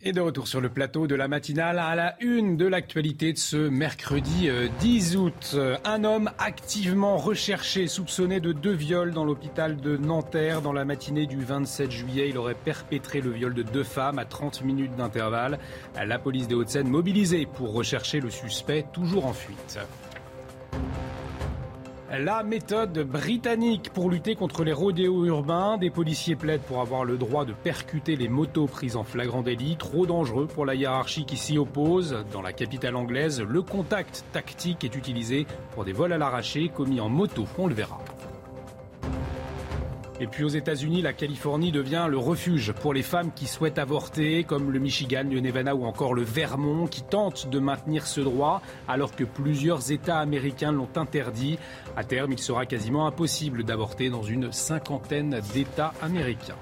Et de retour sur le plateau de la matinale à la une de l'actualité de ce mercredi 10 euh, août. Un homme activement recherché, soupçonné de deux viols dans l'hôpital de Nanterre. Dans la matinée du 27 juillet, il aurait perpétré le viol de deux femmes à 30 minutes d'intervalle. La police des Hauts-de-Seine mobilisée pour rechercher le suspect, toujours en fuite. La méthode britannique pour lutter contre les rodéos urbains. Des policiers plaident pour avoir le droit de percuter les motos prises en flagrant délit. Trop dangereux pour la hiérarchie qui s'y oppose. Dans la capitale anglaise, le contact tactique est utilisé pour des vols à l'arraché commis en moto. On le verra. Et puis aux États-Unis, la Californie devient le refuge pour les femmes qui souhaitent avorter, comme le Michigan, le Nevada ou encore le Vermont, qui tentent de maintenir ce droit alors que plusieurs États américains l'ont interdit. À terme, il sera quasiment impossible d'avorter dans une cinquantaine d'États américains.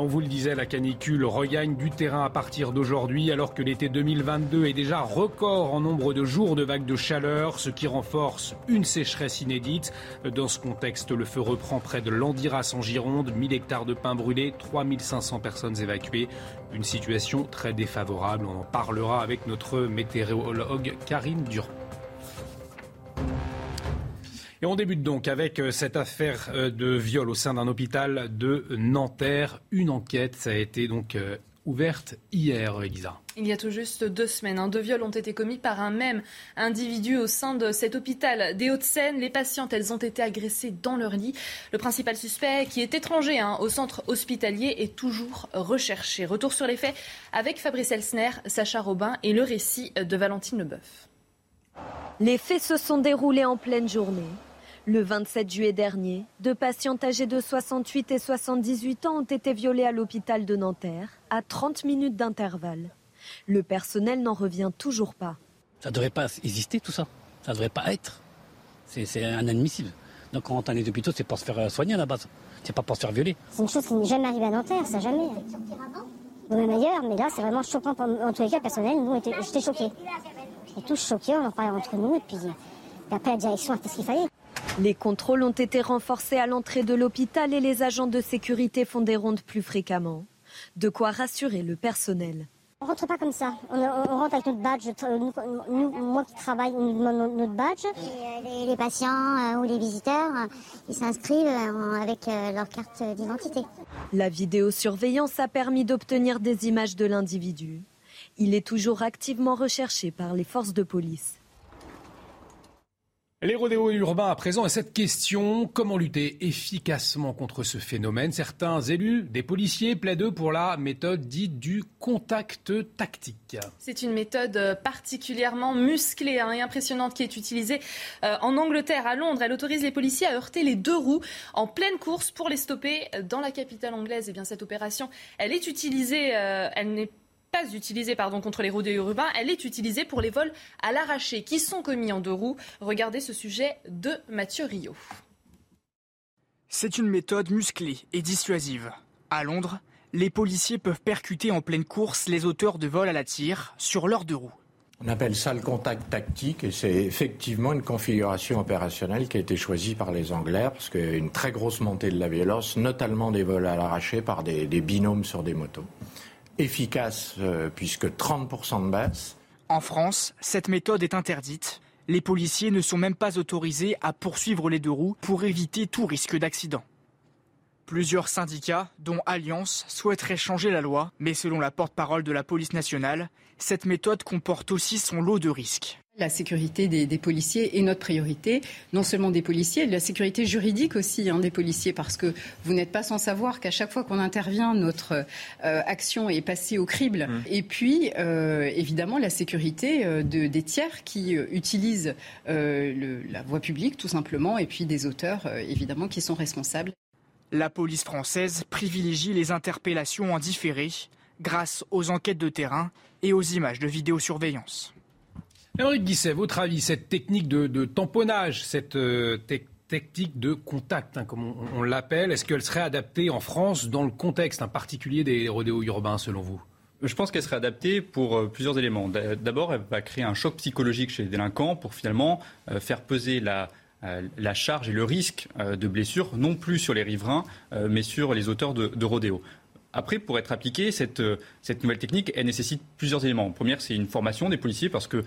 On vous le disait, la canicule regagne du terrain à partir d'aujourd'hui, alors que l'été 2022 est déjà record en nombre de jours de vagues de chaleur, ce qui renforce une sécheresse inédite. Dans ce contexte, le feu reprend près de l'Andiras en Gironde, 1000 hectares de pins brûlés, 3500 personnes évacuées. Une situation très défavorable. On en parlera avec notre météorologue Karine Durand. Et on débute donc avec euh, cette affaire euh, de viol au sein d'un hôpital de Nanterre. Une enquête, ça a été donc euh, ouverte hier, Elisa. Il y a tout juste deux semaines, hein. deux viols ont été commis par un même individu au sein de cet hôpital des Hauts-de-Seine. Les patientes, elles ont été agressées dans leur lit. Le principal suspect, qui est étranger hein, au centre hospitalier, est toujours recherché. Retour sur les faits avec Fabrice Elsner, Sacha Robin et le récit de Valentine Leboeuf. Les faits se sont déroulés en pleine journée. Le 27 juillet dernier, deux patientes âgées de 68 et 78 ans ont été violées à l'hôpital de Nanterre, à 30 minutes d'intervalle. Le personnel n'en revient toujours pas. Ça ne devrait pas exister tout ça. Ça ne devrait pas être. C'est inadmissible. Donc quand on rentre dans les hôpitaux, c'est pour se faire soigner à la base. C'est pas pour se faire violer. C'est une chose qui n'est jamais arrivée à Nanterre, ça jamais. Ou même ailleurs, mais là c'est vraiment choquant. En tous les cas, personnel, nous, j'étais choquée. J'étais tous choqués, on en parlait entre nous, et puis, et après la direction a fait ce qu'il fallait. Les contrôles ont été renforcés à l'entrée de l'hôpital et les agents de sécurité font des rondes plus fréquemment. De quoi rassurer le personnel. On rentre pas comme ça. On, rentre avec notre badge. moi qui travaille, on nous demande notre badge. Et, les, patients euh, ou les visiteurs, ils s'inscrivent euh, avec euh, leur carte d'identité. La vidéosurveillance a permis d'obtenir des images de l'individu. Il est toujours activement recherché par les forces de police. Les rodéos urbains à présent et cette question, comment lutter efficacement contre ce phénomène? Certains élus, des policiers, plaident pour la méthode dite du contact tactique. C'est une méthode particulièrement musclée hein, et impressionnante qui est utilisée euh, en Angleterre, à Londres. Elle autorise les policiers à heurter les deux roues en pleine course pour les stopper. Dans la capitale anglaise, et eh bien, cette opération, elle est utilisée, euh, elle n'est pas utilisée pardon, contre les rodéos urbains, elle est utilisée pour les vols à l'arraché qui sont commis en deux roues. Regardez ce sujet de Mathieu Rio. C'est une méthode musclée et dissuasive. À Londres, les policiers peuvent percuter en pleine course les auteurs de vols à la tire sur leurs deux roues. On appelle ça le contact tactique et c'est effectivement une configuration opérationnelle qui a été choisie par les Anglais parce qu'il y a une très grosse montée de la violence, notamment des vols à l'arraché par des, des binômes sur des motos efficace euh, puisque 30% de baisse. En France, cette méthode est interdite. Les policiers ne sont même pas autorisés à poursuivre les deux roues pour éviter tout risque d'accident. Plusieurs syndicats, dont Alliance, souhaiteraient changer la loi, mais selon la porte-parole de la police nationale, cette méthode comporte aussi son lot de risques. La sécurité des, policiers est notre priorité, non seulement des policiers, la sécurité juridique aussi hein, des policiers, parce que vous n'êtes pas sans savoir qu'à chaque fois qu'on intervient, notre euh, action est passée au crible. Mmh. Et puis, euh, évidemment, la sécurité euh, de, des tiers qui utilisent la voie publique, tout simplement, et puis des auteurs, évidemment, qui sont responsables. La police française privilégie les interpellations en différé grâce aux enquêtes de terrain et aux images de vidéosurveillance. Henri Guisset, votre avis, cette technique de, tamponnage, cette euh, technique de contact, hein, comme on, l'appelle, est-ce qu'elle serait adaptée en France dans le contexte particulier des rodéos urbains, selon vous? Je pense qu'elle serait adaptée pour euh, plusieurs éléments. D'abord, elle va créer un choc psychologique chez les délinquants pour finalement euh, faire peser la, charge et le risque de blessure non plus sur les riverains, mais sur les auteurs de rodéos. Après, pour être appliquée, cette, cette nouvelle technique, elle nécessite plusieurs éléments. Première, c'est une formation des policiers parce que,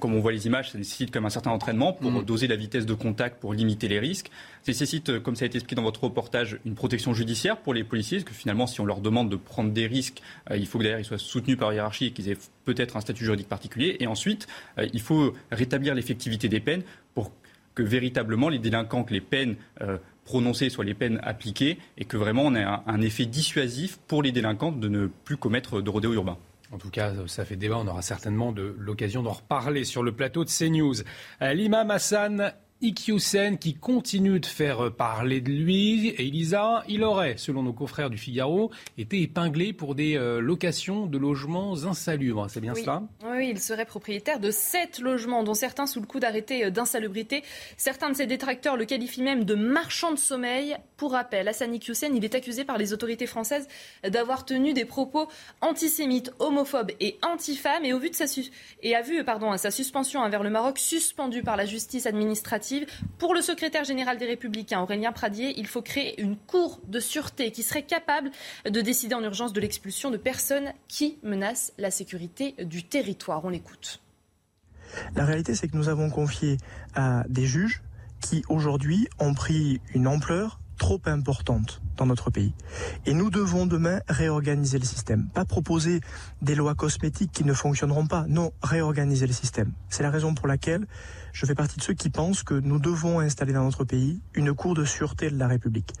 comme on voit les images, ça nécessite même un certain entraînement pour mm. doser la vitesse de contact, pour limiter les risques. Ça nécessite, comme ça a été expliqué dans votre reportage, une protection judiciaire pour les policiers, parce que finalement, si on leur demande de prendre des risques, il faut que derrière ils soient soutenus par la hiérarchie et qu'ils aient peut-être un statut juridique particulier. Et ensuite, il faut rétablir l'effectivité des peines pour que véritablement les délinquants, que les peines euh, prononcées soient les peines appliquées et que vraiment on ait un, effet dissuasif pour les délinquants de ne plus commettre de rodéo urbain. En tout cas, ça fait débat. On aura certainement de l'occasion d'en reparler sur le plateau de CNews. Euh, l'imam Hassan Ikyusen qui continue de faire parler de lui. Et Elisa, il aurait, selon nos confrères du Figaro, été épinglé pour des euh, locations de logements insalubres. C'est bien cela? Oui, il serait propriétaire de sept logements, dont certains sous le coup d'arrêté euh, d'insalubrité. Certains de ses détracteurs le qualifient même de marchand de sommeil. Pour rappel, Hassan Ikyusen, il est accusé par les autorités françaises d'avoir tenu des propos antisémites, homophobes et anti-femmes. Et au vu de sa et a vu pardon, sa suspension envers le Maroc suspendue par la justice administrative pour le secrétaire général des Républicains, Aurélien Pradier, il faut créer une cour de sûreté qui serait capable de décider en urgence de l'expulsion de personnes qui menacent la sécurité du territoire. On l'écoute. La réalité, c'est que nous avons confié à des juges qui, aujourd'hui, ont pris une ampleur trop importante dans notre pays. Et nous devons demain réorganiser le système. Pas proposer des lois cosmétiques qui ne fonctionneront pas. Non, réorganiser le système. C'est la raison pour laquelle je fais partie de ceux qui pensent que nous devons installer dans notre pays une Cour de sûreté de la République,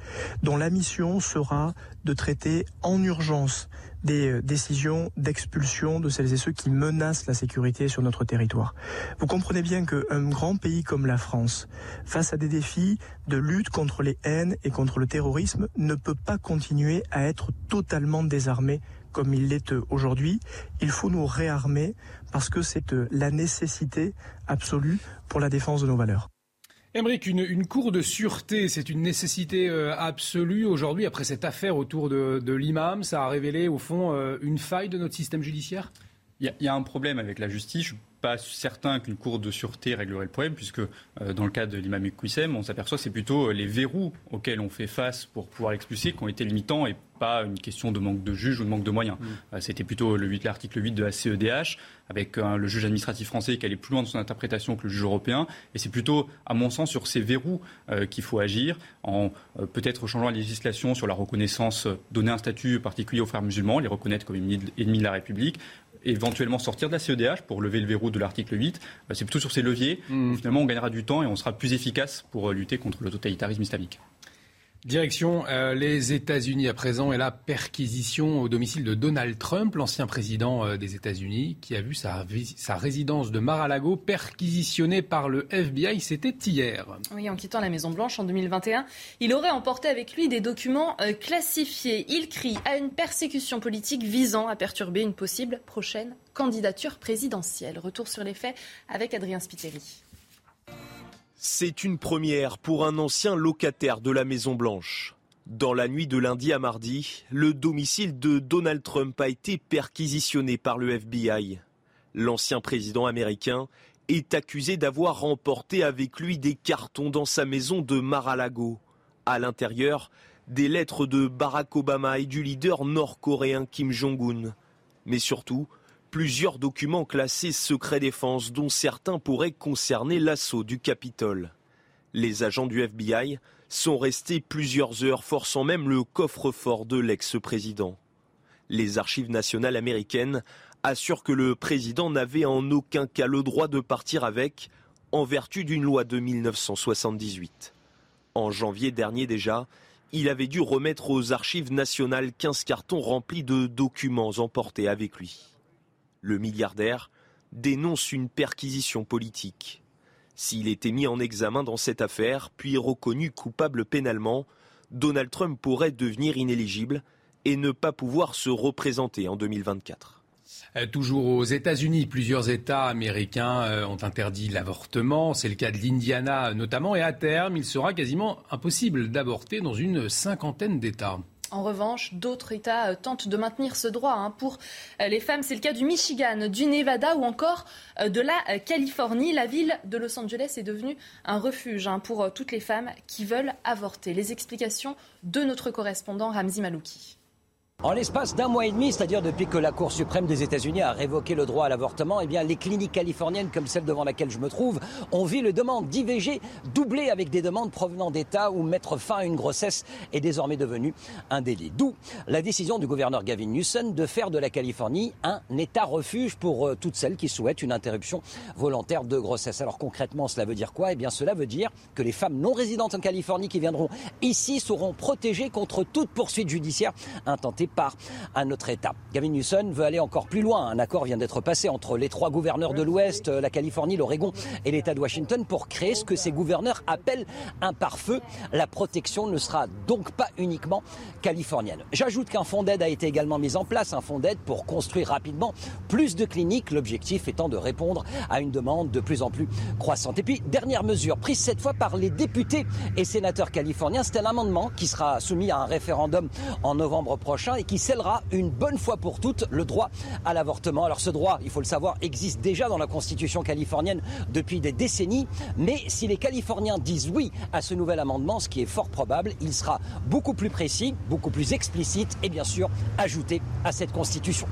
dont la mission sera de traiter en urgence des euh, décisions d'expulsion de celles et ceux qui menacent la sécurité sur notre territoire. Vous comprenez bien qu'un grand pays comme la France, face à des défis de lutte contre les haines et contre le terrorisme, ne peut pas continuer à être totalement désarmé comme il l'est aujourd'hui. Il faut nous réarmer parce que c'est euh, la nécessité absolue pour la défense de nos valeurs. Émeric, une, cour de sûreté, c'est une nécessité euh, absolue aujourd'hui après cette affaire autour de, l'imam. Ça a révélé au fond euh, une faille de notre système judiciaire? Il y, a un problème avec la justice. Je ne suis pas certain qu'une cour de sûreté réglerait le problème, puisque dans le cas de l'imam Iqwissem, on s'aperçoit que c'est plutôt les verrous auxquels on fait face pour pouvoir l'expulser qui ont été limitants et pas une question de manque de juges ou de manque de moyens. Mm. Euh, c'était plutôt l'article 8 de la CEDH, avec euh, le juge administratif français qui allait plus loin dans son interprétation que le juge européen. Et c'est plutôt, à mon sens, sur ces verrous euh, qu'il faut agir, en peut-être changeant la législation sur la reconnaissance, donner un statut particulier aux frères musulmans, les reconnaître comme ennemis de la République, éventuellement sortir de la CEDH pour lever le verrou de l'article 8. C'est plutôt sur ces leviers. Mm. Finalement, on gagnera du temps et on sera plus efficace pour lutter contre le totalitarisme islamique. Direction euh, les États-Unis à présent et la perquisition au domicile de Donald Trump, l'ancien président euh, des États-Unis, qui a vu sa, résidence de Mar-a-Lago perquisitionnée par le FBI. C'était hier. Oui, en quittant la Maison-Blanche en 2021, il aurait emporté avec lui des documents euh, classifiés. Il crie à une persécution politique visant à perturber une possible prochaine candidature présidentielle. Retour sur les faits avec Adrien Spiteri. C'est une première pour un ancien locataire de la Maison Blanche. Dans la nuit de lundi à mardi, le domicile de Donald Trump a été perquisitionné par le FBI. L'ancien président américain est accusé d'avoir remporté avec lui des cartons dans sa maison de Mar-a-Lago. À l'intérieur, des lettres de Barack Obama et du leader nord-coréen Kim Jong-un. Mais surtout, plusieurs documents classés secret défense dont certains pourraient concerner l'assaut du Capitole. Les agents du FBI sont restés plusieurs heures, forçant même le coffre-fort de l'ex-président. Les archives nationales américaines assurent que le président n'avait en aucun cas le droit de partir avec, en vertu d'une loi de 1978. En janvier dernier déjà, il avait dû remettre aux archives nationales 15 cartons remplis de documents emportés avec lui le milliardaire, dénonce une perquisition politique. S'il était mis en examen dans cette affaire, puis reconnu coupable pénalement, Donald Trump pourrait devenir inéligible et ne pas pouvoir se représenter en 2024. Euh, toujours aux États-Unis, plusieurs États américains euh, ont interdit l'avortement. C'est le cas de l'Indiana notamment. Et à terme, il sera quasiment impossible d'avorter dans une cinquantaine d'États. En revanche, d'autres États euh, tentent de maintenir ce droit hein. pour euh, les femmes. C'est le cas du Michigan, du Nevada ou encore euh, de la Californie. La ville de Los Angeles est devenue un refuge hein, pour toutes les femmes qui veulent avorter. Les explications de notre correspondant Ramzi Malouki. En l'espace d'un mois et demi, c'est-à-dire depuis que la Cour suprême des États-Unis a révoqué le droit à l'avortement, eh bien, les cliniques californiennes, comme celle devant laquelle je me trouve, ont vu les demandes d'IVG doubler avec des demandes provenant d'États où mettre fin à une grossesse est désormais devenu un délit. D'où la décision du gouverneur Gavin Newsom de faire de la Californie un État refuge pour euh, toutes celles qui souhaitent une interruption volontaire de grossesse. Alors concrètement, cela veut dire quoi? Eh bien, cela veut dire que les femmes non résidentes en Californie qui viendront ici seront protégées contre toute poursuite judiciaire intentée par un autre État. Gavin Newsom veut aller encore plus loin. Un accord vient d'être passé entre les trois gouverneurs de l'Ouest, la Californie, l'Oregon et l'État de Washington pour créer ce que ces gouverneurs appellent un pare-feu. La protection ne sera donc pas uniquement californienne. J'ajoute qu'un fonds d'aide a été également mis en place, un fonds d'aide pour construire rapidement plus de cliniques, l'objectif étant de répondre à une demande de plus en plus croissante. Et puis, dernière mesure, prise cette fois par les députés et sénateurs californiens, c'est un amendement qui sera soumis à un référendum en novembre prochain et qui scellera une bonne fois pour toutes le droit à l'avortement. Alors ce droit, il faut le savoir, existe déjà dans la Constitution californienne depuis des décennies, mais si les Californiens disent oui à ce nouvel amendement, ce qui est fort probable, il sera beaucoup plus précis, beaucoup plus explicite et bien sûr ajouté à cette Constitution.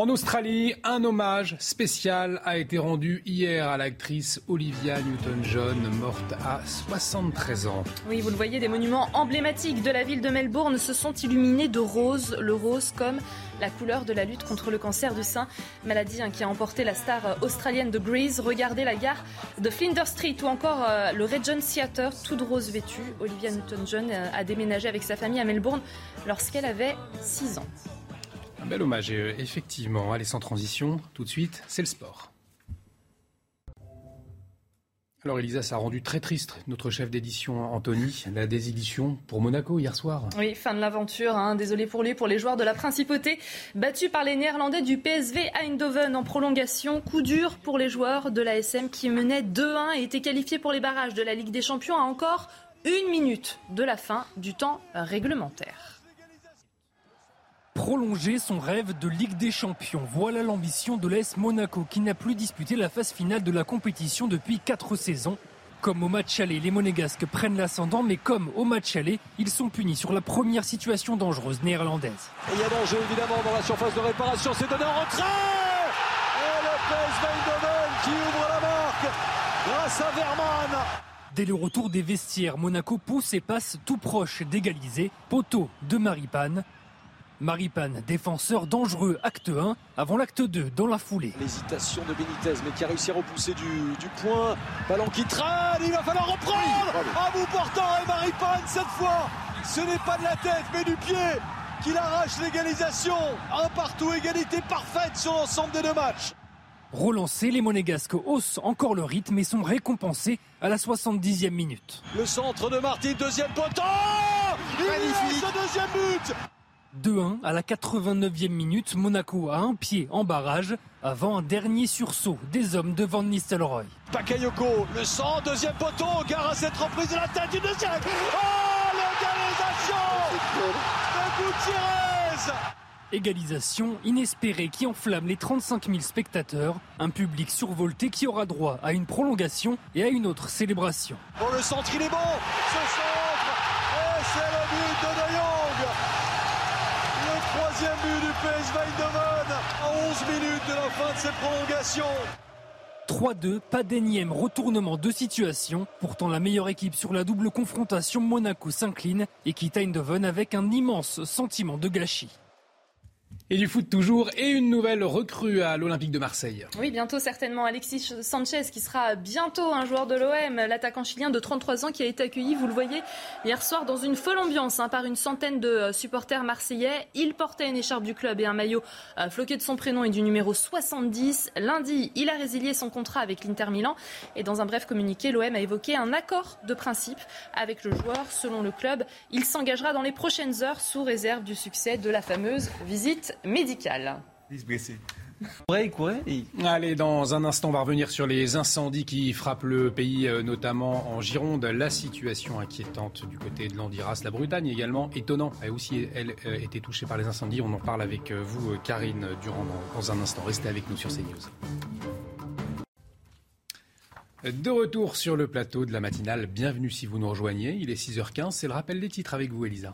En Australie, un hommage spécial a été rendu hier à l'actrice Olivia Newton-John, morte à 73 ans. Oui, vous le voyez, des monuments emblématiques de la ville de Melbourne se sont illuminés de rose, le rose comme la couleur de la lutte contre le cancer du sein, maladie hein, qui a emporté la star australienne de Grease. Regardez la gare de Flinders Street ou encore euh, le Regent Theatre, tout de rose vêtu. Olivia Newton-John euh, a déménagé avec sa famille à Melbourne lorsqu'elle avait 6 ans. Un bel hommage, euh, effectivement. Allez, sans transition, tout de suite, c'est le sport. Alors Elisa, ça a rendu très triste notre chef d'édition Anthony, la désédition pour Monaco hier soir. Oui, fin de l'aventure, hein. désolé pour lui, pour les joueurs de la Principauté, battus par les Néerlandais du PSV Eindhoven en prolongation. Coup dur pour les joueurs de l'ASM qui menaient 2-1 et étaient qualifiés pour les barrages de la Ligue des Champions à encore une minute de la fin du temps réglementaire prolonger son rêve de Ligue des Champions. Voilà l'ambition de l'AS Monaco qui n'a plus disputé la phase finale de la compétition depuis 4 saisons. Comme au match aller, les Monégasques prennent l'ascendant, mais comme au match aller, ils sont punis sur la première situation dangereuse néerlandaise. il y a danger évidemment dans la surface de réparation, c'est donné en retrait Et le PSV qui ouvre la marque grâce à Verman Dès le retour des vestiaires, Monaco pousse et passe tout proche d'égaliser. Poteau de Maripane, Maripane, défenseur dangereux, acte 1, avant l'acte 2, dans la foulée. L'hésitation de Benitez, mais qui a réussi à repousser du, point. Ballon qui traîne, il va falloir reprendre À bout portant, et Maripane, cette fois Ce n'est pas de la tête, mais du pied qu'il arrache l'égalisation. Un partout, égalité parfaite sur l'ensemble des deux matchs. Relancés, les Monégasques haussent encore le rythme et sont récompensés à la 70e minute. Le centre de Martin, deuxième poteau Magnifique ce deuxième but 2-1 à la 89e minute, Monaco a un pied en barrage avant un dernier sursaut des hommes de Van Nistelrooy. Bakayoko, le sang, deuxième poteau, gare à cette reprise de la tête du deuxième. Oh, l'égalisation de Gutiérrez Égalisation inespérée qui enflamme les 35 000 spectateurs, un public survolté qui aura droit à une prolongation et à une autre célébration. Bon, le centre, il est bon Ce Et c'est le but de De But du PSV Eindhoven à 11 minutes de la fin de cette prolongation. 3-2, pas d'énième retournement de situation. Pourtant, la meilleure équipe sur la double confrontation Monaco s'incline et quitte Eindhoven avec un immense sentiment de gâchis. Et du foot toujours, et une nouvelle recrue à l'Olympique de Marseille. Oui, bientôt certainement Alexis Sanchez, qui sera bientôt un joueur de l'OM, l'attaquant chilien de 33 ans qui a été accueilli, vous le voyez, hier soir dans une folle ambiance hein, par une centaine de euh, supporters marseillais. Il portait une écharpe du club et un maillot euh, floqué de son prénom et du numéro 70. Lundi, il a résilié son contrat avec l'Inter Milan. Et dans un bref communiqué, l'OM a évoqué un accord de principe avec le joueur. Selon le club, il s'engagera dans les prochaines heures sous réserve du succès de la fameuse visite médicale. Allez, dans un instant, on va revenir sur les incendies qui frappent le pays, euh, notamment en Gironde. La situation inquiétante du côté de l'Andiras, la Bretagne également, étonnant. Elle aussi, elle, euh, était touchée par les incendies. On en parle avec euh, vous, Karine, durant dans un instant. Restez avec nous sur CNews. De retour sur le plateau de la matinale, bienvenue si vous nous rejoignez. Il est 6h15, c'est le rappel des titres avec vous, Elisa.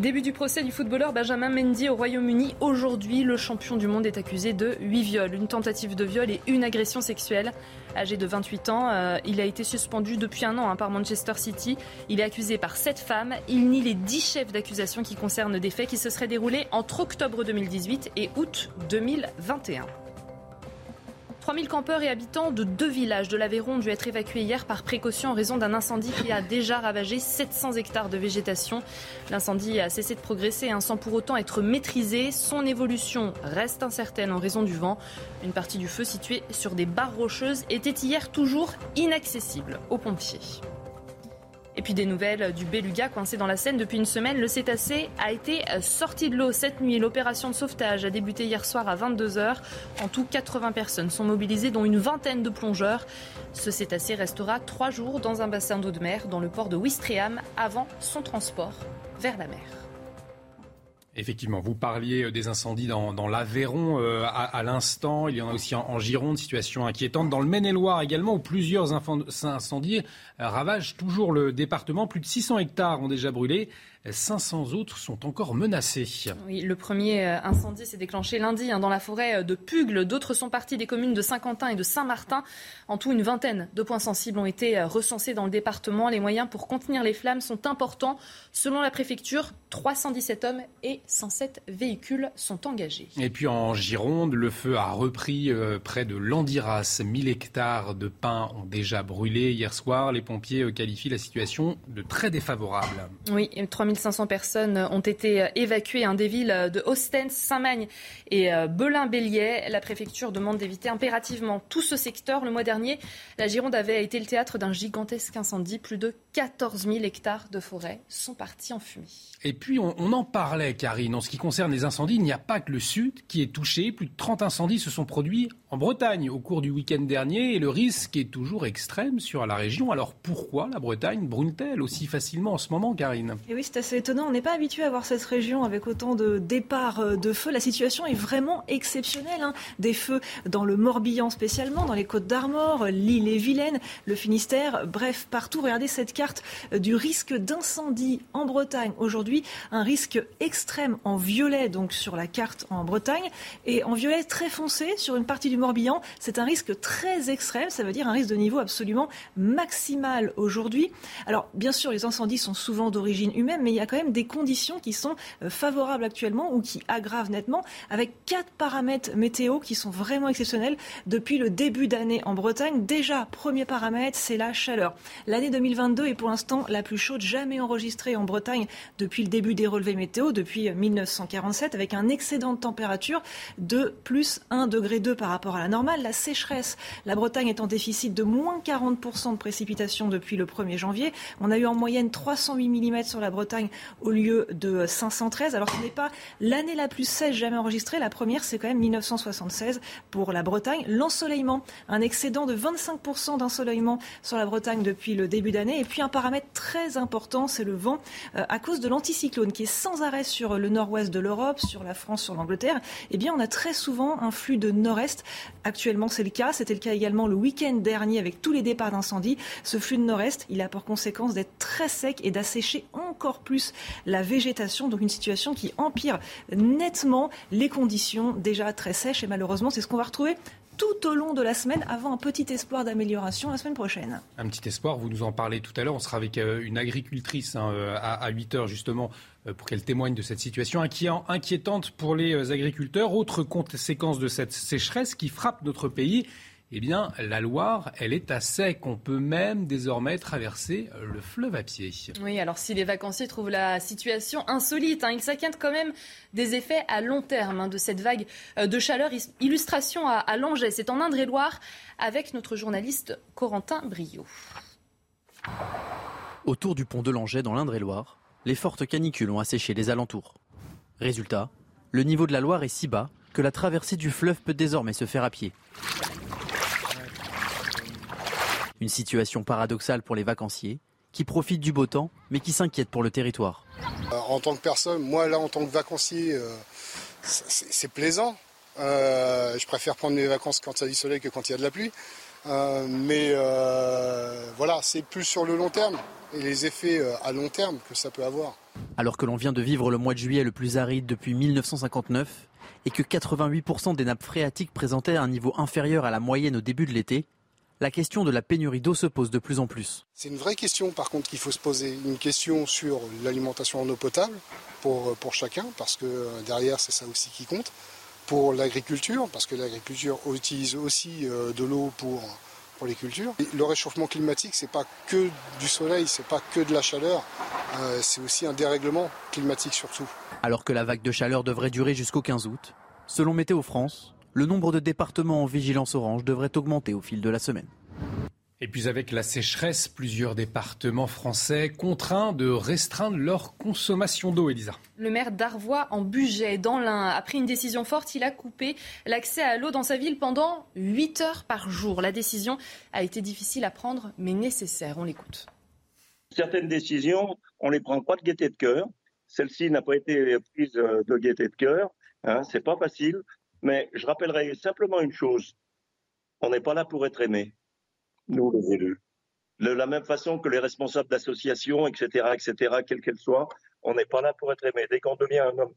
Début du procès du footballeur Benjamin Mendy au Royaume-Uni. Aujourd'hui, le champion du monde est accusé de 8 viols, une tentative de viol et une agression sexuelle. Âgé de 28 ans, euh, il a été suspendu depuis un an hein, par Manchester City. Il est accusé par 7 femmes. Il nie les 10 chefs d'accusation qui concernent des faits qui se seraient déroulés entre octobre 2018 et août 2021. 3000 campeurs et habitants de deux villages de l'Aveyron ont dû être évacués hier par précaution en raison d'un incendie qui a déjà ravagé 700 hectares de végétation. L'incendie a cessé de progresser hein, sans pour autant être maîtrisé. Son évolution reste incertaine en raison du vent. Une partie du feu située sur des barres rocheuses était hier toujours inaccessible aux pompiers. Et puis des nouvelles du beluga coincé dans la Seine depuis une semaine. Le cétacé a été sorti de l'eau cette nuit. L'opération de sauvetage a débuté hier soir à 22h. En tout, 80 personnes sont mobilisées, dont une vingtaine de plongeurs. Ce cétacé restera trois jours dans un bassin d'eau de mer dans le port de Ouistreham avant son transport vers la mer. Effectivement, vous parliez euh, des incendies dans, l'Aveyron euh, à, l'instant. Il y en a aussi en, Gironde, situation inquiétante. Dans le Maine-et-Loire également, où plusieurs incendies euh, ravagent toujours le département. Plus de 600 hectares ont déjà brûlé. 500 autres sont encore menacés. Oui, le premier incendie s'est déclenché lundi hein, dans la forêt de Pugle. D'autres sont partis des communes de Saint-Quentin et de Saint-Martin. En tout, une vingtaine de points sensibles ont été recensés dans le département. Les moyens pour contenir les flammes sont importants. Selon la préfecture, 317 hommes et 107 véhicules sont engagés. Et puis en Gironde, le feu a repris près de Landiras. 1000 hectares de pins ont déjà brûlé hier soir. Les pompiers qualifient la situation de très défavorable. Oui, 3000 1500 personnes ont été évacuées des villes de Ostens, Saint-Magne et euh, Belin-Bélier. La préfecture demande d'éviter impérativement tout ce secteur. Le mois dernier, la Gironde avait été le théâtre d'un gigantesque incendie. Plus de 14 000 hectares de forêt sont partis en fumée. Et puis, on, en parlait, Karine. En ce qui concerne les incendies, il n'y a pas que le Sud qui est touché. Plus de 30 incendies se sont produits en Bretagne au cours du week-end dernier. Et le risque est toujours extrême sur la région. Alors pourquoi la Bretagne brûle-t-elle aussi facilement en ce moment, Karine? Et oui, c'est assez étonnant. On n'est pas habitué à voir cette région avec autant de départs euh, de feux. La situation est vraiment exceptionnelle. Hein. Des feux dans le Morbihan spécialement, dans les Côtes d'Armor, l'île et Vilaine, le Finistère. Bref, partout. Regardez cette carte euh, du risque d'incendie en Bretagne aujourd'hui un risque extrême en violet, donc sur la carte en Bretagne, et en violet très foncé sur une partie du Morbihan. C'est un risque très extrême, ça veut dire un risque de niveau absolument maximal aujourd'hui. Alors, bien sûr, les incendies sont souvent d'origine humaine, mais il y a quand même des conditions qui sont euh, favorables actuellement ou qui aggravent nettement, avec quatre paramètres météo qui sont vraiment exceptionnels depuis le début d'année en Bretagne. Déjà, premier paramètre, c'est la chaleur. L'année 2022 est pour l'instant la plus chaude jamais enregistrée en Bretagne depuis le début des relevés météo, depuis 1947, avec un excédent de température de plus 1 degré 2 par rapport à la normale. La sécheresse, la Bretagne est en déficit de moins 40% de précipitations depuis le 1er janvier. On a eu en moyenne 308 mm sur la Bretagne au lieu de 513. Alors ce n'est pas l'année la plus sèche jamais enregistrée. La première, c'est quand même 1976 pour la Bretagne. L'ensoleillement, un excédent de 25% d'ensoleillement sur la Bretagne depuis le début d'année. Et puis un paramètre très important, c'est le vent euh, à cause de l'anti cyclone qui est sans arrêt sur le nord-ouest de l'Europe, sur la France, sur l'Angleterre, eh bien, on a très souvent un flux de nord-est. Actuellement, c'est le cas. C'était le cas également le week-end dernier avec tous les départs d'incendie. Ce flux de nord-est, il a pour conséquence d'être très sec et d'assécher encore plus la végétation. Donc, une situation qui empire nettement les conditions déjà très sèches. Et malheureusement, c'est ce qu'on va retrouver tout au long de la semaine avant un petit espoir d'amélioration la semaine prochaine. Un petit espoir, vous nous en parlez tout à l'heure. On sera avec euh, une agricultrice hein, euh, à 8 heures justement pour qu'elle témoigne de cette situation inquiétante pour les agriculteurs. Autre conséquence de cette sécheresse qui frappe notre pays, eh bien, la Loire, elle est à sec. On peut même désormais traverser le fleuve à pied. Oui, alors si les vacanciers trouvent la situation insolite, hein, ils s'inquiètent quand même des effets à long terme hein, de cette vague euh, de chaleur. Illustration à, à Langeais, c'est en Indre-et-Loire, avec notre journaliste Corentin Brio. Autour du pont de Langeais, dans l'Indre-et-Loire, les fortes canicules ont asséché les alentours. Résultat, le niveau de la Loire est si bas que la traversée du fleuve peut désormais se faire à pied. Une situation paradoxale pour les vacanciers qui profitent du beau temps mais qui s'inquiètent pour le territoire. Euh, en tant que personne, moi là en tant que vacancier, euh, c'est plaisant. Euh, je préfère prendre mes vacances quand il y a du soleil que quand il y a de la pluie. Mais voilà, c'est plus sur le long terme et les effets à long terme que ça peut avoir. Alors que l'on vient de vivre le mois de juillet le plus aride depuis 1959 et que 88% des nappes phréatiques présentaient un niveau inférieur à la moyenne au début de l'été, la question de la pénurie d'eau se pose de plus en plus. C'est une vraie question par contre qu'il faut se poser, une question sur l'alimentation en eau potable pour, pour chacun, parce que euh, derrière c'est ça aussi qui compte, pour l'agriculture, parce que l'agriculture utilise aussi euh, de l'eau pour, les cultures. le réchauffement climatique, c'est pas que du soleil, c'est pas que de la chaleur, euh, c'est aussi un dérèglement climatique surtout. Alors que la vague de chaleur devrait durer jusqu'au 15 août, selon Météo France, le nombre de départements en vigilance orange devrait augmenter au fil de la semaine. Et puis avec la sécheresse, plusieurs départements français contraints de restreindre leur consommation d'eau, Elisa. Le maire d'Arvois, en budget, dans l'Ain, a pris une décision forte. Il a coupé l'accès à l'eau dans sa ville pendant 8 heures par jour. La décision a été difficile à prendre, mais nécessaire. On l'écoute. Certaines décisions, on les prend pas de gaieté de cœur. Celle-ci n'a pas été prise de gaieté de cœur. Hein, c'est pas facile. Mais je rappellerai simplement une chose. On n'est pas là pour être aimé nous les élus. De la même façon que les responsables d'associations, etc., etc., quelles qu'elles soient, on n'est pas là pour être aimé. Dès qu'on devient un homme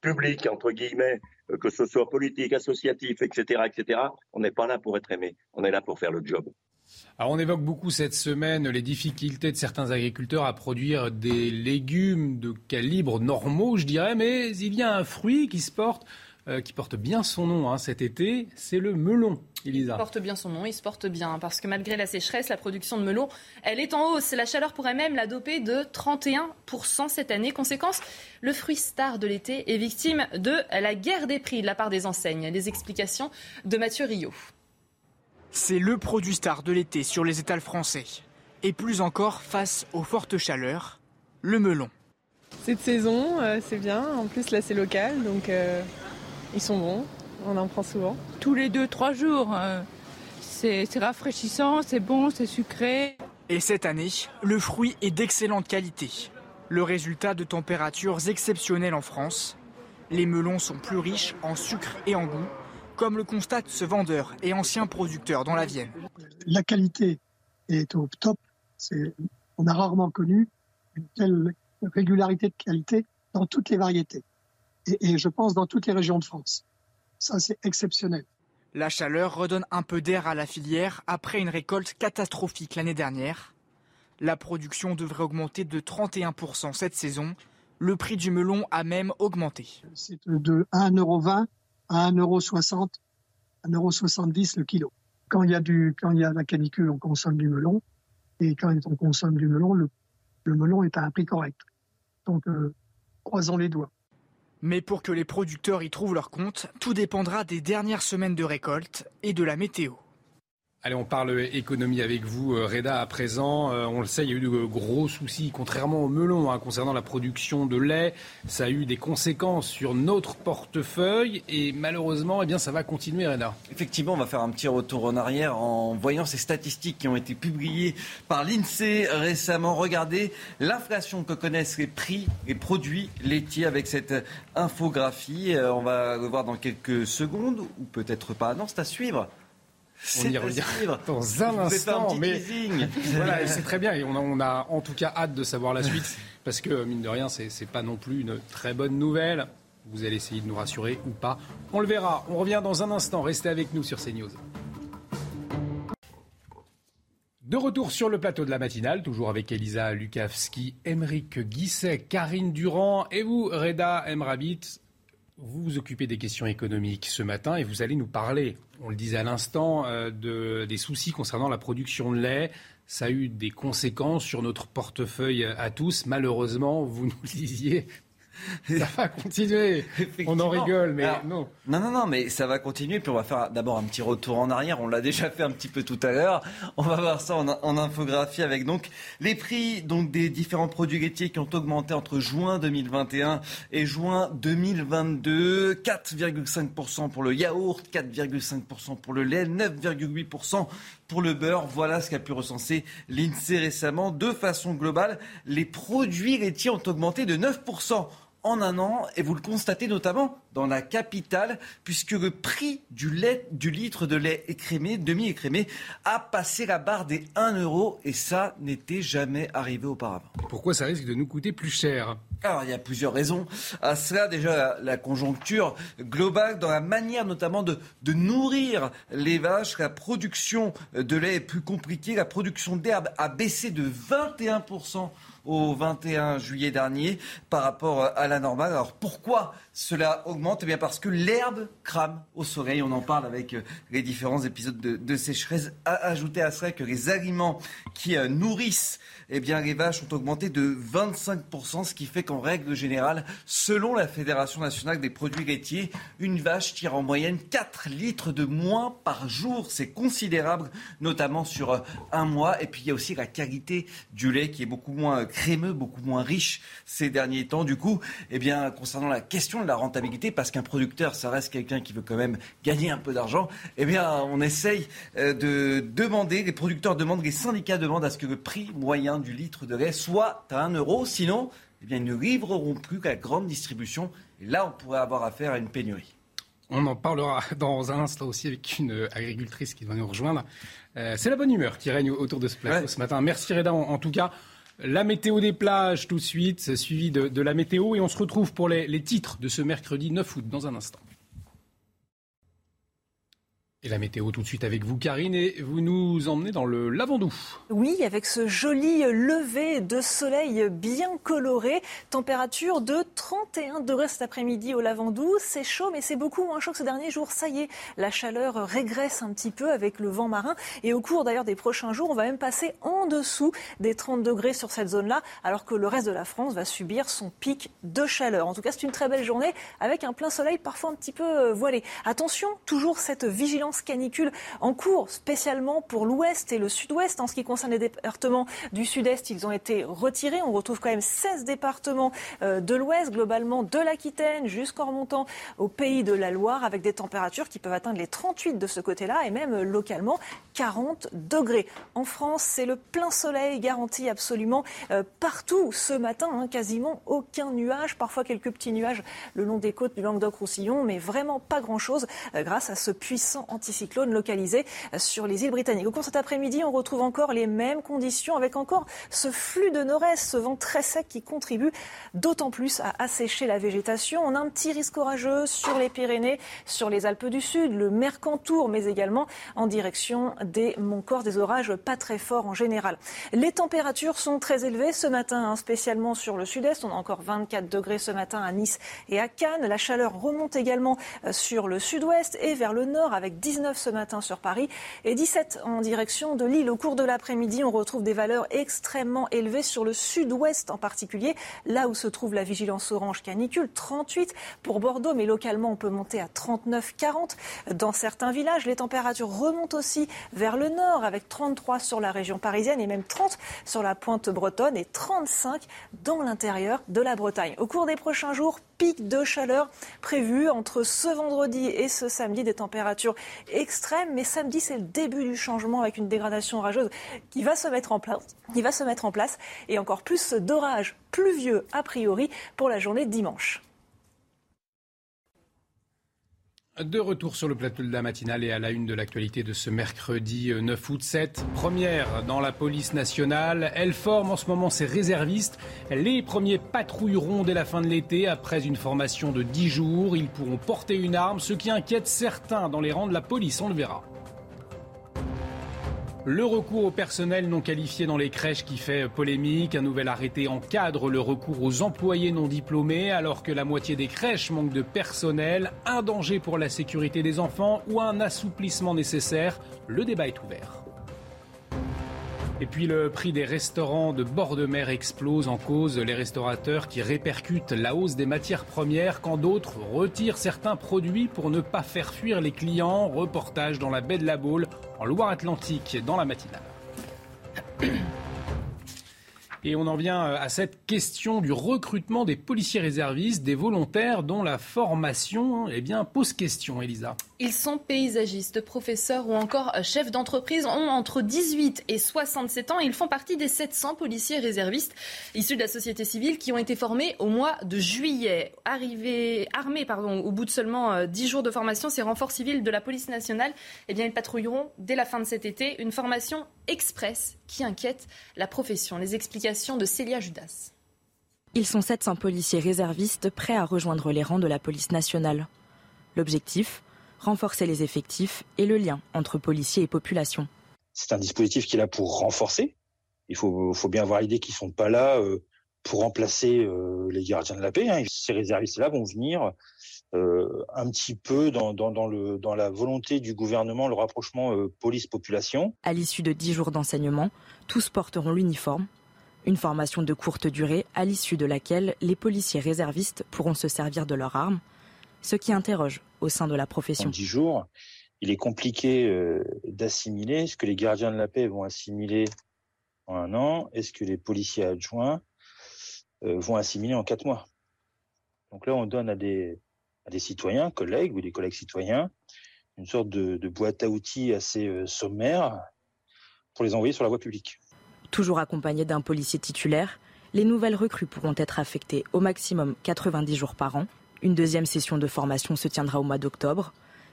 public, entre guillemets, euh, que ce soit politique, associatif, etc., etc., on n'est pas là pour être aimé. On est là pour faire le job. Alors on évoque beaucoup cette semaine les difficultés de certains agriculteurs à produire des légumes de calibre normaux, je dirais, mais il y a un fruit qui se porte euh, qui porte bien son nom hein, cet été, c'est le melon. Elisa. Il porte bien son nom, il se porte bien, parce que malgré la sécheresse, la production de melon, elle est en hausse. La chaleur pourrait même la doper de 31% cette année. Conséquence, le fruit star de l'été est victime de la guerre des prix de la part des enseignes. Les explications de Mathieu Rio. C'est le produit star de l'été sur les étals français. Et plus encore face aux fortes chaleurs, le melon. Cette saison, euh, c'est bien. En plus, là, c'est local, donc euh, ils sont bons, on en prend souvent. Tous les deux, trois jours. Euh, c'est rafraîchissant, c'est bon, c'est sucré. Et cette année, le fruit est d'excellente qualité. Le résultat de températures exceptionnelles en France. Les melons sont plus riches en sucre et en goût, comme le constate ce vendeur et ancien producteur dans la Vienne. La qualité est au top. On a rarement connu une telle régularité de qualité dans toutes les variétés et, je pense dans toutes les régions de France. Ça, c'est exceptionnel. La chaleur redonne un peu d'air à la filière après une récolte catastrophique l'année dernière. La production devrait augmenter de 31% cette saison. Le prix du melon a même augmenté. C'est de 1,20€ à 1,60€, 1,70€ le kilo. Quand il, y a du, quand il y a la canicule, on consomme du melon. Et quand on consomme du melon, le, melon est à un prix correct. Donc, euh, croisons les doigts. Mais pour que les producteurs y trouvent leur compte, tout dépendra des dernières semaines de récolte et de la météo. Allez, on parle économie avec vous, euh, Reda, à présent. Euh, on le sait, il y a eu de gros soucis, contrairement au melon, hein, concernant la production de lait. Ça a eu des conséquences sur notre portefeuille et malheureusement, eh bien, ça va continuer, Reda. Effectivement, on va faire un petit retour en arrière en voyant ces statistiques qui ont été publiées par l'INSEE récemment. Regardez l'inflation que connaissent les prix et produits laitiers avec cette infographie. Euh, on va le voir dans quelques secondes, ou peut-être pas. Non, c'est à suivre. On y revient dans un instant, mais voilà, c'est très bien et on a, en tout cas hâte de savoir la suite parce que mine de rien, c'est pas non plus une très bonne nouvelle. Vous allez essayer de nous rassurer ou pas, on le verra. On revient dans un instant. Restez avec nous sur CNews. De retour sur le plateau de la matinale, toujours avec Elisa Lukavski, Emeric Guisset, Karine Durand et vous, Reda Emrabit. Vous vous occupez des questions économiques ce matin et vous allez nous parler, on le disait à l'instant, euh, de, des soucis concernant la production de lait. Ça a eu des conséquences sur notre portefeuille à tous. Malheureusement, vous nous le disiez, ça va continuer. On en rigole, mais non. Non, non, non, mais ça va continuer. Puis on va faire d'abord un petit retour en arrière. On l'a déjà fait un petit peu tout à l'heure. On va voir ça en, infographie avec donc les prix donc des différents produits laitiers qui ont augmenté entre juin 2021 et juin 2022. 4,5% pour le yaourt, 4,5% pour le lait, 9,8% pour le beurre. Voilà ce qu'a pu recenser l'INSEE récemment. De façon globale, les produits laitiers ont augmenté de 9% en un an et vous le constatez notamment dans la capitale puisque le prix du, lait, du litre de lait écrémé, demi-écrémé, a passé la barre des 1 euro et ça n'était jamais arrivé auparavant. Pourquoi ça risque de nous coûter plus cher? Alors, il y a plusieurs raisons à cela. Déjà, la, conjoncture globale, dans la manière notamment de, de, nourrir les vaches. La production de lait est plus compliquée. La production d'herbe a baissé de 21% au 21 juillet dernier par rapport à la normale. Alors pourquoi cela augmente? Eh bien parce que l'herbe crame au soleil. On en parle avec euh, les différents épisodes de, sécheresse. Ajouter à cela que les aliments qui euh, nourrissent eh bien, les vaches ont augmenté de 25%, ce qui fait qu'en règle générale, selon la Fédération nationale des produits laitiers, une vache tire en moyenne 4 litres de moins par jour. C'est considérable, notamment sur euh, un mois. Et puis, il y a aussi la qualité du lait qui est beaucoup moins crémeux, beaucoup moins riche ces derniers temps. Du coup, eh bien, concernant la question de la rentabilité, parce qu'un producteur, ça reste quelqu'un qui veut quand même gagner un peu d'argent, eh bien, on essaye euh, de demander, les producteurs demandent, les syndicats demandent à ce que le prix moyen du litre de lait soit à 1 euro. Sinon, eh bien, ils ne livreront plus qu'à grande distribution. Et là, on pourrait avoir affaire à une pénurie. On en parlera dans un instant aussi avec une agricultrice qui va nous rejoindre. Euh, c'est la bonne humeur qui règne autour de ce plateau ce matin. Merci Reda en, tout cas. La météo des plages tout de suite, suivi de, la météo. Et on se retrouve pour les titres de ce mercredi 9 août dans un instant. Et la météo tout de suite avec vous, Karine, et vous nous emmenez dans le Lavandou. Oui, avec ce joli lever de soleil bien coloré. Température de 31 degrés cet après-midi au Lavandou. C'est chaud, mais c'est beaucoup moins chaud que ces derniers jours. Ça y est, la chaleur régresse un petit peu avec le vent marin. Et au cours d'ailleurs des prochains jours, on va même passer en dessous des 30 degrés sur cette zone-là, alors que le reste de la France va subir son pic de chaleur. En tout cas, c'est une très belle journée avec un plein soleil parfois un petit peu voilé. Attention, toujours cette vigilance canicule en cours, spécialement pour l'ouest et le sud-ouest. En ce qui concerne les départements du sud-est, ils ont été retirés. On retrouve quand même 16 départements euh, de l'ouest, globalement de l'Aquitaine jusqu'en remontant au pays de la Loire, avec des températures qui peuvent atteindre les 38 de ce côté-là et même euh, localement 40 degrés. En France, c'est le plein soleil garanti absolument euh, partout ce matin, hein, quasiment aucun nuage, parfois quelques petits nuages le long des côtes du Languedoc-Roussillon, mais vraiment pas grand-chose grâce à ce puissant anti anticyclone localisé sur les îles britanniques. Au cours de cet après-midi, on retrouve encore les mêmes conditions avec encore ce flux de nord-est, ce vent très sec qui contribue d'autant plus à assécher la végétation. On a un petit risque orageux sur les Pyrénées, sur les Alpes du Sud, le Mercantour, mais également en direction des Monts-Corse, des orages pas très forts en général. Les températures sont très élevées ce matin, hein, spécialement sur le sud-est. On a encore 24 degrés ce matin à Nice et à Cannes. La chaleur remonte également euh, sur le sud-ouest et vers le nord avec 10 19 ce matin sur Paris et 17 en direction de Lille. Au cours de l'après-midi, on retrouve des valeurs extrêmement élevées sur le sud-ouest en particulier, là où se trouve la vigilance orange canicule, 38 pour Bordeaux, mais localement on peut monter à 39-40 dans certains villages. Les températures remontent aussi vers le nord avec 33 sur la région parisienne et même 30 sur la pointe bretonne et 35 dans l'intérieur de la Bretagne. Au cours des prochains jours, pic de chaleur prévu entre ce vendredi et ce samedi, des températures extrêmes. Mais samedi, c'est le début du changement avec une dégradation orageuse qui va se mettre en place, qui va se mettre en place et encore plus d'orages pluvieux a priori pour la journée dimanche. De retour sur le plateau de la matinale et à la une de l'actualité de ce mercredi 9 euh, août 7. Première dans la police nationale. Elle forme en ce moment ses réservistes. Les premiers patrouilleront dès la fin de l'été. Après une formation de 10 jours, ils pourront porter une arme, ce qui inquiète certains dans les rangs de la police. On le verra. Le recours au personnel non qualifié dans les crèches qui fait polémique. Un nouvel arrêté encadre le recours aux employés non diplômés alors que la moitié des crèches manquent de personnel. Un danger pour la sécurité des enfants ou un assouplissement nécessaire? Le débat est ouvert. Et puis le prix des restaurants de bord de mer explose en cause les restaurateurs qui répercutent la hausse des matières premières quand d'autres retirent certains produits pour ne pas faire fuir les clients. Reportage dans la baie de la Baule en Loire-Atlantique dans la matinale. Et on en vient à cette question du recrutement des policiers réservistes, des volontaires dont la formation eh bien, pose question, Elisa. Ils sont paysagistes, professeurs ou encore chefs d'entreprise, ont entre 18 et 67 ans. Ils font partie des 700 policiers réservistes issus de la société civile qui ont été formés au mois de juillet. Arrivés, armés pardon, au bout de seulement 10 jours de formation, ces renforts civils de la police nationale, eh bien, ils patrouilleront dès la fin de cet été une formation express qui inquiète la profession. Les explications de Célia Judas. Ils sont 700 policiers réservistes prêts à rejoindre les rangs de la police nationale. L'objectif renforcer les effectifs et le lien entre policiers et population. C'est un dispositif qui est là pour renforcer. Il faut, faut bien avoir l'idée qu'ils ne sont pas là euh, pour remplacer euh, les gardiens de la paix. Hein. Ces réservistes-là vont venir un petit peu dans, dans, le, dans la volonté du gouvernement, le rapprochement police-population. À l'issue de dix jours d'enseignement, tous porteront l'uniforme. Une formation de courte durée à l'issue de laquelle les policiers réservistes pourront se servir de leurs armes, ce qui interroge au sein de la profession. En dix jours, il est compliqué euh, d'assimiler ce que les gardiens de la paix vont assimiler en un an? Et ce que les policiers adjoints euh, vont assimiler en quatre mois? Donc là, on donne à des, à des citoyens, collègues ou des collègues citoyens, une sorte de, boîte à outils assez euh, sommaire pour les envoyer sur la voie publique. Toujours accompagnés d'un policier titulaire, les nouvelles recrues pourront être affectées au maximum 90 jours par an une deuxième session de formation se tiendra au mois d'octobre.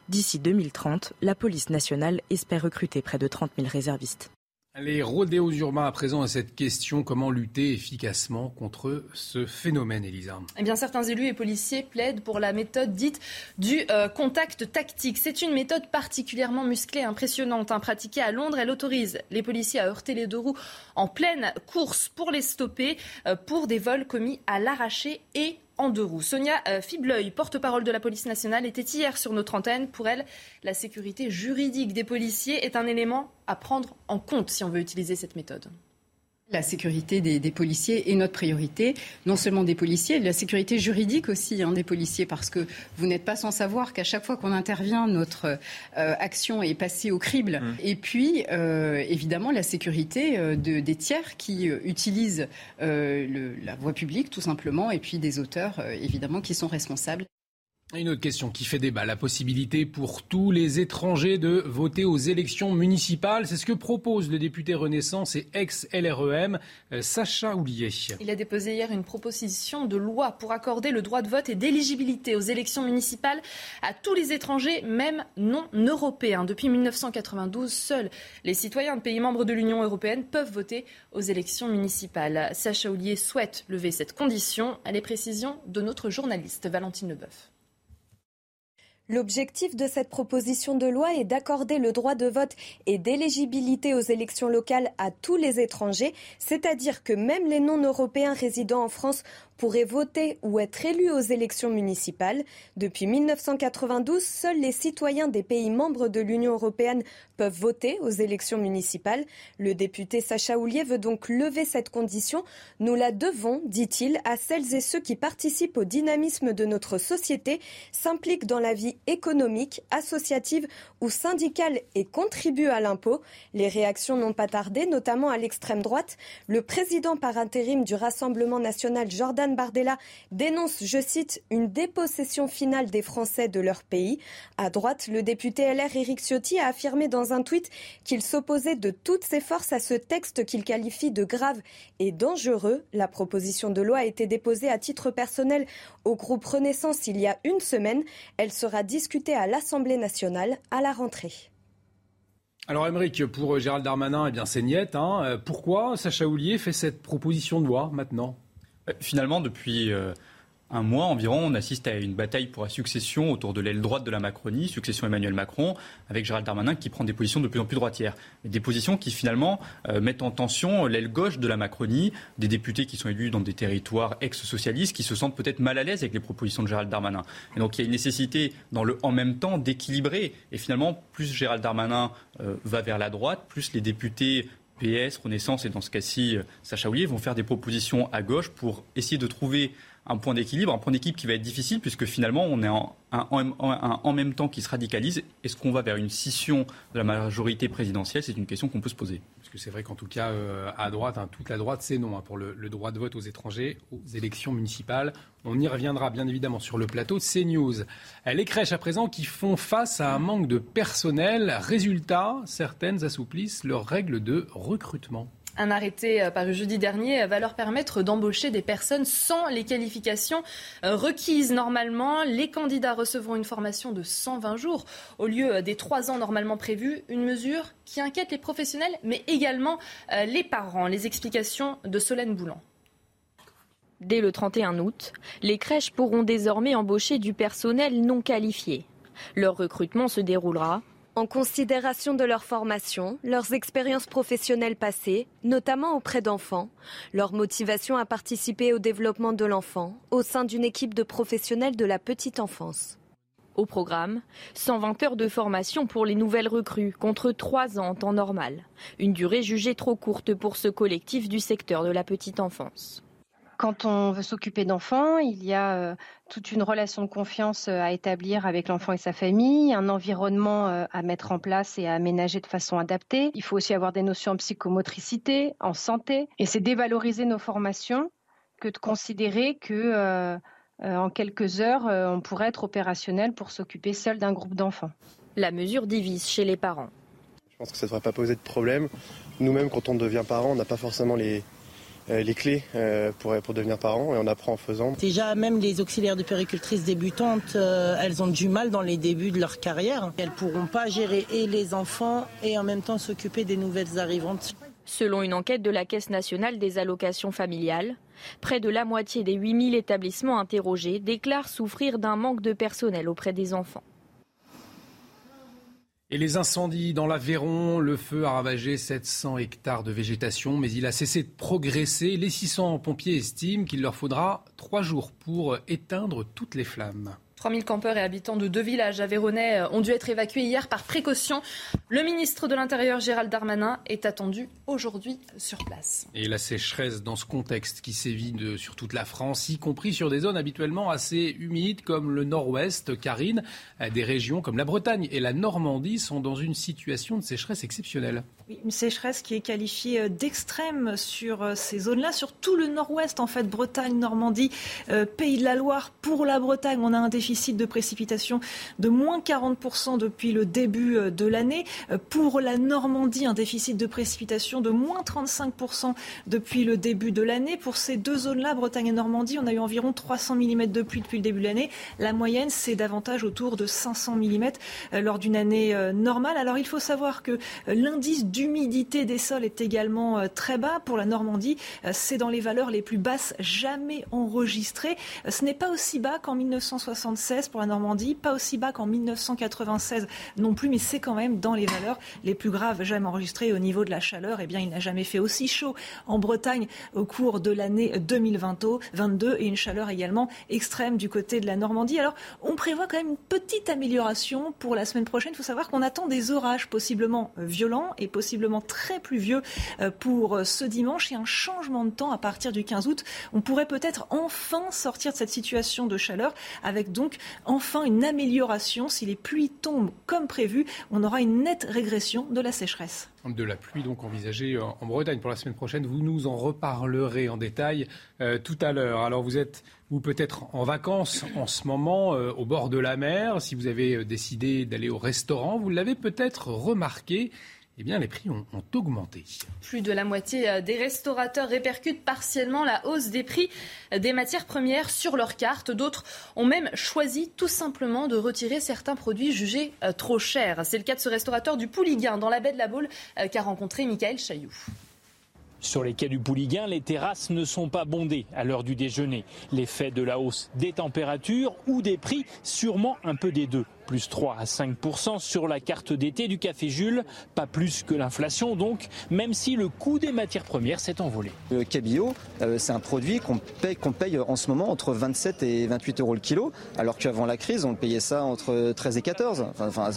D'ici 2030, la police nationale espère recruter près de 30 000 réservistes. Les rodéos urbains à présent à cette question comment lutter efficacement contre ce phénomène, Elisa? Eh bien, certains élus et policiers plaident pour la méthode dite du euh, contact tactique. C'est une méthode particulièrement musclée, impressionnante, hein, pratiquée à Londres. Elle autorise les policiers à heurter les deux roues en pleine course pour les stopper euh, pour des vols commis à l'arraché et en deux roues. Sonia euh, Fibleuil, porte-parole de la police nationale, était hier sur notre antenne. Pour elle, la sécurité juridique des policiers est un élément à prendre en compte si on veut utiliser cette méthode. La sécurité des, policiers est notre priorité, non seulement des policiers, la sécurité juridique aussi hein, des policiers, parce que vous n'êtes pas sans savoir qu'à chaque fois qu'on intervient, notre euh, action est passée au crible. Mmh. Et puis, euh, évidemment, la sécurité euh, de, des tiers qui utilisent la voie publique, tout simplement, et puis des auteurs, évidemment, qui sont responsables. Une autre question qui fait débat, la possibilité pour tous les étrangers de voter aux élections municipales. C'est ce que propose le député Renaissance et ex-LREM, euh, Sacha Houlier. Il a déposé hier une proposition de loi pour accorder le droit de vote et d'éligibilité aux élections municipales à tous les étrangers, même non européens. Depuis 1992, seuls les citoyens de pays membres de l'Union européenne peuvent voter aux élections municipales. Sacha Houlier souhaite lever cette condition. Les précisions de notre journaliste Valentine Leboeuf. L'objectif de cette proposition de loi est d'accorder le droit de vote et d'éligibilité aux élections locales à tous les étrangers, c'est-à-dire que même les non-européens résidant en France pourraient voter ou être élus aux élections municipales. Depuis 1992, seuls les citoyens des pays membres de l'Union européenne peuvent voter aux élections municipales. Le député Sacha Houlier veut donc lever cette condition. Nous la devons, dit-il, à celles et ceux qui participent au dynamisme de notre société, s'impliquent dans la vie économique, associative ou syndicale et contribuent à l'impôt. Les réactions n'ont pas tardé, notamment à l'extrême droite. Le président par intérim du Rassemblement national, Jordan Bardella dénonce, je cite, une dépossession finale des Français de leur pays. À droite, le député LR Éric Ciotti a affirmé dans un tweet qu'il s'opposait de toutes ses forces à ce texte qu'il qualifie de grave et dangereux. La proposition de loi a été déposée à titre personnel au groupe Renaissance il y a une semaine. Elle sera discutée à l'Assemblée nationale à la rentrée. Alors, Émeric, pour Gérald Darmanin, eh bien, c'est niette. Hein. Euh, pourquoi Sacha Houlier fait cette proposition de loi maintenant? euh, finalement, depuis euh, un mois environ, on assiste à une bataille pour la succession autour de l'aile droite de la Macronie, succession Emmanuel Macron, avec Gérald Darmanin qui prend des positions de plus en plus droitières. Des positions qui finalement euh, mettent en tension l'aile gauche de la Macronie, des députés qui sont élus dans des territoires ex-socialistes qui se sentent peut-être mal à l'aise avec les propositions de Gérald Darmanin. Et donc il y a une nécessité dans le en même temps d'équilibrer. Et finalement, plus Gérald Darmanin va vers la droite, plus les députés PS, Renaissance et dans ce cas-ci Sacha Oulier vont faire des propositions à gauche pour essayer de trouver un point d'équilibre, un point d'équilibre qui va être difficile puisque finalement on est en, un, en même temps qui se radicalise. Est-ce qu'on va vers une scission de la majorité présidentielle? C'est une question qu'on peut se poser. Que c'est vrai qu'en tout cas, euh, à droite, hein, toute la droite, c'est non hein, pour le, droit de vote aux étrangers, aux élections municipales. On y reviendra bien évidemment sur le plateau de CNews. Les crèches à présent qui font face à un manque de personnel. Résultat, certaines assouplissent leurs règles de recrutement. Un arrêté euh, paru jeudi dernier va leur permettre d'embaucher des personnes sans les qualifications euh, requises. Normalement, les candidats recevront une formation de 120 jours au lieu euh, des 3 ans normalement prévus. Une mesure qui inquiète les professionnels, mais également les parents. Les explications de Solène Boulan. Dès le 31 août, les crèches pourront désormais embaucher du personnel non qualifié. Leur recrutement se déroulera en considération de leur formation, leurs expériences professionnelles passées, notamment auprès d'enfants, leur motivation à participer au développement de l'enfant au sein d'une équipe de professionnels de la petite enfance. Au programme, 120 heures de formation pour les nouvelles recrues, contre 3 ans en temps normal. Une durée jugée trop courte pour ce collectif du secteur de la petite enfance. Quand on veut s'occuper d'enfants, il y a euh, toute une relation de confiance euh, à établir avec l'enfant et sa famille, un environnement euh, à mettre en place et à aménager de façon adaptée. Il faut aussi avoir des notions en psychomotricité, en santé. Et c'est dévaloriser nos formations que de considérer que en quelques heures, on pourrait être opérationnel pour s'occuper seul d'un groupe d'enfants. La mesure divise chez les parents. Je pense que ça ne devrait pas poser de problème. Nous-mêmes, quand on devient parent, on n'a pas forcément les, les clés euh, pour, pour devenir parent et on apprend en faisant. Déjà, même les auxiliaires de péricultrices débutantes, euh, elles ont du mal dans les débuts de leur carrière. Elles ne pourront pas gérer et les enfants et en même temps s'occuper des nouvelles arrivantes. Selon une enquête de la Caisse nationale des allocations familiales, près de la moitié des 8000 établissements interrogés déclarent souffrir d'un manque de personnel auprès des enfants. Et les incendies dans l'Aveyron, le feu a ravagé 700 hectares de végétation, mais il a cessé de progresser. Les 600 pompiers estiment qu'il leur faudra trois jours pour éteindre toutes les flammes. 3000 campeurs et habitants de deux villages aveyronnais ont dû être évacués hier par précaution. Le ministre de l'Intérieur, Gérald Darmanin, est attendu aujourd'hui sur place. Et la sécheresse dans ce contexte qui sévit sur toute la France, y compris sur des zones habituellement assez humides comme le nord-ouest, Karine, des régions comme la Bretagne et la Normandie sont dans une situation de sécheresse exceptionnelle. Une sécheresse qui est qualifiée euh, d'extrême sur euh, ces zones-là, sur tout le nord-ouest, en fait, Bretagne, Normandie, euh, Pays de la Loire. Pour la Bretagne, on a un défi déficit de précipitation de moins 40% depuis le début de l'année. Pour la Normandie, un déficit de précipitation de moins 35% depuis le début de l'année. Pour ces deux zones-là, Bretagne et Normandie, on a eu environ 300 mm de pluie depuis le début de l'année. La moyenne, c'est davantage autour de 500 mm lors d'une année normale. Alors il faut savoir que l'indice d'humidité des sols est également très bas. Pour la Normandie, c'est dans les valeurs les plus basses jamais enregistrées. Ce n'est pas aussi bas qu'en 1967 pour la Normandie, pas aussi bas qu'en 1996 non plus, mais c'est quand même dans les valeurs les plus graves jamais enregistrées au niveau de la chaleur. Eh bien, il n'a jamais fait aussi chaud en Bretagne au cours de l'année 2022 et une chaleur également extrême du côté de la Normandie. Alors, on prévoit quand même une petite amélioration pour la semaine prochaine. Il faut savoir qu'on attend des orages possiblement violents et possiblement très pluvieux euh, pour euh, ce dimanche et un changement de temps à partir du 15 août. On pourrait peut-être enfin sortir de cette situation de chaleur avec donc enfin une amélioration. Si les pluies tombent comme prévu, on aura une nette régression de la sécheresse. De la pluie donc envisagée en Bretagne pour la semaine prochaine. Vous nous en reparlerez en détail euh, tout à l'heure. Alors vous êtes vous peut-être en vacances en ce moment euh, au bord de la mer. Si vous avez euh, décidé d'aller au restaurant, vous l'avez peut-être remarqué eh bien, les prix ont, augmenté. Plus de la moitié euh, des restaurateurs répercutent partiellement la hausse des prix euh, des matières premières sur leur carte. D'autres ont même choisi tout simplement de retirer certains produits jugés euh, trop chers. C'est le cas de ce restaurateur du Pouliguen dans la baie de la Baule qu'a rencontré Michael Chailloux. Sur les quais du Pouliguen, les terrasses ne sont pas bondées à l'heure du déjeuner. L'effet de la hausse des températures ou des prix, sûrement un peu des deux plus 3 à 5% sur la carte d'été du Café Jules, pas plus que l'inflation donc, même si le coût des matières premières s'est envolé. Le cabillaud, euh, c'est un produit qu'on paye, en ce moment entre 27 et 28 euros le kilo, alors qu'avant la crise, on payait ça entre 13 et 14. Enfin,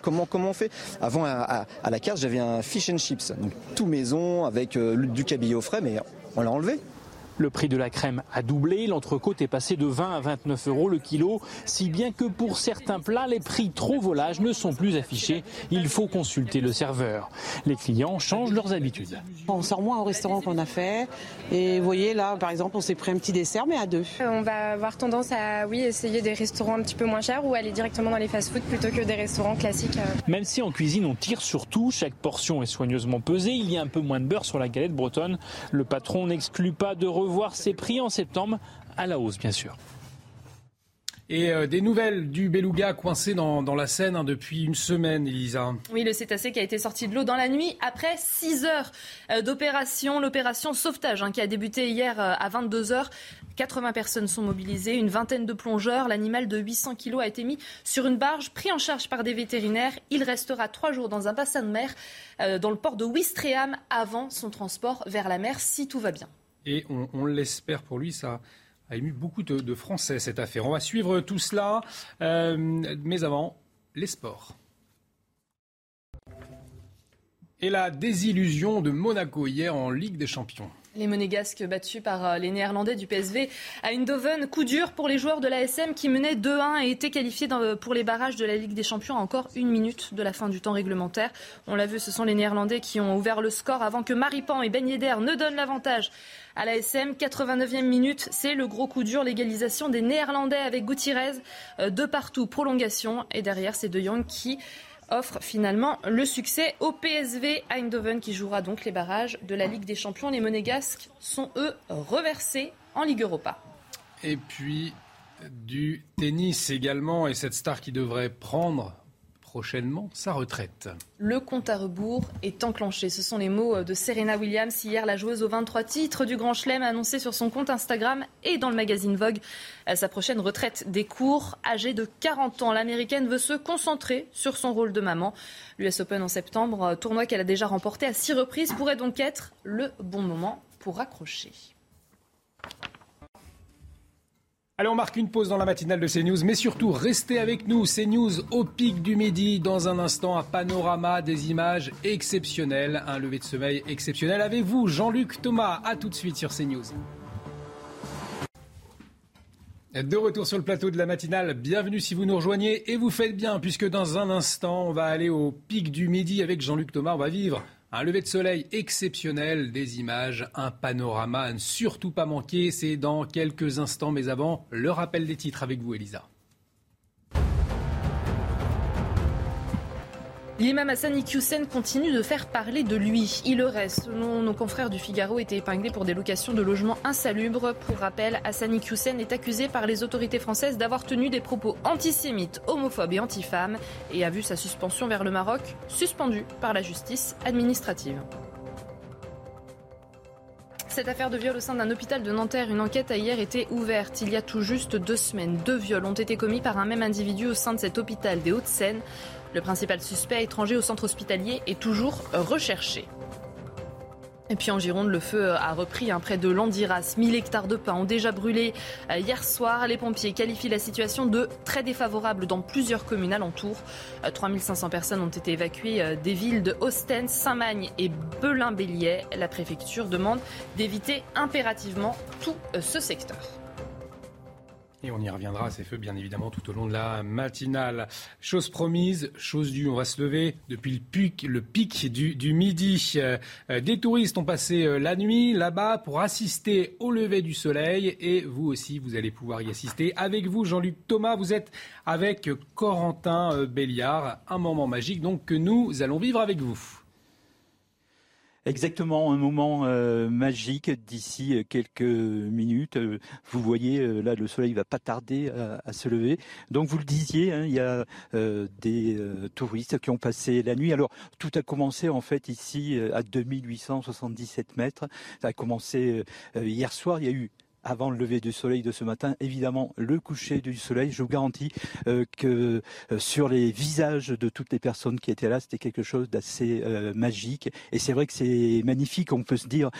comment, on fait? Avant, à, la carte, j'avais un fish and chips, donc tout maison avec euh, du cabillaud frais, mais on l'a enlevé. Le prix de la crème a doublé, l'entrecôte est passé de 20 à 29 euros le kilo, si bien que pour certains plats, les prix trop volages ne sont plus affichés. Il faut consulter le serveur. Les clients changent leurs habitudes. On sort moins au restaurant qu'on a fait. Et vous voyez, là, par exemple, on s'est pris un petit dessert, mais à deux. On va avoir tendance à, oui, essayer des restaurants un petit peu moins chers ou aller directement dans les fast-foods plutôt que des restaurants classiques. Même si en cuisine on tire sur tout, chaque portion est soigneusement pesée, il y a un peu moins de beurre sur la galette bretonne. Le patron n'exclut pas de revoir ses prix en septembre, à la hausse bien sûr. Et euh, des nouvelles du beluga coincé dans, la Seine hein, depuis une semaine, Elisa. Oui, le cétacé qui a été sorti de l'eau dans la nuit après 6 heures euh, d'opération, l'opération sauvetage hein, qui a débuté hier euh, à 22 heures. 80 personnes sont mobilisées, une vingtaine de plongeurs. L'animal de 800 kilos a été mis sur une barge, pris en charge par des vétérinaires. Il restera trois jours dans un bassin de mer dans le port de Ouistreham avant son transport vers la mer, si tout va bien. Et on, l'espère pour lui, ça a ému beaucoup de, Français, cette affaire. On va suivre tout cela, euh, mais avant, les sports. Et la désillusion de Monaco hier en Ligue des Champions. Les Monégasques battus par euh, les Néerlandais du PSV à Eindhoven. Coup dur pour les joueurs de l'ASM qui menaient 2-1 et étaient qualifiés pour les barrages de la Ligue des Champions encore une minute de la fin du temps réglementaire. On l'a vu, ce sont les Néerlandais qui ont ouvert le score avant que Maripan et Ben Yedder ne donnent l'avantage à l'ASM. 89e minute, c'est le gros coup dur, l'égalisation des Néerlandais avec Gutiérrez euh, de partout, prolongation. Et derrière, c'est De Jong qui offre finalement le succès au PSV Eindhoven qui jouera donc les barrages de la Ligue des Champions. Les Monégasques sont eux reversés en Ligue Europa. Et puis du tennis également et cette star qui devrait prendre prochainement sa retraite. Le compte à rebours est enclenché. Ce sont les mots de Serena Williams. Hier, la joueuse aux 23 titres du Grand Chelem a annoncé sur son compte Instagram et dans le magazine Vogue sa prochaine retraite des cours. Âgée de 40 ans, l'américaine veut se concentrer sur son rôle de maman. L'US Open en septembre, tournoi qu'elle a déjà remporté à six reprises, pourrait donc être le bon moment pour raccrocher. Allez, on marque une pause dans la matinale de CNews, mais surtout, restez avec nous. CNews au pic du midi. Dans un instant, un panorama des images exceptionnelles, un lever de sommeil exceptionnel. Avec vous, Jean-Luc Thomas. À tout de suite sur CNews. De retour sur le plateau de la matinale, bienvenue si vous nous rejoignez et vous faites bien puisque dans un instant on va aller au pic du midi avec Jean-Luc Thomas, on va vivre un lever de soleil exceptionnel, des images, un panorama à ne surtout pas manquer. C'est dans quelques instants, mais avant, le rappel des titres avec vous, Elisa. L'imam Hassan Iqiyoussen continue de faire parler de lui. Il le reste, selon nos confrères du Figaro, été épinglé pour des locations de logements insalubres. Pour rappel, Hassan Iqiyoussen est accusé par les autorités françaises d'avoir tenu des propos antisémites, homophobes et antifemmes et a vu sa suspension vers le Maroc suspendue par la justice administrative. Cette affaire de viol au sein d'un hôpital de Nanterre, une enquête a hier été ouverte. Il y a tout juste deux semaines, deux viols ont été commis par un même individu au sein de cet hôpital des Hauts-de-Seine. Le principal suspect étranger au centre hospitalier est toujours recherché. Et puis en Gironde, le feu a repris hein, près de Landiras. 1000 hectares de pins ont déjà brûlé euh, hier soir. Les pompiers qualifient la situation de très défavorable dans plusieurs communes alentours. 3500 euh, personnes ont été évacuées euh, des villes de Ostens, Saint-Magne et Belin-Bélier. La préfecture demande d'éviter impérativement tout ce secteur. Et on y reviendra à ces feux, bien évidemment, tout au long de la matinale. Chose promise, chose due, on va se lever depuis le pic, le pic du, midi. Euh, des touristes ont passé euh, la nuit là-bas pour assister au lever du soleil et vous aussi, vous allez pouvoir y assister. Avec vous, Jean-Luc Thomas, vous êtes avec Corentin euh, Béliard. Un moment magique donc que nous allons vivre avec vous. Exactement, un moment euh, magique d'ici euh, quelques minutes. Euh, vous voyez, là, le soleil va pas tarder à, se lever. Donc, vous le disiez, hein, il y a des touristes qui ont passé la nuit. Alors, tout a commencé en fait ici à 2877 mètres. Ça a commencé hier soir. Il y a eu avant le lever du soleil de ce matin, évidemment le coucher du soleil. Je vous garantis euh, que euh, sur les visages de toutes les personnes qui étaient là, c'était quelque chose d'assez euh, magique. Et c'est vrai que c'est magnifique. On peut se dire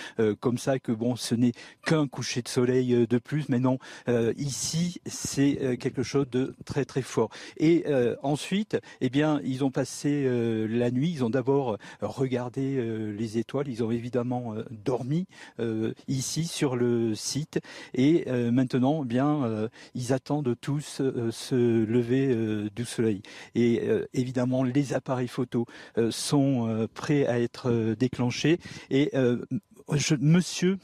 comme ça que bon, ce n'est qu'un coucher de soleil de plus, mais non. ici, c'est quelque chose de très très fort. Et ensuite, eh bien, ils ont passé la nuit. Ils ont d'abord regardé les étoiles. Ils ont évidemment dormi ici sur le site. Et euh, maintenant, bien, euh, ils attendent tous euh, ce lever du soleil. Et évidemment, les appareils photos sont prêts à être déclenchés. Et monsieur,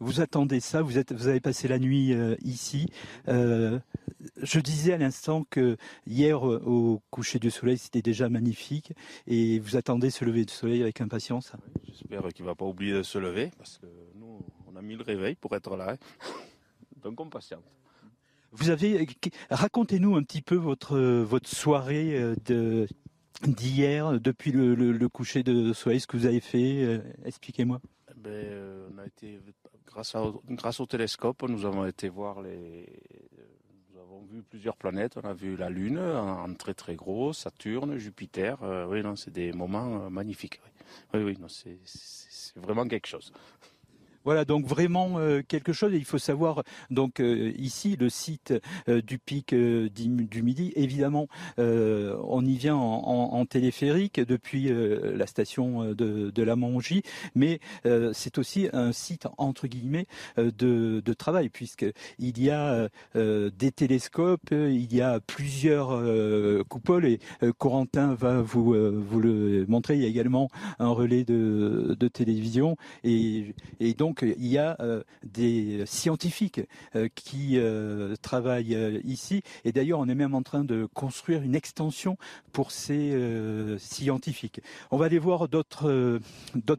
vous attendez ça, vous, avez passé la nuit ici. je disais à l'instant que hier au coucher du soleil, c'était déjà magnifique et vous attendez ce lever du soleil avec impatience? J'espère qu'il ne va pas oublier de se lever mis le réveil pour être là. Donc on patiente. Vous avez racontez-nous un petit peu votre votre soirée euh, de d'hier depuis le, coucher de soleil, ce que vous avez fait. Euh, expliquez-moi. Eh ben, euh, on a été grâce, grâce au télescope, nous avons été voir les. Nous avons vu plusieurs planètes. On a vu la Lune en, très très gros, Saturne, Jupiter. oui, non, c'est des moments magnifiques. Oui, oui, non, c'est vraiment quelque chose. Voilà, donc vraiment euh, quelque chose. Il faut savoir, donc euh, ici, le site euh, du pic du Midi, évidemment, on y vient en, téléphérique depuis la station de, de la Mongie, mais c'est aussi un site entre guillemets de, de travail puisqu'il y a des télescopes, il y a plusieurs coupoles et Corentin va vous, vous le montrer. Il y a également un relais de, de télévision et, et donc donc il y a euh, des scientifiques euh, qui euh, travaillent ici. Et d'ailleurs, on est même en train de construire une extension pour ces scientifiques. On va aller voir d'autres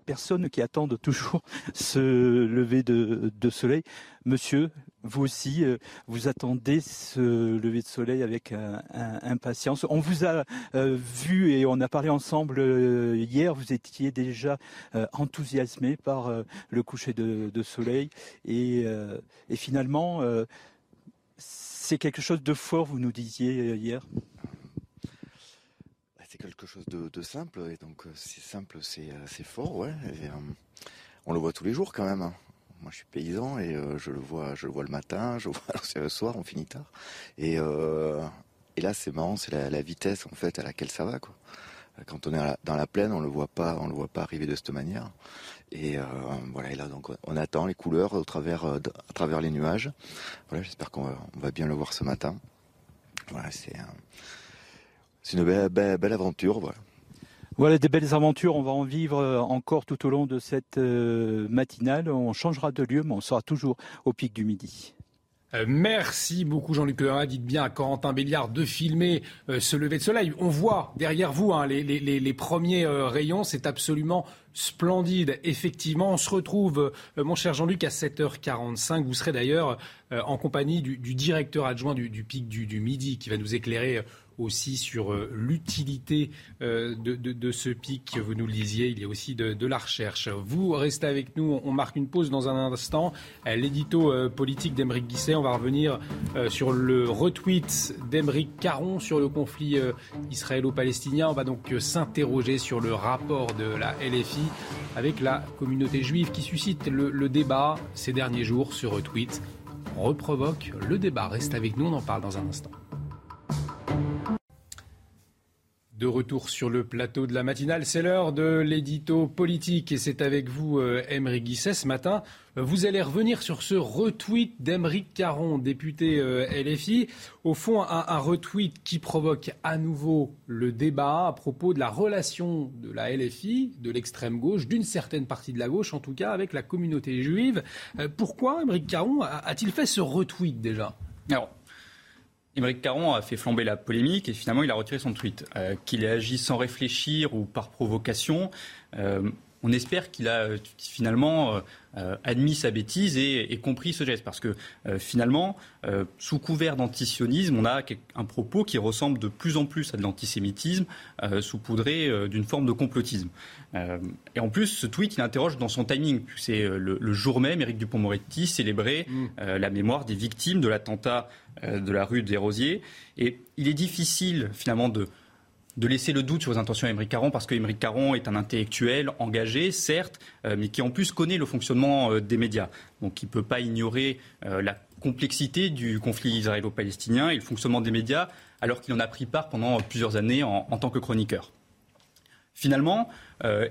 personnes qui attendent toujours ce lever de soleil. Monsieur, vous aussi, euh, vous attendez ce lever de soleil avec impatience. On vous a euh, vu et on a parlé ensemble euh, hier. Vous étiez déjà enthousiasmé par le coucher de, soleil et, finalement, c'est quelque chose de fort. Vous nous disiez hier. Bah, c'est quelque chose de, simple et donc c'est simple, c'est fort, on le voit tous les jours quand même. Moi, je suis paysan et euh, je le vois, je le vois le matin, je le vois le soir, on finit tard. Et, euh, et là, c'est marrant, c'est la, vitesse en fait à laquelle ça va, quoi. Quand on est dans la plaine, on le voit pas, on le voit pas arriver de cette manière. Et euh, voilà, et là donc on attend les couleurs au travers, à travers les nuages. Voilà, j'espère qu'on va, bien le voir ce matin. Voilà, c'est c'est une belle, belle, belle aventure, voilà. Voilà des belles aventures, on va en vivre euh, encore tout au long de cette euh, matinale. On changera de lieu, mais on sera toujours au pic du midi. Euh, merci beaucoup Jean-Luc Lerin. Dites bien à Corentin Béliard de filmer ce lever de soleil. On voit derrière vous hein, les, premiers rayons. C'est absolument splendide. Effectivement, on se retrouve, mon cher Jean-Luc, à 7h45. Vous serez d'ailleurs en compagnie du, directeur adjoint du, pic du, midi qui va nous éclairer aussi sur euh, l'utilité euh, de, ce pic. Vous nous le disiez, il y a aussi de, la recherche. Vous restez avec nous, on marque une pause dans un instant. L'édito euh, politique d'Emeric Guisset, on va revenir sur le retweet d'Emeric Caron sur le conflit israélo-palestinien. On va donc s'interroger sur le rapport de la LFI avec la communauté juive qui suscite le, le débat ces derniers jours. Ce retweet reprovoque le débat. Reste avec nous, on en parle dans un instant. De retour sur le plateau de la matinale, c'est l'heure de l'édito politique et c'est avec vous, Emery euh, Guisset, ce matin. Vous allez revenir sur ce retweet d'Emeric Caron, député euh, LFI. Au fond, un, retweet qui provoque à nouveau le débat à propos de la relation de la LFI, de l'extrême gauche, d'une certaine partie de la gauche en tout cas, avec la communauté juive. Euh, pourquoi Emeric Caron a-t-il fait ce retweet déjà? Émeric Caron a fait flamber la polémique et finalement il a retiré son tweet. Euh, qu'il ait agi sans réfléchir ou par provocation, euh, on espère qu'il a finalement admis sa bêtise et, compris ce geste. Parce que finalement, sous couvert d'antisionisme, on a un propos qui ressemble de plus en plus à de l'antisémitisme, saupoudré d'une forme de complotisme. et en plus, ce tweet, il interroge dans son timing. C'est le, jour même, Éric Dupont-Moretti célébrait mm. la mémoire des victimes de l'attentat de la rue des Rosiers. Et il est difficile, finalement, de de laisser le doute sur les intentions d'Émeric Caron, parce qu'Émeric Caron est un intellectuel engagé, certes, euh, mais qui en plus connaît le fonctionnement euh, des médias. Donc il ne peut pas ignorer euh, la complexité du conflit israélo-palestinien et le fonctionnement des médias, alors qu'il en a pris part pendant plusieurs années en, tant que chroniqueur. Finalement,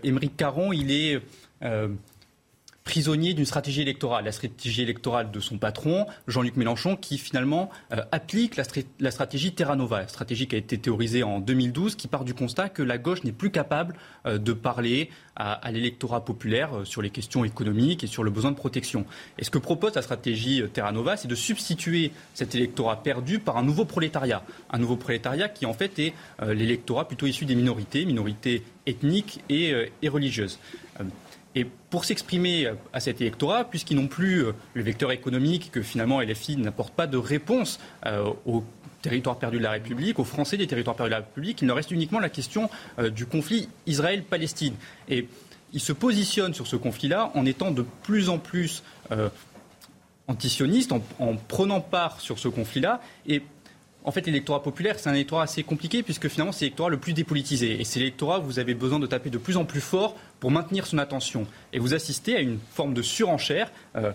Émeric Caron, il est prisonnier d'une stratégie électorale, la stratégie électorale de son patron, Jean-Luc Mélenchon, qui finalement euh, applique la, stratégie Terra Nova, stratégie qui a été théorisée en 2012, qui part du constat que la gauche n'est plus capable euh, de parler à, l'électorat populaire euh, sur les questions économiques et sur le besoin de protection. Et ce que propose la stratégie Terra Nova, c'est de substituer cet électorat perdu par un nouveau prolétariat, un nouveau prolétariat qui en fait est l'électorat plutôt issu des minorités, minorités ethniques et, et religieuses. Et pour s'exprimer à cet électorat, puisqu'ils n'ont plus euh, le vecteur économique, que finalement LFI n'apporte pas de réponse euh, aux territoires perdus de la République, aux Français des territoires perdus de la République, il ne reste uniquement la question euh, du conflit Israël-Palestine. Et ils se positionnent sur ce conflit-là en étant de plus en plus antisionistes, en, en, prenant part sur ce conflit-là. En fait, l'électorat populaire, c'est un électorat assez compliqué puisque finalement, c'est l'électorat le plus dépolitisé. Et c'est l'électorat où vous avez besoin de taper de plus en plus fort pour maintenir son attention. Et vous assistez à une forme de surenchère. Euh,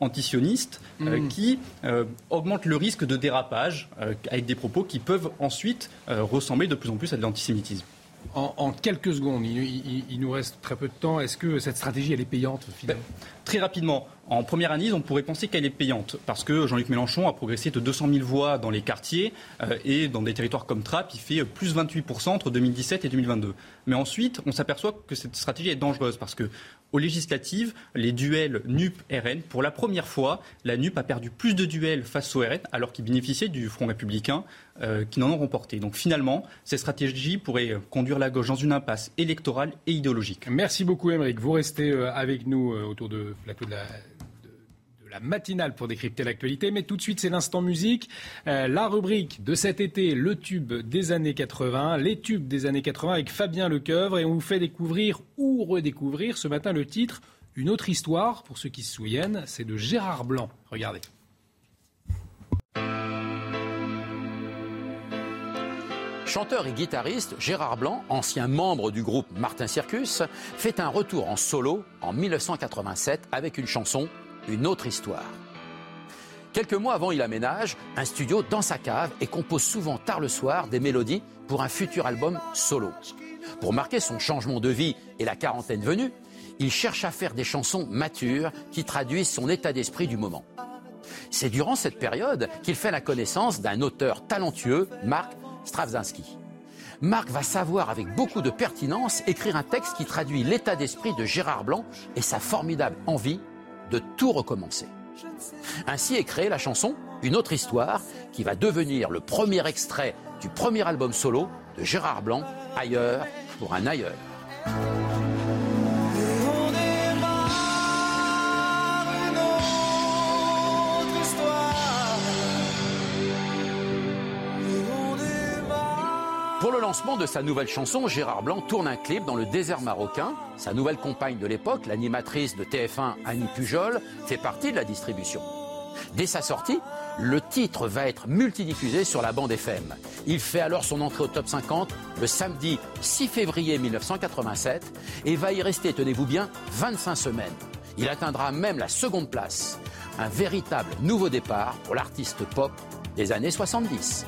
antisioniste euh, mm. qui euh, augmente le risque de dérapage avec des propos qui peuvent ensuite ressembler de plus en plus à de l'antisémitisme. En, quelques secondes, il, nous reste très peu de temps. Est-ce que cette stratégie, elle est payante finalement? Ben, Très rapidement, en première analyse, on pourrait penser qu'elle est payante parce que Jean-Luc Mélenchon a progressé de 200 000 voix dans les quartiers euh, et dans des territoires comme Trappes, il fait plus 28% entre 2017 et 2022. Mais ensuite, on s'aperçoit que cette stratégie est dangereuse parce que aux législatives, les duels NUP-RN, pour la première fois, la NUP a perdu plus de duels face au RN alors qu'il bénéficiait du Front républicain euh, qui n'en ont remporté. Donc finalement, cette stratégie pourrait conduire la gauche dans une impasse électorale et idéologique. Merci beaucoup, Émeric. Vous restez euh, avec nous autour de de la la matinale pour décrypter l'actualité. Mais tout de suite, c'est l'instant musique. Euh, la rubrique de cet été, le tube des années 80, les tubes des années 80 avec Fabien Lecoeuvre. Et on vous fait découvrir ou redécouvrir ce matin le titre Une autre histoire. Pour ceux qui se souviennent, c'est de Gérard Blanc. Regardez. Chanteur et guitariste, Gérard Blanc, ancien membre du groupe Martin Circus, fait un retour en solo en 1987 avec une chanson une autre histoire. Quelques mois avant, il aménage un studio dans sa cave et compose souvent tard le soir des mélodies pour un futur album solo. Pour marquer son changement de vie et la quarantaine venue, il cherche à faire des chansons matures qui traduisent son état d'esprit du moment. C'est durant cette période qu'il fait la connaissance d'un auteur talentueux, Marc Stravzinski. Marc va savoir avec beaucoup de pertinence écrire un texte qui traduit l'état d'esprit de Gérard Blanc et sa formidable envie de tout recommencer. Ainsi est créée la chanson Une autre histoire qui va devenir le premier extrait du premier album solo de Gérard Blanc, Ailleurs pour un ailleurs. Lancement de sa nouvelle chanson, Gérard Blanc tourne un clip dans le désert marocain. Sa nouvelle compagne de l'époque, l'animatrice de TF1 Annie Pujol, fait partie de la distribution. Dès sa sortie, le titre va être multidiffusé sur la bande FM. Il fait alors son entrée au top 50 le samedi 6 février 1987 et va y rester, tenez-vous bien, 25 semaines. Il atteindra même la seconde place. Un véritable nouveau départ pour l'artiste pop des années 70.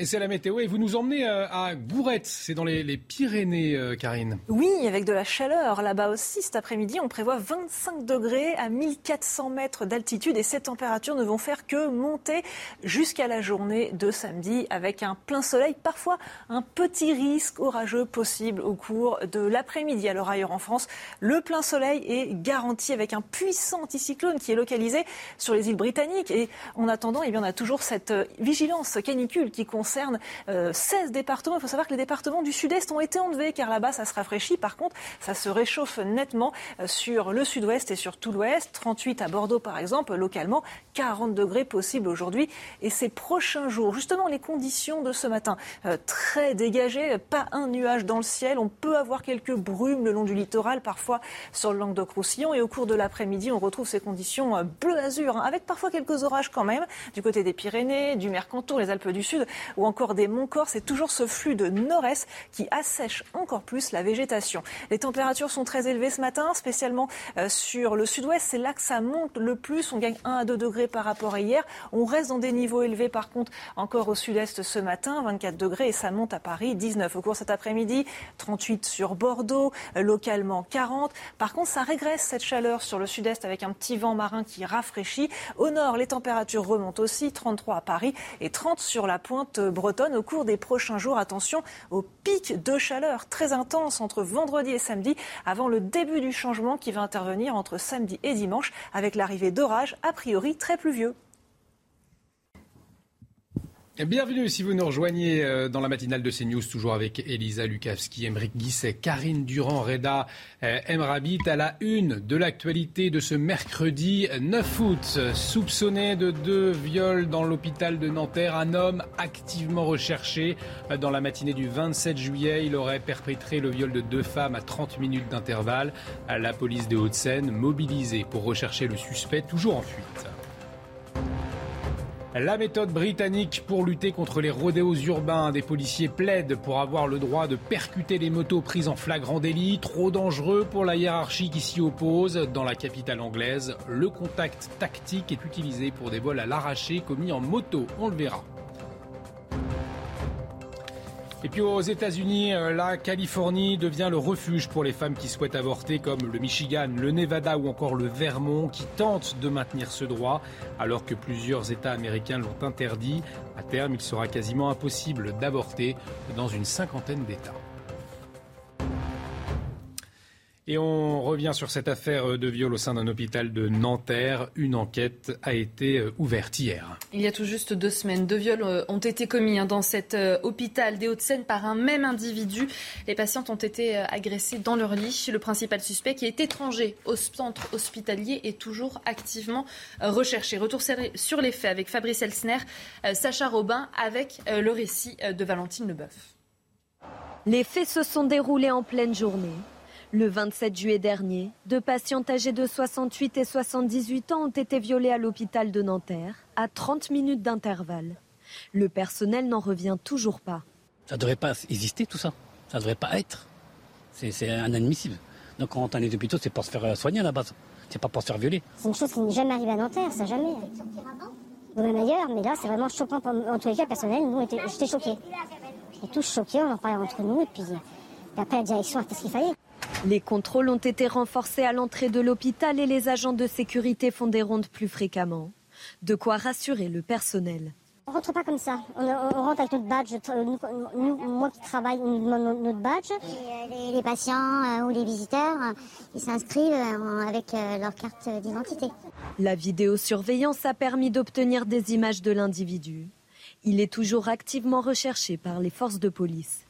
Et c'est la météo et vous nous emmenez euh, à Gourette, c'est dans les, Pyrénées, euh, Karine. Oui, avec de la chaleur là-bas aussi. Cet après-midi, on prévoit 25 degrés à 1400 mètres d'altitude et ces températures ne vont faire que monter jusqu'à la journée de samedi avec un plein soleil, parfois un petit risque orageux possible au cours de l'après-midi. Alors ailleurs en France, le plein soleil est garanti avec un puissant anticyclone qui est localisé sur les îles britanniques et en attendant, eh bien, on a toujours cette euh, vigilance canicule qui concerne 16 euh, départements. Il faut savoir que les départements du sud-est ont été enlevés car là-bas ça se rafraîchit. Par contre, ça se réchauffe nettement euh, sur le sud-ouest et sur tout l'ouest. 38 à Bordeaux par exemple, localement 40 degrés possibles aujourd'hui. Et ces prochains jours, justement les conditions de ce matin, très dégagées, pas un nuage dans le ciel. On peut avoir quelques brumes le long du littoral, parfois sur le Languedoc-Roussillon. Et au cours de l'après-midi, on retrouve ces conditions bleu azur, hein, avec parfois quelques orages quand même, du côté des Pyrénées, du Mercantour, les Alpes du Sud ou encore des monts Corse. C'est toujours ce flux de nord-est qui assèche encore plus la végétation. Les températures sont très élevées ce matin, spécialement euh, sur le sud-ouest. C'est là que ça monte le plus. On gagne 1 à 2 degrés par rapport à hier. On reste dans des niveaux élevés par contre encore au sud-est ce matin, 24 degrés et ça monte à Paris, 19 au cours cet après-midi, 38 sur Bordeaux, euh, localement 40. Par contre, ça régresse cette chaleur sur le sud-est avec un petit vent marin qui rafraîchit. Au nord, les températures remontent aussi, 33 à Paris et 30 sur la pointe bretonne. Au cours des prochains jours, attention au pic de chaleur très intense entre vendredi et samedi avant le début du changement qui va intervenir entre samedi et dimanche avec l'arrivée d'orages a priori très pluvieux. Bienvenue si vous nous rejoignez euh, dans la matinale de CNews, toujours avec Elisa Lukavski, Emeric Guisset, Karine Durand, Reda Emrabit à la une de l'actualité de ce mercredi 9 août. Soupçonné de deux viols dans l'hôpital de Nanterre, un homme activement recherché dans la matinée du 27 juillet. Il aurait perpétré le viol de deux femmes à 30 minutes d'intervalle. La police des Hauts-de-Seine mobilisée pour rechercher le suspect, toujours en fuite. La méthode britannique pour lutter contre les rodéos urbains, des policiers plaident pour avoir le droit de percuter les motos prises en flagrant délit, trop dangereux pour la hiérarchie qui s'y oppose. Dans la capitale anglaise, le contact tactique est utilisé pour des vols à l'arraché commis en moto, on le verra. Et puis aux États-Unis, euh, la Californie devient le refuge pour les femmes qui souhaitent avorter, comme le Michigan, le Nevada ou encore le Vermont, qui tentent de maintenir ce droit, alors que plusieurs États américains l'ont interdit. À terme, il sera quasiment impossible d'avorter dans une cinquantaine d'États. Et on revient sur cette affaire de viol au sein d'un hôpital de Nanterre. Une enquête a été euh, ouverte hier. Il y a tout juste deux semaines, deux viols euh, ont été commis hein, dans cet euh, hôpital des Hauts-de-Seine par un même individu. Les patientes ont été agressées dans leur lit. Le principal suspect, qui est étranger au centre hospitalier, est toujours activement recherché. Retour sur les faits avec Fabrice Elsner, Sacha Robin, avec le récit de Valentine Leboeuf. Les faits se sont déroulés en pleine journée. Le 27 juillet dernier, deux patientes âgées de 68 et 78 ans ont été violées à l'hôpital de Nanterre, à 30 minutes d'intervalle. Le personnel n'en revient toujours pas. Ça ne devrait pas exister tout ça. Ça ne devrait pas être. C'est inadmissible. Donc quand on est les hôpitaux, c'est pour se faire soigner à la base. C'est pas pour se faire violer. C'est une chose qui n'est jamais arrivée à Nanterre, ça jamais. Ou même ailleurs, mais là c'est vraiment choquant. En tous les cas, personnel, nous, j'étais choqué. J'étais tous choqués, on en parlait entre nous, et puis, et après la direction a fait ce qu'il fallait. Les contrôles ont été renforcés à l'entrée de l'hôpital et les agents de sécurité font des rondes plus fréquemment. De quoi rassurer le personnel. On rentre pas comme ça. On, rentre avec notre badge. moi qui travaille, on demande notre badge. Et, les, patients euh, ou les visiteurs, ils s'inscrivent euh, avec euh, leur carte d'identité. La vidéosurveillance a permis d'obtenir des images de l'individu. Il est toujours activement recherché par les forces de police.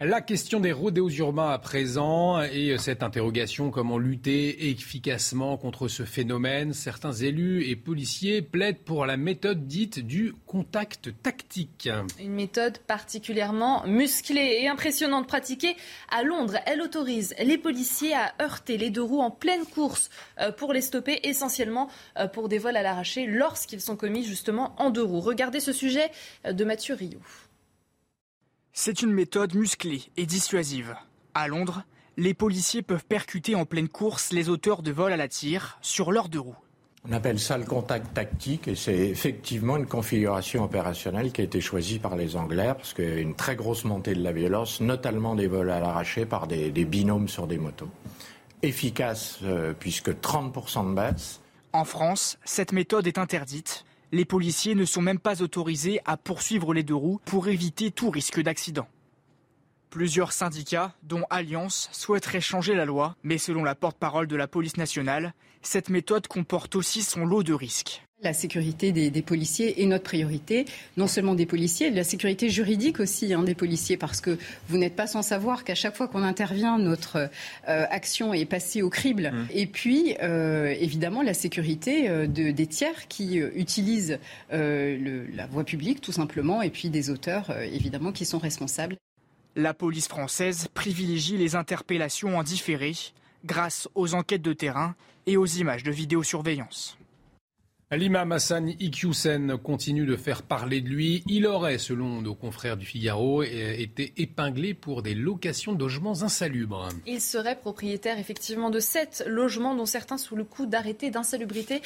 La question des rodéos urbains à présent et cette interrogation comment lutter efficacement contre ce phénomène. Certains élus et policiers plaident pour la méthode dite du contact tactique. Une méthode particulièrement musclée et impressionnante pratiquée à Londres. Elle autorise les policiers à heurter les deux roues en pleine course euh, pour les stopper, essentiellement euh, pour des vols à l'arraché lorsqu'ils sont commis justement en deux roues. Regardez ce sujet euh, de Mathieu Rioux. C'est une méthode musclée et dissuasive. À Londres, les policiers peuvent percuter en pleine course les auteurs de vols à la tire sur leurs deux roues. On appelle ça le contact tactique et c'est effectivement une configuration opérationnelle qui a été choisie par les Anglais parce qu'il y a une très grosse montée de la violence, notamment des vols à l'arraché par des, binômes sur des motos. Efficace euh, puisque 30% de baisse. En France, cette méthode est interdite. Les policiers ne sont même pas autorisés à poursuivre les deux roues pour éviter tout risque d'accident. Plusieurs syndicats, dont Alliance, souhaiteraient changer la loi, mais selon la porte-parole de la police nationale, cette méthode comporte aussi son lot de risques. La sécurité des, policiers est notre priorité, non seulement des policiers, la sécurité juridique aussi hein, des policiers, parce que vous n'êtes pas sans savoir qu'à chaque fois qu'on intervient, notre euh, action est passée au crible. Mmh. Et puis, euh, évidemment, la sécurité euh, de, des tiers qui utilisent la voie publique, tout simplement, et puis des auteurs, évidemment, qui sont responsables. La police française privilégie les interpellations en différé grâce aux enquêtes de terrain et aux images de vidéosurveillance. L'imam Hassan Iqiyoussen continue de faire parler de lui. Il aurait, selon nos confrères du Figaro, été épinglé pour des locations de logements insalubres. Il serait propriétaire effectivement de sept logements, dont certains sous le coup d'arrêté d'insalubrité.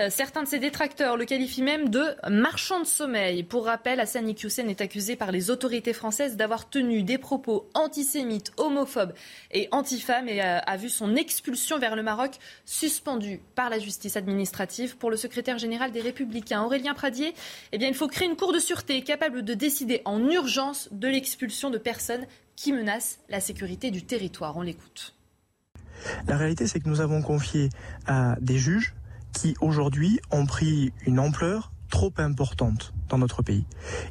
Euh, certains de ses détracteurs le qualifient même de marchand de sommeil. Pour rappel, Hassan Iqiyoussen est accusé par les autorités françaises d'avoir tenu des propos antisémites, homophobes et antifemmes et a vu son expulsion vers le Maroc suspendue par la justice administrative pour le secrétaire général des Républicains, Aurélien Pradier, eh bien, il faut créer une cour de sûreté capable de décider en urgence de l'expulsion de personnes qui menacent la sécurité du territoire. On l'écoute. La réalité, c'est que nous avons confié à des juges qui, aujourd'hui, ont pris une ampleur trop importante dans notre pays.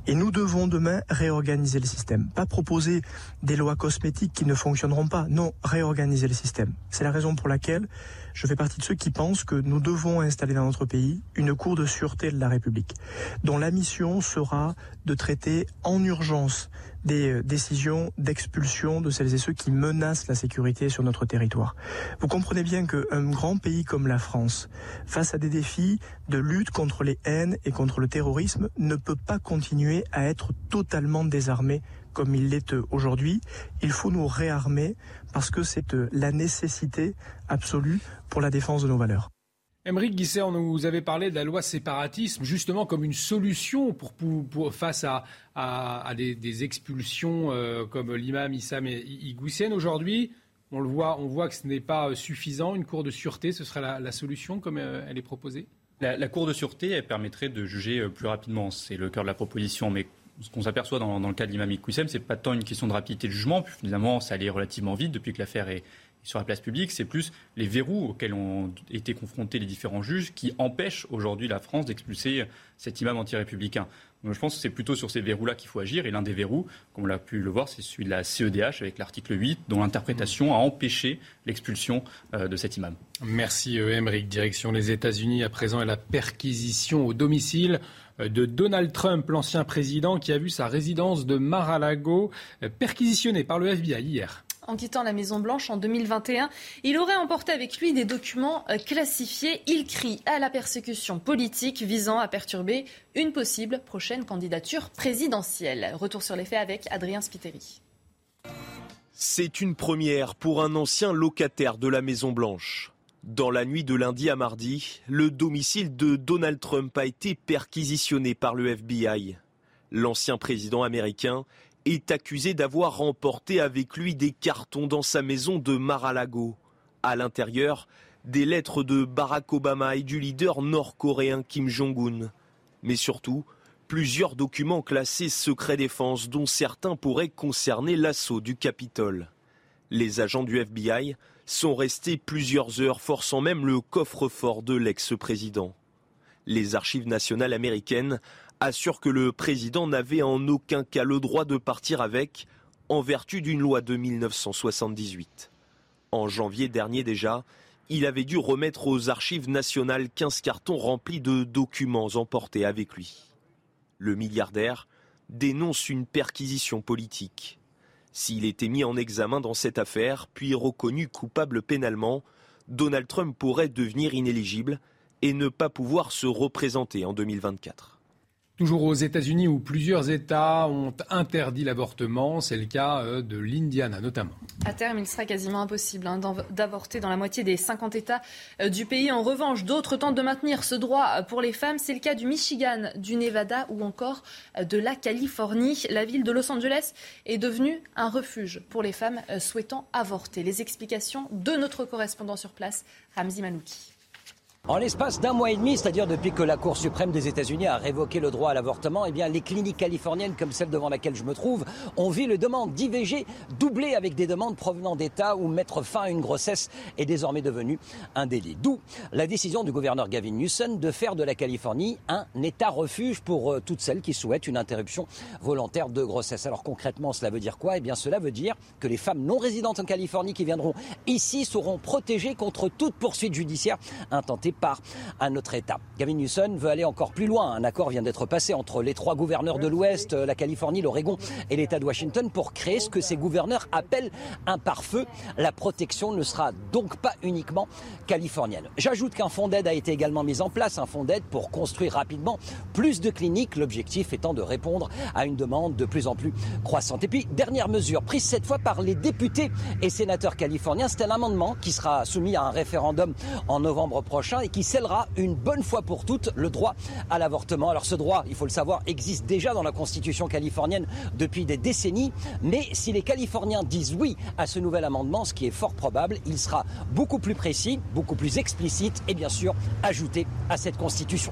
Et nous devons demain réorganiser le système. Pas proposer des lois cosmétiques qui ne fonctionneront pas. Non, réorganiser le système. C'est la raison pour laquelle je fais partie de ceux qui pensent que nous devons installer dans notre pays une cour de sûreté de la République, dont la mission sera de traiter en urgence des euh, décisions d'expulsion de celles et ceux qui menacent la sécurité sur notre territoire. Vous comprenez bien qu'un grand pays comme la France, face à des défis de lutte contre les haines et contre le terrorisme, ne peut pas continuer à être totalement désarmé comme il l'est aujourd'hui. Il faut nous réarmer parce que c'est euh, la nécessité absolue pour la défense de nos valeurs. Émeric Guisset, on nous avait parlé de la loi séparatisme justement comme une solution pour, face à, des, expulsions euh, comme l'imam Issam Igoussen. Aujourd'hui, on le voit, on voit que ce n'est pas suffisant. Une cour de sûreté, ce serait la, solution comme euh, elle est proposée? La, cour de sûreté, elle permettrait de juger plus rapidement. C'est le cœur de la proposition. Mais ce qu'on s'aperçoit dans, le cas de l'imam ce c'est pas tant une question de rapidité de jugement, finalement ça allait relativement vite depuis que l'affaire est, sur la place publique, c'est plus les verrous auxquels ont été confrontés les différents juges qui empêchent aujourd'hui la France d'expulser cet imam anti-républicain. je pense que c'est plutôt sur ces verrous-là qu'il faut agir. Et l'un des verrous, comme on l'a pu le voir, c'est celui de la CEDH avec l'article 8, dont l'interprétation a empêché l'expulsion euh, de cet imam. Merci, Emeric. Direction les États-Unis à présent et la perquisition au domicile de Donald Trump, l'ancien président, qui a vu sa résidence de Mar-a-Lago perquisitionnée par le FBI hier. En quittant la Maison-Blanche en 2021, il aurait emporté avec lui des documents euh, classifiés. Il crie à la persécution politique visant à perturber une possible prochaine candidature présidentielle. Retour sur les faits avec Adrien Spiteri. C'est une première pour un ancien locataire de la Maison-Blanche. Dans la nuit de lundi à mardi, le domicile de Donald Trump a été perquisitionné par le FBI. L'ancien président américain est accusé d'avoir remporté avec lui des cartons dans sa maison de Mar-a-Lago. À l'intérieur, des lettres de Barack Obama et du leader nord-coréen Kim Jong-un. Mais surtout, plusieurs documents classés secret défense dont certains pourraient concerner l'assaut du Capitole. Les agents du FBI sont restés plusieurs heures, forçant même le coffre-fort de l'ex-président. Les archives nationales américaines assurent que le président n'avait en aucun cas le droit de partir avec, en vertu d'une loi de 1978. En janvier dernier déjà, il avait dû remettre aux archives nationales 15 cartons remplis de documents emportés avec lui. Le milliardaire dénonce une perquisition politique. S'il était mis en examen dans cette affaire, puis reconnu coupable pénalement, Donald Trump pourrait devenir inéligible et ne pas pouvoir se représenter en 2024. Toujours aux États-Unis où plusieurs États ont interdit l'avortement, c'est le cas euh, de l'Indiana notamment. À terme, il sera quasiment impossible hein, d'avorter dans la moitié des 50 États euh, du pays. En revanche, d'autres tentent de maintenir ce droit euh, pour les femmes. C'est le cas du Michigan, du Nevada ou encore de la Californie. La ville de Los Angeles est devenue un refuge pour les femmes souhaitant avorter. Les explications de notre correspondant sur place, Ramzi Manouki. En l'espace d'un mois et demi, c'est-à-dire depuis que la Cour suprême des États-Unis a révoqué le droit à l'avortement, eh bien, les cliniques californiennes, comme celle devant laquelle je me trouve, ont vu les demandes d'IVG doubler avec des demandes provenant d'États où mettre fin à une grossesse est désormais devenu un délit. D'où la décision du gouverneur Gavin Newsom de faire de la Californie un État refuge pour euh, toutes celles qui souhaitent une interruption volontaire de grossesse. Alors concrètement, cela veut dire quoi? Eh bien, cela veut dire que les femmes non résidentes en Californie qui viendront ici seront protégées contre toute poursuite judiciaire intentée par un autre État. Gavin Newsom veut aller encore plus loin. Un accord vient d'être passé entre les trois gouverneurs de l'Ouest, la Californie, l'Oregon et l'État de Washington pour créer ce que ces gouverneurs appellent un pare-feu. La protection ne sera donc pas uniquement californienne. J'ajoute qu'un fonds d'aide a été également mis en place, un fonds d'aide pour construire rapidement plus de cliniques, l'objectif étant de répondre à une demande de plus en plus croissante. Et puis, dernière mesure, prise cette fois par les députés et sénateurs californiens, c'est un amendement qui sera soumis à un référendum en novembre prochain et qui scellera une bonne fois pour toutes le droit à l'avortement. Alors ce droit, il faut le savoir, existe déjà dans la Constitution californienne depuis des décennies, mais si les Californiens disent oui à ce nouvel amendement, ce qui est fort probable, il sera beaucoup plus précis, beaucoup plus explicite et bien sûr ajouté à cette Constitution.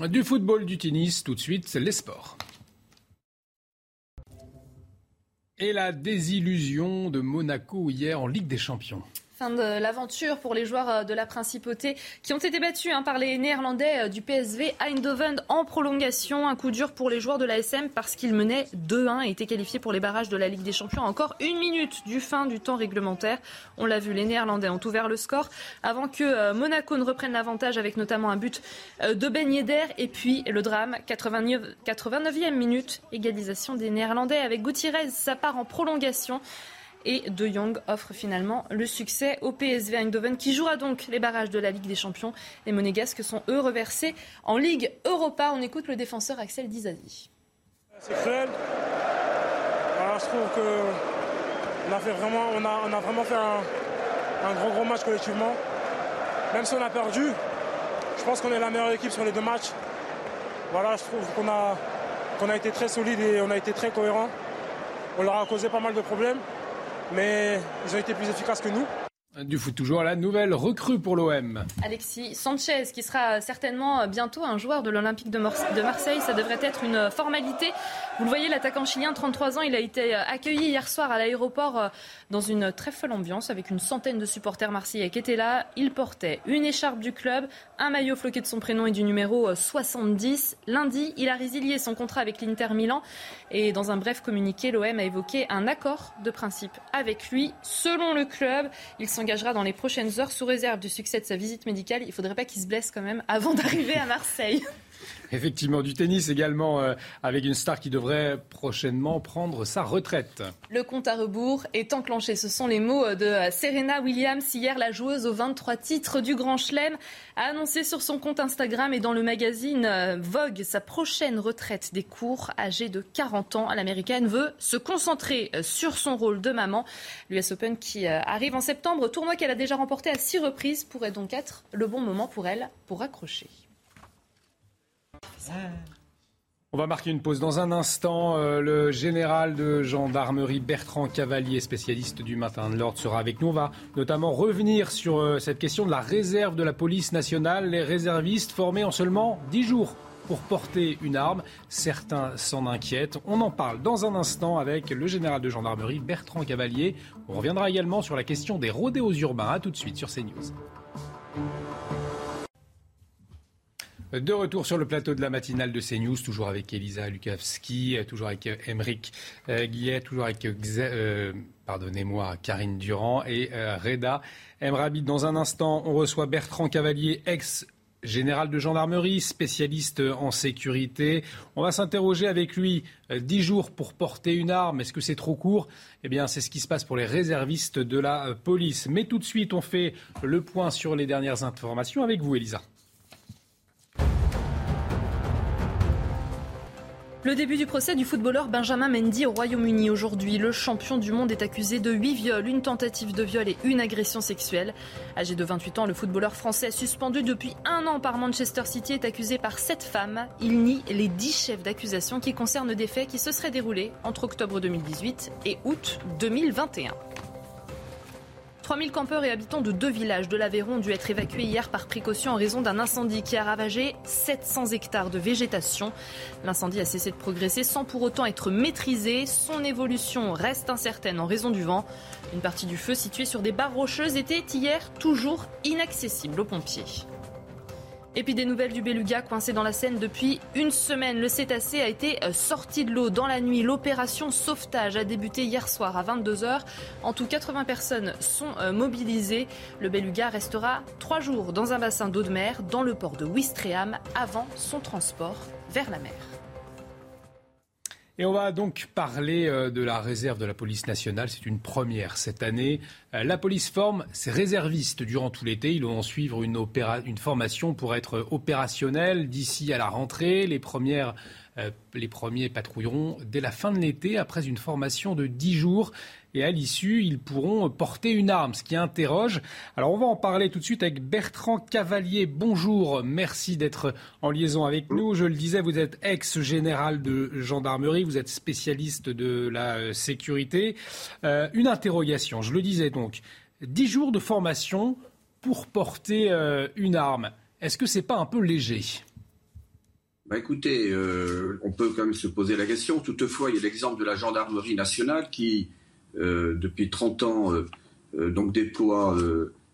Du football, du tennis, tout de suite, les sports. Et la désillusion de Monaco hier en Ligue des Champions de l'aventure pour les joueurs euh, de la Principauté qui ont été battus hein, par les Néerlandais euh, du PSV Eindhoven en prolongation. Un coup dur pour les joueurs de l'ASM parce qu'ils menaient 2-1 et étaient qualifiés pour les barrages de la Ligue des Champions. Encore une minute du fin du temps réglementaire. On l'a vu, les Néerlandais ont ouvert le score avant que euh, Monaco ne reprenne l'avantage avec notamment un but de Ben et puis le drame 89, 89e minute égalisation des Néerlandais avec Gutiérrez. Ça part en prolongation et De Jong offre finalement le succès au PSV Eindhoven qui jouera donc les barrages de la Ligue des Champions. Les Monégasques sont eux reversés en Ligue Europa. On écoute le défenseur Axel Dizazi. C'est cruel. je trouve qu'on a, fait vraiment, on a, vraiment fait un, gros gros match collectivement. Même si on a perdu, je pense qu'on est la meilleure équipe sur les deux matchs. Voilà, je trouve qu'on a, qu'on a été très solide et on a été très cohérent. On leur a causé pas mal de problèmes mais ils ont été plus efficaces que nous. Du foot toujours, la nouvelle recrue pour l'OM. Alexis Sanchez, qui sera certainement bientôt un joueur de l'Olympique de, Marseille. Ça devrait être une formalité. Vous le voyez, l'attaquant chilien, 33 ans, il a été accueilli hier soir à l'aéroport euh, dans une très folle ambiance avec une centaine de supporters marseillais qui étaient là. Il portait une écharpe du club, un maillot floqué de son prénom et du numéro 70. Euh, Lundi, il a résilié son contrat avec l'Inter Milan. Et dans un bref communiqué, l'OM a évoqué un accord de principe avec lui. Selon le club, ils sont s'engagera dans les prochaines heures sous réserve du succès de sa visite médicale. Il ne faudrait pas qu'il se blesse quand même avant d'arriver à Marseille. Effectivement, du tennis également, euh, avec une star qui devrait prochainement prendre sa retraite. Le compte à rebours est enclenché. Ce sont les mots de Serena Williams. Hier, la joueuse aux 23 titres du Grand Chelem a annoncé sur son compte Instagram et dans le magazine euh, Vogue sa prochaine retraite des cours. Âgée de 40 ans, l'américaine veut se concentrer euh, sur son rôle de maman. L'US Open qui arrive en septembre, tournoi qu'elle a déjà remporté à six reprises, pourrait donc être le bon moment pour elle pour accrocher. On va marquer une pause dans un instant. Euh, le général de gendarmerie Bertrand Cavalier, spécialiste du matin de l'ordre, sera avec nous. On va notamment revenir sur euh, cette question de la réserve de la police nationale. Les réservistes formés en seulement 10 jours pour porter une arme. Certains s'en inquiètent. On en parle dans un instant avec le général de gendarmerie Bertrand Cavalier. On reviendra également sur la question des rodéos urbains. A tout de suite sur CNews. De retour sur le plateau de la matinale de CNews, toujours avec Elisa Lukavski, toujours avec Emeric euh, Guillet, toujours avec, euh, pardonnez-moi, Karine Durand et euh, Reda Emrabid. Dans un instant, on reçoit Bertrand Cavalier, ex général de gendarmerie, spécialiste en sécurité. On va s'interroger avec lui. Dix jours pour porter une arme, est-ce que c'est trop court? Eh bien, c'est ce qui se passe pour les réservistes de la police. Mais tout de suite, on fait le point sur les dernières informations avec vous, Elisa. Le début du procès du footballeur Benjamin Mendy au Royaume-Uni aujourd'hui. Le champion du monde est accusé de 8 viols, une tentative de viol et une agression sexuelle. Âgé de 28 ans, le footballeur français suspendu depuis un an par Manchester City est accusé par sept femmes. Il nie les 10 chefs d'accusation qui concernent des faits qui se seraient déroulés entre octobre 2018 et août 2021. 3000 campeurs et habitants de deux villages de l'Aveyron ont dû être évacués hier par précaution en raison d'un incendie qui a ravagé 700 hectares de végétation. L'incendie a cessé de progresser sans pour autant être maîtrisé. Son évolution reste incertaine en raison du vent. Une partie du feu située sur des barres rocheuses était hier toujours inaccessible aux pompiers. Et puis des nouvelles du beluga coincé dans la Seine depuis une semaine. Le cétacé a été euh, sorti de l'eau dans la nuit. L'opération sauvetage a débuté hier soir à 22h. En tout, 80 personnes sont euh, mobilisées. Le beluga restera trois jours dans un bassin d'eau de mer dans le port de Ouistreham avant son transport vers la mer. Et on va donc parler euh, de la réserve de la police nationale. C'est une première cette année. Euh, la police forme ses réservistes durant tout l'été. Ils vont suivre une, une formation pour être opérationnels d'ici à la rentrée. Les premières les premiers patrouilleront dès la fin de l'été après une formation de 10 jours. Et à l'issue, ils pourront porter une arme, ce qui interroge. Alors on va en parler tout de suite avec Bertrand Cavalier. Bonjour, merci d'être en liaison avec nous. Je le disais, vous êtes ex-général de gendarmerie, vous êtes spécialiste de la euh, sécurité. Euh, une interrogation, je le disais donc, 10 jours de formation pour porter une arme. Est-ce que c'est pas un peu léger? Bah, écoutez, euh, on peut quand même se poser la question. Toutefois, il y a l'exemple de la gendarmerie nationale qui, euh, depuis 30 ans, euh, donc déploie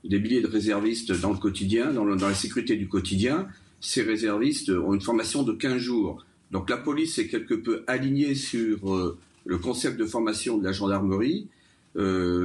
des milliers de réservistes dans le quotidien, dans, la sécurité du quotidien. Ces réservistes ont une formation de 15 jours. Donc la police est quelque peu alignée sur le concept de formation de la gendarmerie.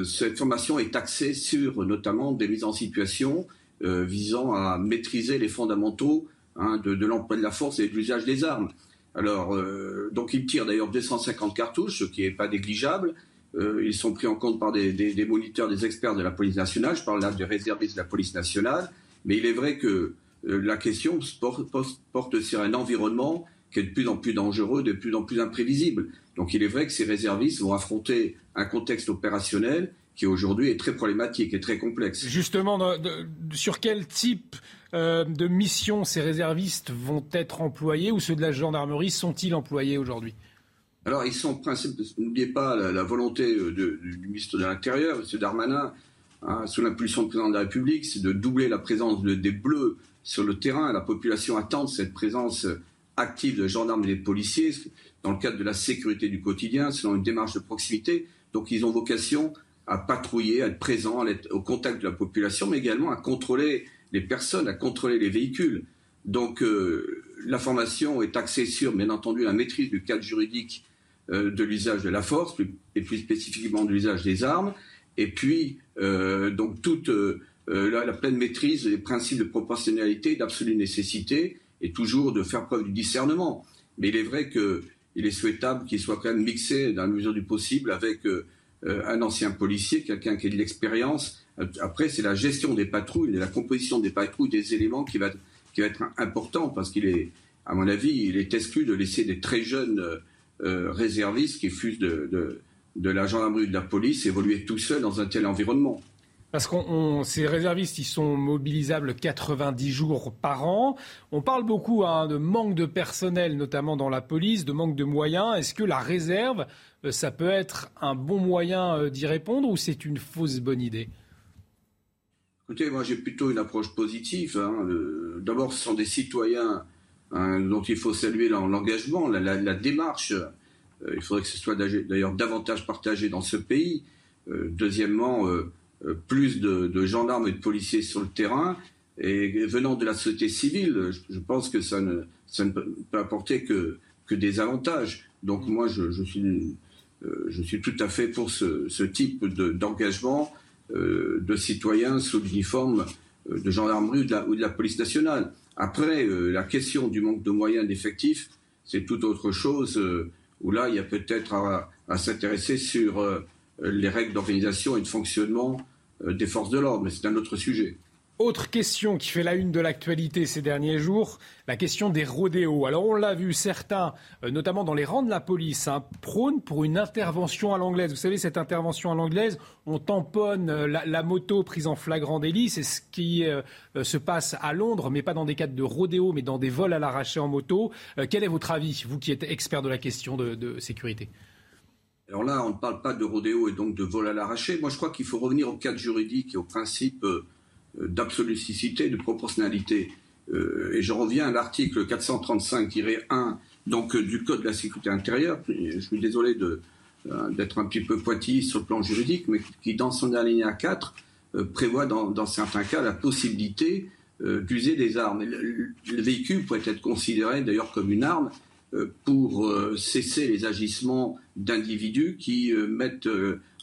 cette formation est axée sur notamment des mises en situation visant à maîtriser les fondamentaux Hein, de, l'emploi de la force et de l'usage des armes. Alors, euh, donc ils tirent d'ailleurs 250 cartouches, ce qui n'est pas négligeable. Euh, ils sont pris en compte par des, moniteurs, des experts de la police nationale. Je parle là des réservistes de la police nationale. Mais il est vrai que euh, la question porte, sur un environnement qui est de plus en plus dangereux, de plus en plus imprévisible. Donc il est vrai que ces réservistes vont affronter un contexte opérationnel qui aujourd'hui est très problématique et très complexe. Justement, sur quel type euh, de missions ces réservistes vont être employés ou ceux de la gendarmerie sont-ils employés aujourd'hui? Alors, ils sont principe. N'oubliez pas la, volonté euh, du ministre de l'Intérieur, M. Darmanin, hein, sous l'impulsion du président de la République, c'est de doubler la présence des Bleus sur le terrain. La population attend cette présence active de gendarmes et de policiers dans le cadre de la sécurité du quotidien, selon une démarche de proximité. Donc, ils ont vocation à patrouiller, à être présents, à être au contact de la population, mais également à contrôler les personnes à contrôler les véhicules. Donc euh, la formation est axée sur, bien entendu, la maîtrise du cadre juridique euh, de l'usage de la force, et plus spécifiquement de l'usage des armes, et puis euh, donc toute la, la, pleine maîtrise des principes de proportionnalité, d'absolue nécessité, et toujours de faire preuve du discernement. Mais il est vrai qu'il est souhaitable qu'il soit quand même mixé, dans la mesure du possible, avec un ancien policier, quelqu'un qui a de l'expérience, après, c'est la gestion des patrouilles, la composition des patrouilles, des éléments qui va, qui va être important parce qu'il est, à mon avis, il est exclu de laisser des très jeunes euh, réservistes qui fusent de, de, gendarmerie ou de la police évoluer tout seuls dans un tel environnement. Parce que ces réservistes, ils sont mobilisables 90 jours par an. On parle beaucoup hein, de manque de personnel, notamment dans la police, de manque de moyens. Est-ce que la réserve, euh, ça peut être un bon moyen euh, d'y répondre ou c'est une fausse bonne idée? Écoutez, moi j'ai plutôt une approche positive. Hein. D'abord, ce sont des citoyens hein, dont il faut saluer l'engagement, la, démarche. Euh, il faudrait que ce soit d'ailleurs davantage partagé dans ce pays. Deuxièmement, plus de, gendarmes et de policiers sur le terrain. Et venant de la société civile, je, pense que ça ne, peut apporter que, des avantages. Donc moi, je, suis, tout à fait pour ce, ce type d'engagement euh, de citoyens sous l'uniforme euh, de gendarmerie ou de, la, police nationale. Après, euh, la question du manque de moyens d'effectifs, c'est tout autre chose, où là, il y a peut-être à, s'intéresser sur les règles d'organisation et de fonctionnement des forces de l'ordre, mais c'est un autre sujet. Autre question qui fait la une de l'actualité ces derniers jours, la question des rodéos. Alors on l'a vu, certains, euh, notamment dans les rangs de la police, hein, prônent pour une intervention à l'anglaise. Vous savez, cette intervention à l'anglaise, on tamponne euh, la, moto prise en flagrant délit. C'est ce qui euh, se passe à Londres, mais pas dans des cadres de rodéo, mais dans des vols à l'arraché en moto. quel est votre avis, vous qui êtes expert de la question de, de sécurité? Alors là, on ne parle pas de rodéo et donc de vol à l'arraché. Moi, je crois qu'il faut revenir au cadre juridique et au principe euh, d'absolucité, de proportionnalité. Euh, et je reviens à l'article 435-1 donc euh, du Code de la sécurité intérieure. Je suis désolé d'être un petit peu pointilliste sur le plan juridique, mais qui, dans son alinéa 4, prévoit dans, certains cas la possibilité d'user des armes. Le, véhicule pourrait être considéré d'ailleurs comme une arme pour cesser les agissements d'individus qui mettent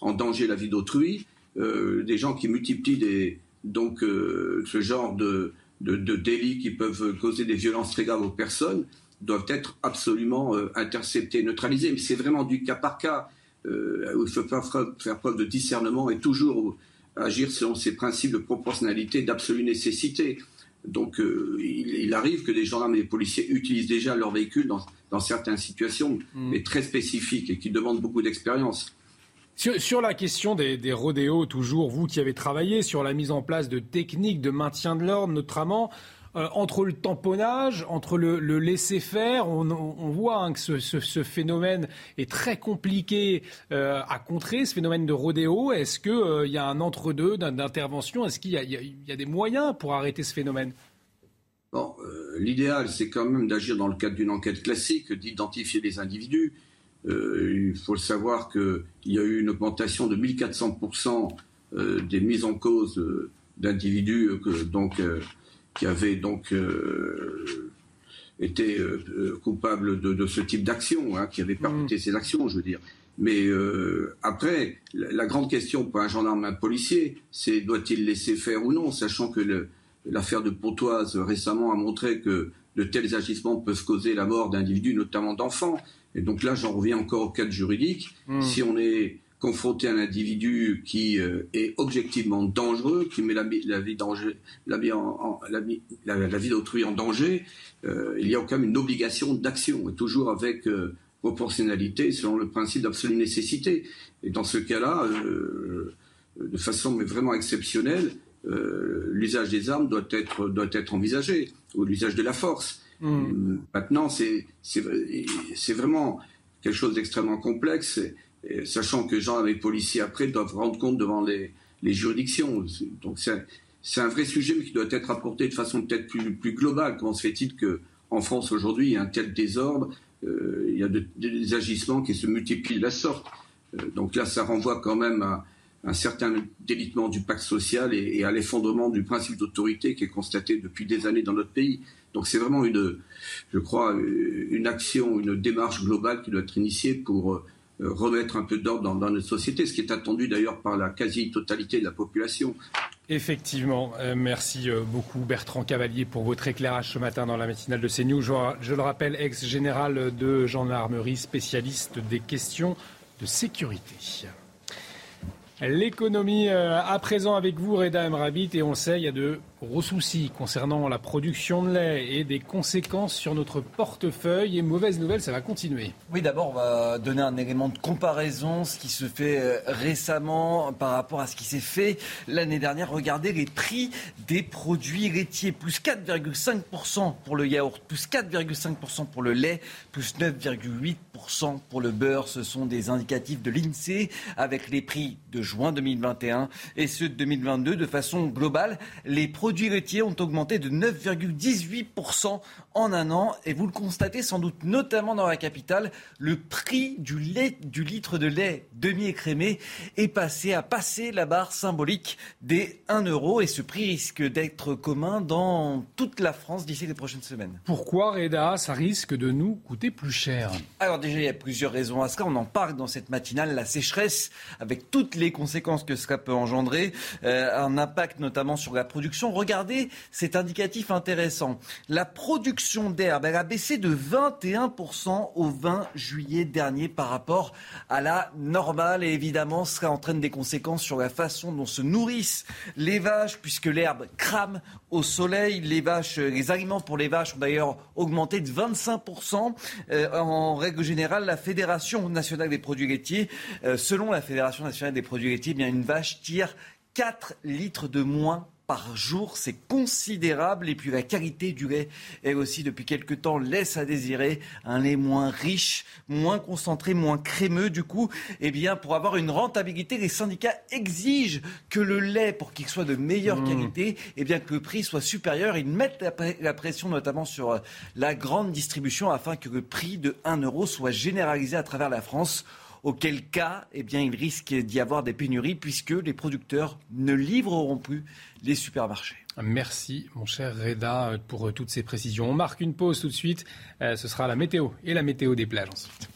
en danger la vie d'autrui, des gens qui multiplient donc euh, ce genre de, délits qui peuvent causer des violences très graves aux personnes doivent être absolument euh, interceptés, neutralisés. Mais c'est vraiment du cas par cas euh, où il faut faire preuve, de discernement et toujours agir selon ces principes de proportionnalité, d'absolue nécessité. Donc il, arrive que des gendarmes et des policiers utilisent déjà leur véhicule dans, certaines situations, mmh. mais très spécifiques et qui demandent beaucoup d'expérience. Sur, la question des, rodéos, toujours, vous qui avez travaillé sur la mise en place de techniques de maintien de l'ordre, notamment, euh, entre le tamponnage, entre le, laisser-faire, on, voit hein, que ce, phénomène est très compliqué euh, à contrer, ce phénomène de rodéo. Est-ce qu'il euh, y a un entre-deux d'intervention? Est-ce qu'il y, a des moyens pour arrêter ce phénomène? Bon, l'idéal, c'est quand même d'agir dans le cadre d'une enquête classique, d'identifier des individus euh, il faut le savoir qu'il y a eu une augmentation de 1400% euh, des mises en cause euh, d'individus donc, qui avaient donc été coupables de, ce type d'action, hein, qui avaient perpétré mmh. ces actions, je veux dire. Mais après, la, grande question pour un gendarme, un policier, c'est doit-il laisser faire ou non, sachant que l'affaire de Pontoise récemment a montré que de tels agissements peuvent causer la mort d'individus, notamment d'enfants. Et donc là, j'en reviens encore au cadre juridique. Hmm. Si on est confronté à un individu qui euh, est objectivement dangereux, qui met la, vie, danger, la vie, la, vie d'autrui en danger, euh, il y a quand même une obligation d'action, et toujours avec euh, proportionnalité, selon le principe d'absolue nécessité. Et dans ce cas-là, de façon mais vraiment exceptionnelle, l'usage des armes doit être, doit être envisagé, ou l'usage de la force. Mm. Maintenant, c'est vraiment quelque chose d'extrêmement complexe, sachant que gens avec policiers après doivent rendre compte devant les, juridictions. Donc c'est un vrai sujet, mais qui doit être apporté de façon peut-être plus, globale. Comment se fait-il qu'en France aujourd'hui, il y a un tel désordre, euh, il y a des agissements qui se multiplient de la sorte? Euh, donc là, ça renvoie quand même à un certain délitement du pacte social et à l'effondrement du principe d'autorité qui est constaté depuis des années dans notre pays. Donc c'est vraiment une, je crois, une action, une démarche globale qui doit être initiée pour euh, remettre un peu d'ordre dans, notre société, ce qui est attendu d'ailleurs par la quasi-totalité de la population. Effectivement, euh, merci euh, beaucoup Bertrand Cavalier pour votre éclairage ce matin dans la matinale de CNews. Je le rappelle, ex-général de gendarmerie, spécialiste des questions de sécurité. L'économie à présent avec vous, Reda Emrabit, et on sait, il y a de gros soucis concernant la production de lait et des conséquences sur notre portefeuille. Et mauvaise nouvelle, ça va continuer. Oui, d'abord, on va donner un élément de comparaison, ce qui se fait euh, récemment par rapport à ce qui s'est fait l'année dernière. Regardez les prix des produits laitiers, plus 4,5% pour le yaourt, plus 4,5% pour le lait, plus 9,8% pour le beurre. Ce sont des indicatifs de l'INSEE avec les prix de juin 2021 et ceux de 2022 de façon globale. Les produits produits laitiers ont augmenté de 9,18% en un an. Et vous le constatez sans doute notamment dans la capitale, le prix du, lait, du litre de lait demi-écrémé est passé à passer la barre symbolique des 1 euro. Et ce prix risque d'être commun dans toute la France d'ici les prochaines semaines. Pourquoi, Reda, ça risque de nous coûter plus cher? Alors déjà, il y a plusieurs raisons à cela. On en parle dans cette matinale. La sécheresse, avec toutes les conséquences que cela peut engendrer, euh, un impact notamment sur la production regardez cet indicatif intéressant. La production d'herbe, elle a baissé de 21% au 20 juillet dernier par rapport à la normale. Et évidemment, cela entraîne des conséquences sur la façon dont se nourrissent les vaches, puisque l'herbe crame au soleil. Les les aliments pour les vaches ont d'ailleurs augmenté de 25%. Euh, en règle générale, la Fédération nationale des produits laitiers, euh, selon la Fédération nationale des produits laitiers, eh bien une vache tire 4 litres de moins par jour, c'est considérable. Et puis la qualité du lait, elle aussi, depuis quelque temps, laisse à désirer un lait moins riche, moins concentré, moins crémeux. Du coup, eh bien, pour avoir une rentabilité, les syndicats exigent que le lait, pour qu'il soit de meilleure mmh. qualité, eh bien, que le prix soit supérieur. Ils mettent la, pression notamment sur euh, la grande distribution afin que le prix de 1 euro soit généralisé à travers la France auquel cas, eh bien, il risque d'y avoir des pénuries puisque les producteurs ne livreront plus les supermarchés. Merci, mon cher Reda, pour toutes ces précisions. On marque une pause tout de suite. Euh, ce sera la météo et la météo des plages ensuite.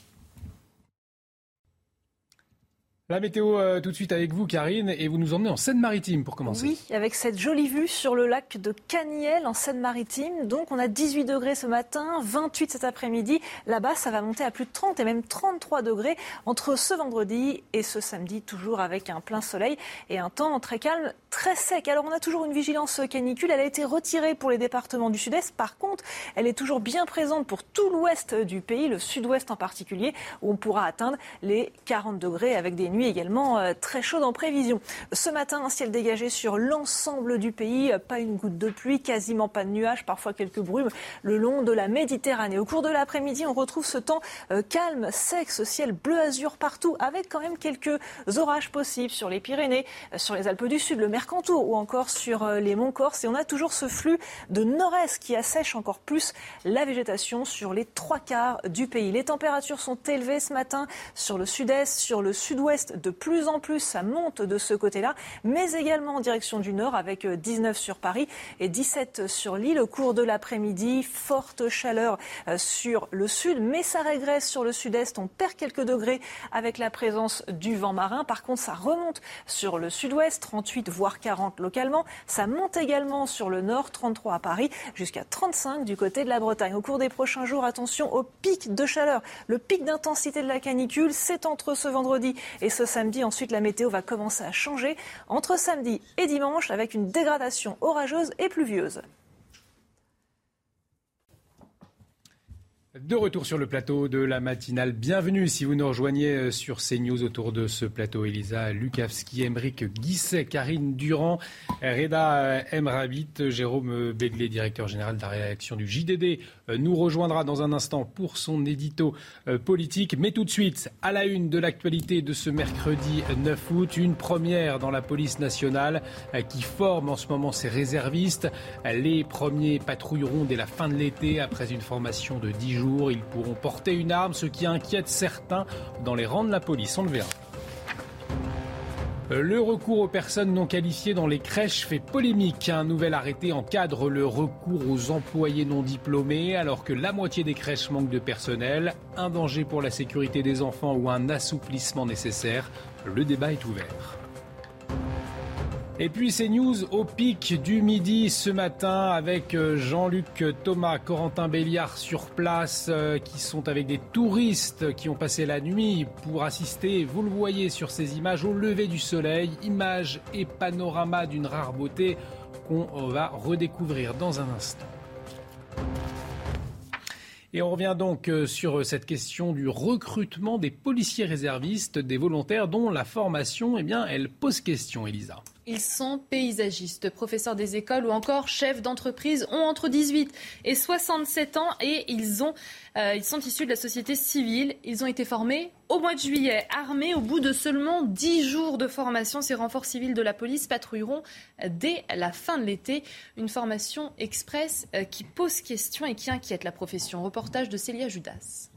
La météo euh, tout de suite avec vous, Karine, et vous nous emmenez en Seine-Maritime pour commencer. Oui, avec cette jolie vue sur le lac de Caniel en Seine-Maritime. Donc on a 18 degrés ce matin, 28 cet après-midi. Là-bas, ça va monter à plus de 30 et même 33 degrés entre ce vendredi et ce samedi, toujours avec un plein soleil et un temps très calme, très sec. Alors on a toujours une vigilance canicule. Elle a été retirée pour les départements du sud-est. Par contre, elle est toujours bien présente pour tout l'ouest du pays, le sud-ouest en particulier, où on pourra atteindre les 40 degrés avec des nuit également euh, très chaude en prévision. Ce matin, un ciel dégagé sur l'ensemble du pays, pas une goutte de pluie, quasiment pas de nuages, parfois quelques brumes le long de la Méditerranée. Au cours de l'après-midi, on retrouve ce temps euh, calme, sec, ce ciel bleu azur partout, avec quand même quelques orages possibles sur les Pyrénées, euh, sur les Alpes du Sud, le Mercantour ou encore sur les monts Corse. Et on a toujours ce flux de nord-est qui assèche encore plus la végétation sur les trois quarts du pays. Les températures sont élevées ce matin sur le sud-est, sur le sud-ouest de plus en plus, ça monte de ce côté-là, mais également en direction du nord avec 19 sur Paris et 17 sur l'île. Au cours de l'après-midi, forte chaleur euh, sur le sud, mais ça régresse sur le sud-est. On perd quelques degrés avec la présence du vent marin. Par contre, ça remonte sur le sud-ouest, 38 voire 40 localement. Ça monte également sur le nord, 33 à Paris, jusqu'à 35 du côté de la Bretagne. Au cours des prochains jours, attention au pic de chaleur. Le pic d'intensité de la canicule, c'est entre ce vendredi et ce samedi, ensuite, la météo va commencer à changer entre samedi et dimanche avec une dégradation orageuse et pluvieuse. De retour sur le plateau de la matinale. Bienvenue si vous nous rejoignez euh, sur CNews autour de ce plateau. Elisa Lukavski, Emeric Guisset, Karine Durand, Reda euh, Emrabit, Jérôme Begley, directeur général de la réaction du JDD, euh, nous rejoindra dans un instant pour son édito politique. Mais tout de suite, à la une de l'actualité de ce mercredi 9 août, une première dans la police nationale qui forme en ce moment ses réservistes. Les premiers patrouilleront dès la fin de l'été après une formation de 10 jours ils pourront porter une arme, ce qui inquiète certains dans les rangs de la police. On le verra. Le recours aux personnes non qualifiées dans les crèches fait polémique. Un nouvel arrêté encadre le recours aux employés non diplômés alors que la moitié des crèches manquent de personnel. Un danger pour la sécurité des enfants ou un assouplissement nécessaire. Le débat est ouvert. Et puis ces news au pic du midi ce matin avec euh, Jean-Luc Thomas, Corentin Béliard sur place euh, qui sont avec des touristes qui ont passé la nuit pour assister, vous le voyez sur ces images, au lever du soleil, images et panorama d'une rare beauté qu'on va redécouvrir dans un instant. Et on revient donc euh, sur cette question du recrutement des policiers réservistes, des volontaires dont la formation, eh bien, elle pose question, Elisa. Ils sont paysagistes, professeurs des écoles ou encore chefs d'entreprise, ont entre 18 et 67 ans et euh, ils sont issus de la société civile. Ils ont été formés au mois de juillet, armés au bout de seulement 10 jours de formation. Ces renforts civils de la police patrouilleront dès la fin de l'été. Une formation express euh, qui pose question et qui inquiète la profession. Reportage de Célia Judas.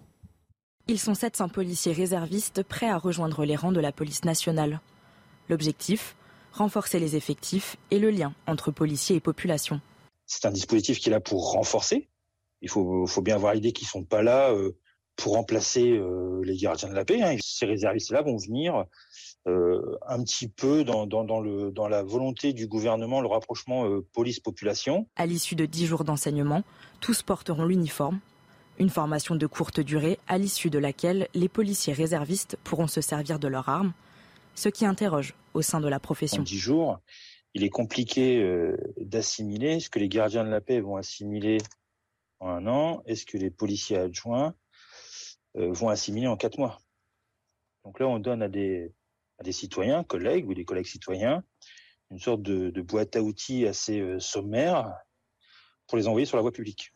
Ils sont 700 policiers réservistes prêts à rejoindre les rangs de la police nationale. L'objectif renforcer les effectifs et le lien entre policiers et population. C'est un dispositif qui est là pour renforcer. Il faut, bien avoir l'idée qu'ils ne sont pas là euh, pour remplacer les gardiens de la paix. Hein. Ces réservistes-là vont venir un petit peu dans, le, dans la volonté du gouvernement, le rapprochement police-population. À l'issue de dix jours d'enseignement, tous porteront l'uniforme. Une formation de courte durée à l'issue de laquelle les policiers réservistes pourront se servir de leurs armes, ce qui interroge au sein de la profession. En dix jours, il est compliqué euh, d'assimiler ce que les gardiens de la paix vont assimiler en un an? Et ce que les policiers adjoints euh, vont assimiler en quatre mois? Donc là, on donne à des, à des citoyens, collègues ou des collègues citoyens, une sorte de, boîte à outils assez euh, sommaire pour les envoyer sur la voie publique.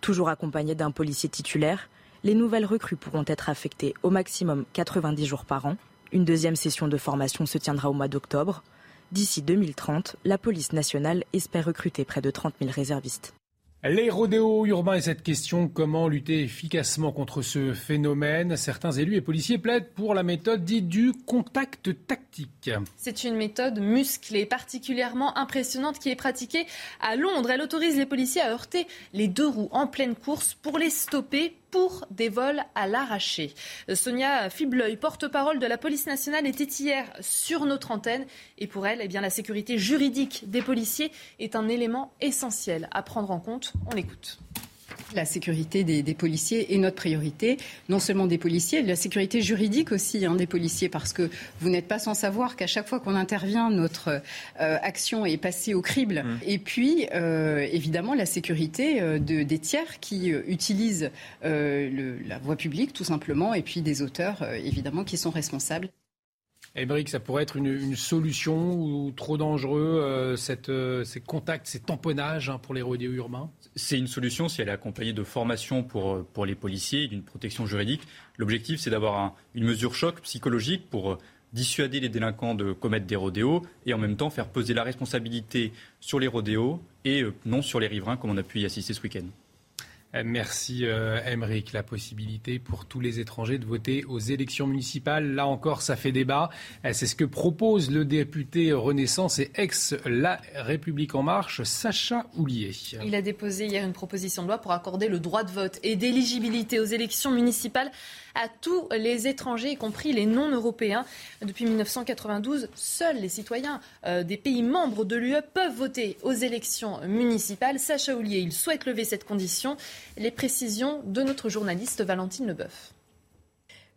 Toujours accompagnés d'un policier titulaire, les nouvelles recrues pourront être affectées au maximum 90 jours par an. Une deuxième session de formation se tiendra au mois d'octobre. D'ici 2030, la police nationale espère recruter près de 30 000 réservistes. Les rodéos urbains et cette question, comment lutter efficacement contre ce phénomène? Certains élus et policiers plaident pour la méthode dite du contact tactique. C'est une méthode musclée, particulièrement impressionnante, qui est pratiquée à Londres. Elle autorise les policiers à heurter les deux roues en pleine course pour les stopper pour des vols à l'arraché. Sonia Fibleuil, porte-parole de la police nationale, était hier sur notre antenne. Et pour elle, eh la sécurité juridique des policiers est un élément essentiel à prendre en compte. On l'écoute. La sécurité des, policiers est notre priorité, non seulement des policiers, la sécurité juridique aussi hein, des policiers, parce que vous n'êtes pas sans savoir qu'à chaque fois qu'on intervient, notre euh, action est passée au crible. Mmh. Et puis, euh, évidemment, la sécurité euh, de, des tiers qui utilisent la voie publique, tout simplement, et puis des auteurs, évidemment, qui sont responsables. Émeric, ça pourrait être une, solution ou trop dangereux, euh, euh, ces contacts, ces tamponnages hein, pour les rodéos urbains? C'est une solution si elle est accompagnée de formation pour, euh, pour les policiers d'une protection juridique. L'objectif, c'est d'avoir une mesure choc psychologique pour dissuader les délinquants de commettre des rodéos et en même temps faire peser la responsabilité sur les rodéos et non sur les riverains comme on a pu y assister ce week-end. Euh, merci Emeric. Euh, La possibilité pour tous les étrangers de voter aux élections municipales. Là encore, ça fait débat. Euh, c'est ce que propose le député Renaissance et ex-La République en marche, Sacha Houlier. Il a déposé hier une proposition de loi pour accorder le droit de vote et d'éligibilité aux élections municipales à tous les étrangers, y compris les non-européens. Depuis 1992, seuls les citoyens des pays membres de l'UE peuvent voter aux élections municipales. Sacha Houlier, il souhaite lever cette condition. Les précisions de notre journaliste Valentine Leboeuf.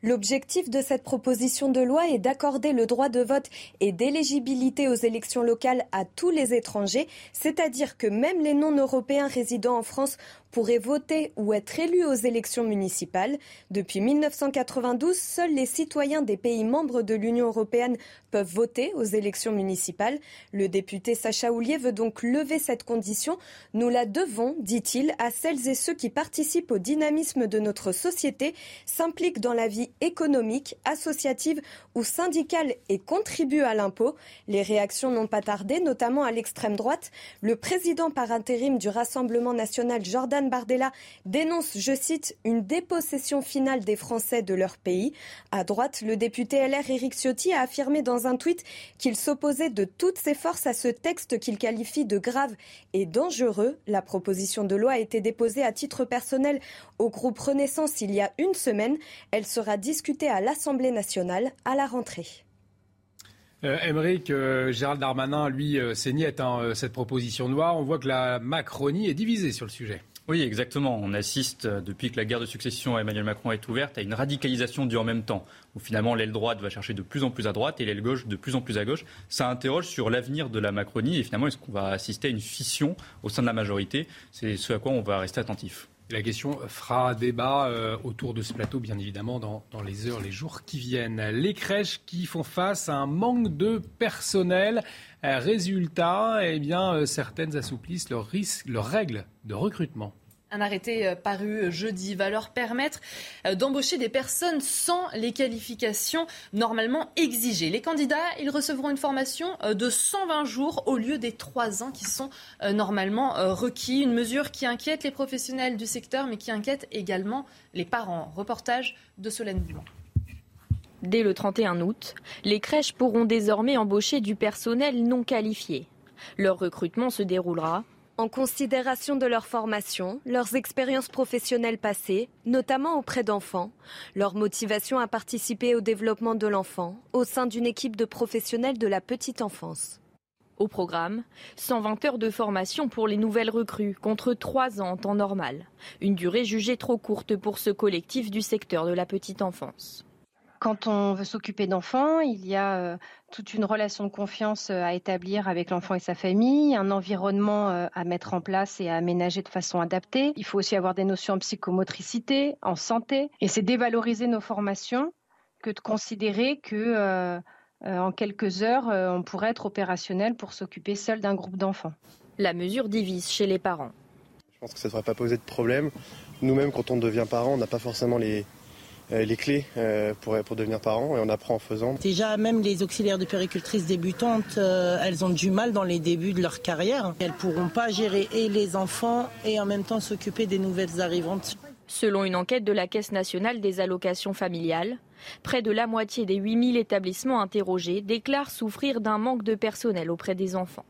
L'objectif de cette proposition de loi est d'accorder le droit de vote et d'éligibilité aux élections locales à tous les étrangers, c'est-à-dire que même les non-européens résidant en France pourraient voter ou être élus aux élections municipales. Depuis 1992, seuls les citoyens des pays membres de l'Union européenne peuvent voter aux élections municipales. Le député Sacha Houlier veut donc lever cette condition. Nous la devons, dit-il, à celles et ceux qui participent au dynamisme de notre société, s'impliquent dans la vie économique, associative ou syndicale et contribuent à l'impôt. Les réactions n'ont pas tardé, notamment à l'extrême droite. Le président par intérim du Rassemblement national, Jordan Bardella dénonce, je cite, une dépossession finale des Français de leur pays. À droite, le député LR Éric Ciotti a affirmé dans un tweet qu'il s'opposait de toutes ses forces à ce texte qu'il qualifie de grave et dangereux. La proposition de loi a été déposée à titre personnel au groupe Renaissance il y a une semaine. Elle sera discutée à l'Assemblée nationale à la rentrée. Euh, euh Gérald Darmanin, lui, euh, hein, cette proposition loi. On voit que la Macronie est divisée sur le sujet. Oui, exactement. On assiste, euh, depuis que la guerre de succession à Emmanuel Macron est ouverte, à une radicalisation du en même temps, où finalement l'aile droite va chercher de plus en plus à droite et l'aile gauche de plus en plus à gauche. Ça interroge sur l'avenir de la Macronie et finalement, est-ce qu'on va assister à une fission au sein de la majorité? C'est ce à quoi on va rester attentif. La question fera débat euh, autour de ce plateau, bien évidemment, dans, les heures, les jours qui viennent. Les crèches qui font face à un manque de personnel. Euh, résultat, eh bien, euh, certaines assouplissent leurs, règles de recrutement. Un arrêté euh, paru jeudi va leur permettre d'embaucher des personnes sans les qualifications normalement exigées. Les candidats, ils recevront une formation de 120 jours au lieu des 3 ans qui sont normalement requis. Une mesure qui inquiète les professionnels du secteur, mais qui inquiète également les parents. Reportage de Solène Blanc. Dès le 31 août, les crèches pourront désormais embaucher du personnel non qualifié. Leur recrutement se déroulera en considération de leur formation, leurs expériences professionnelles passées, notamment auprès d'enfants, leur motivation à participer au développement de l'enfant au sein d'une équipe de professionnels de la petite enfance. Au programme, 120 heures de formation pour les nouvelles recrues, contre 3 ans en temps normal. Une durée jugée trop courte pour ce collectif du secteur de la petite enfance. Quand on veut s'occuper d'enfants, il y a euh, toute une relation de confiance euh, à établir avec l'enfant et sa famille, un environnement euh, à mettre en place et à aménager de façon adaptée. Il faut aussi avoir des notions en psychomotricité, en santé. Et c'est dévaloriser nos formations que de considérer que en quelques heures, on pourrait être opérationnel pour s'occuper seul d'un groupe d'enfants. La mesure divise chez les parents. Je pense que ça ne devrait pas poser de problème. Nous-mêmes, quand on devient parent, on n'a pas forcément les, les clés euh, pour, pour devenir parent et on apprend en faisant. Déjà, même les auxiliaires de péricultrices débutantes, euh, elles ont du mal dans les débuts de leur carrière. Elles ne pourront pas gérer et les enfants et en même temps s'occuper des nouvelles arrivantes. Selon une enquête de la Caisse nationale des allocations familiales, près de la moitié des 8000 établissements interrogés déclarent souffrir d'un manque de personnel auprès des enfants.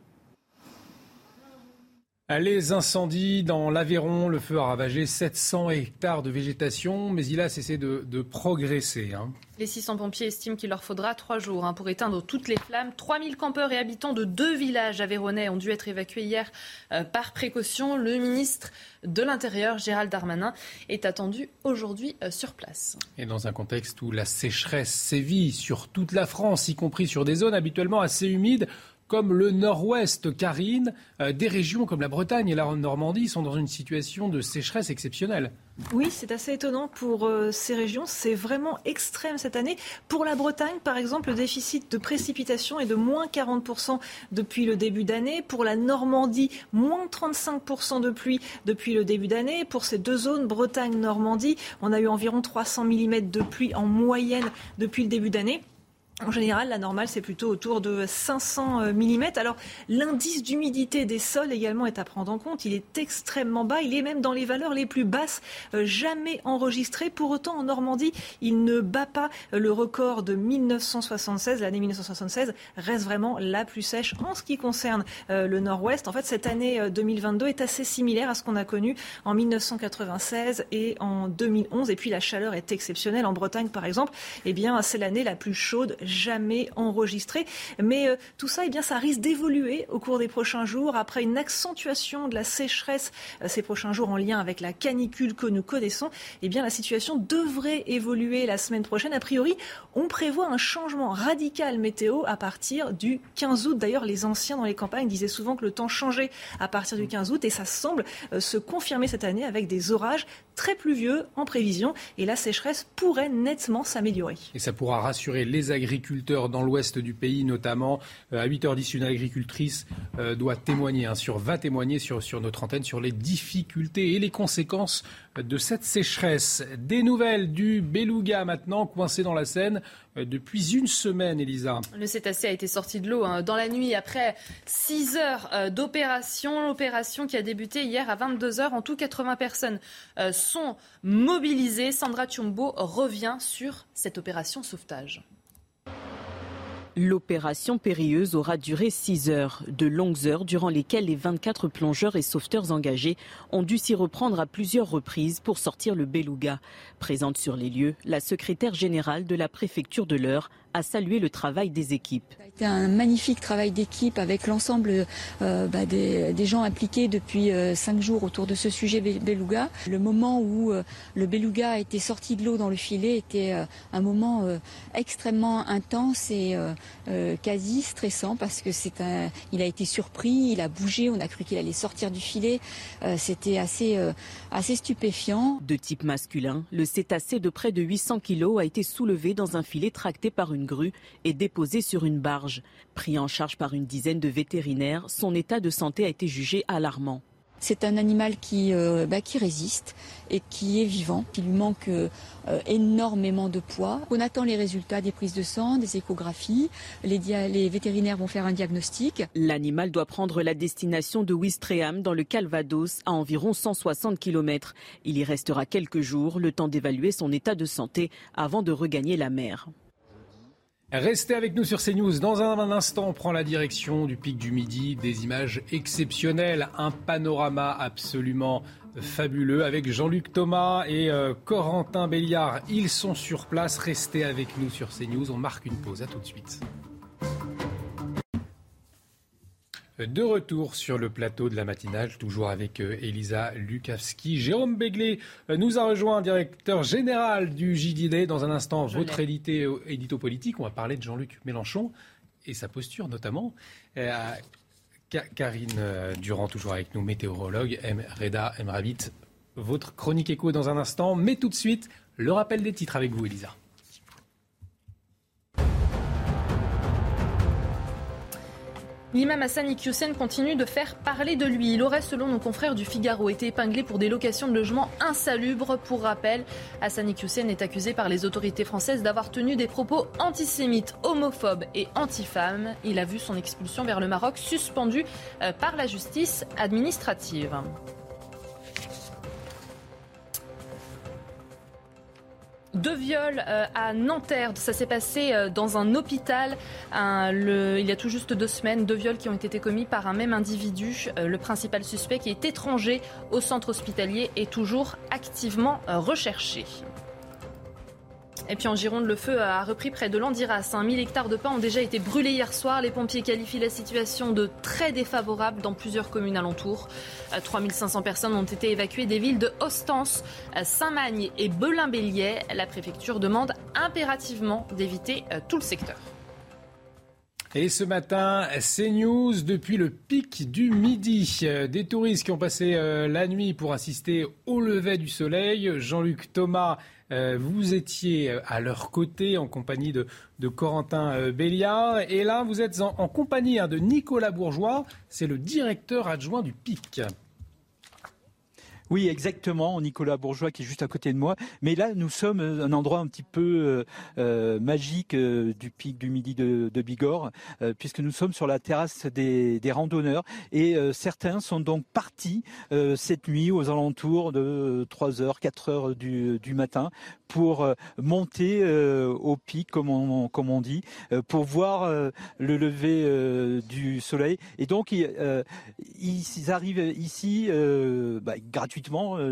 Les incendies dans l'Aveyron, le feu a ravagé 700 hectares de végétation, mais il a cessé de, progresser. Hein. Les 600 pompiers estiment qu'il leur faudra trois jours hein, pour éteindre toutes les flammes. 3000 campeurs et habitants de deux villages aveyronnais ont dû être évacués hier euh, par précaution. Le ministre de l'Intérieur, Gérald Darmanin, est attendu aujourd'hui euh, sur place. Et dans un contexte où la sécheresse sévit sur toute la France, y compris sur des zones habituellement assez humides, comme le nord-ouest, Karine, euh, des régions comme la Bretagne et la Normandie sont dans une situation de sécheresse exceptionnelle. Oui, c'est assez étonnant pour euh, ces régions. C'est vraiment extrême cette année. Pour la Bretagne, par exemple, le déficit de précipitation est de moins 40% depuis le début d'année. Pour la Normandie, moins 35% de pluie depuis le début d'année. Pour ces deux zones, Bretagne-Normandie, on a eu environ 300 mm de pluie en moyenne depuis le début d'année. En général, la normale, c'est plutôt autour de 500 euh, mm. Alors, l'indice d'humidité des sols également est à prendre en compte. Il est extrêmement bas. Il est même dans les valeurs les plus basses euh, jamais enregistrées. Pour autant, en Normandie, il ne bat pas euh, le record de 1976. L'année 1976 reste vraiment la plus sèche en ce qui concerne le nord-ouest. En fait, cette année 2022 est assez similaire à ce qu'on a connu en 1996 et en 2011. Et puis, la chaleur est exceptionnelle. En Bretagne, par exemple, eh bien, c'est l'année la plus chaude jamais enregistré. Mais euh, tout ça, eh bien, ça risque d'évoluer au cours des prochains jours après une accentuation de la sécheresse euh, ces prochains jours en lien avec la canicule que nous connaissons. Eh bien, la situation devrait évoluer la semaine prochaine. A priori, on prévoit un changement radical météo à partir du 15 août. D'ailleurs, les anciens dans les campagnes disaient souvent que le temps changeait à partir du 15 août et ça semble euh, se confirmer cette année avec des orages très pluvieux en prévision et la sécheresse pourrait nettement s'améliorer. Et ça pourra rassurer les agriculteurs agriculteurs dans l'ouest du pays, notamment. Euh, à 8h10, une agricultrice euh, doit témoigner, hein, sur, va témoigner sur, notre antenne sur les difficultés et les conséquences de cette sécheresse. Des nouvelles du beluga maintenant, coincé dans la Seine euh, depuis une semaine, Elisa. Le cétacé a été sorti de l'eau hein, dans la nuit après 6 heures d'opération. L'opération qui a débuté hier à 22 heures. En tout, 80 personnes sont mobilisées. Sandra Chumbo revient sur cette opération sauvetage. L'opération périlleuse aura duré 6 heures, de longues heures durant lesquelles les 24 plongeurs et sauveteurs engagés ont dû s'y reprendre à plusieurs reprises pour sortir le beluga. Présente sur les lieux, la secrétaire générale de la préfecture de l'Eure a salué le travail des équipes. C'était un magnifique travail d'équipe avec l'ensemble euh, bah, des, gens impliqués depuis euh, cinq jours autour de ce sujet beluga. Le moment où euh, le beluga a été sorti de l'eau dans le filet était un moment extrêmement intense et quasi stressant parce que c'est un, il a été surpris, il a bougé, on a cru qu'il allait sortir du filet. C'était assez, assez stupéfiant. De type masculin, le cétacé de près de 800 kg a été soulevé dans un filet tracté par une grue et déposé sur une barge. Pris en charge par une dizaine de vétérinaires, son état de santé a été jugé alarmant. C'est un animal qui, euh, bah, qui résiste et qui est vivant. Il lui manque euh, énormément de poids. On attend les résultats des prises de sang, des échographies. Les, les vétérinaires vont faire un diagnostic. L'animal doit prendre la destination de Ouistreham dans le Calvados à environ 160 km. Il y restera quelques jours, le temps d'évaluer son état de santé avant de regagner la mer. Restez avec nous sur CNews. Dans un instant, on prend la direction du pic du midi. Des images exceptionnelles, un panorama absolument fabuleux avec Jean-Luc Thomas et euh, Corentin Béliard. Ils sont sur place. Restez avec nous sur CNews. On marque une pause. À tout de suite. De retour sur le plateau de la matinale, toujours avec euh, Elisa Lukavski. Jérôme Béglé euh, nous a rejoint, directeur général du JDD. Dans un instant, votre édito, édito politique. On va parler de Jean-Luc Mélenchon et sa posture notamment. Euh, Karine Durand, toujours avec nous, météorologue. M. Reda M. votre chronique écho dans un instant. Mais tout de suite, le rappel des titres avec vous, Elisa. L'imam Hassan Iqiyoussen continue de faire parler de lui. Il aurait, selon nos confrères du Figaro, été épinglé pour des locations de logements insalubres. Pour rappel, Hassan Iqiyoussen est accusé par les autorités françaises d'avoir tenu des propos antisémites, homophobes et anti-femmes. Il a vu son expulsion vers le Maroc suspendue euh, par la justice administrative. Deux viols euh, à Nanterre. Ça s'est passé euh, dans un hôpital il y a tout juste deux semaines. Deux viols qui ont été commis par un même individu. Euh, le principal suspect qui est étranger au centre hospitalier est toujours activement recherché. Et puis en Gironde, le feu a repris près de Landiras. 1000 hectares de pins ont déjà été brûlés hier soir. Les pompiers qualifient la situation de très défavorable dans plusieurs communes alentours. 3500 euh, personnes ont été évacuées des villes de Ostens, euh, Saint-Magne et Belin-Bélier. La préfecture demande impérativement d'éviter euh, tout le secteur. Et ce matin, CNews depuis le pic du midi. Des touristes qui ont passé la nuit pour assister au lever du soleil. Jean-Luc Thomas euh, vous étiez euh, à leur côté en compagnie de, Corentin euh, Béliard. Et là, vous êtes en, compagnie hein, de Nicolas Bourgeois. C'est le directeur adjoint du PIC. Oui, exactement, Nicolas Bourgeois qui est juste à côté de moi. Mais là, nous sommes un endroit un petit peu magique du pic du midi de, Bigorre, puisque nous sommes sur la terrasse des, randonneurs. Et certains sont donc partis cette nuit aux alentours de 3h, 4h du, du matin pour euh, monter euh, au pic, comme on, comme on dit, euh, pour voir le lever du soleil. Et donc, ils, ils arrivent ici bah, gratuitement,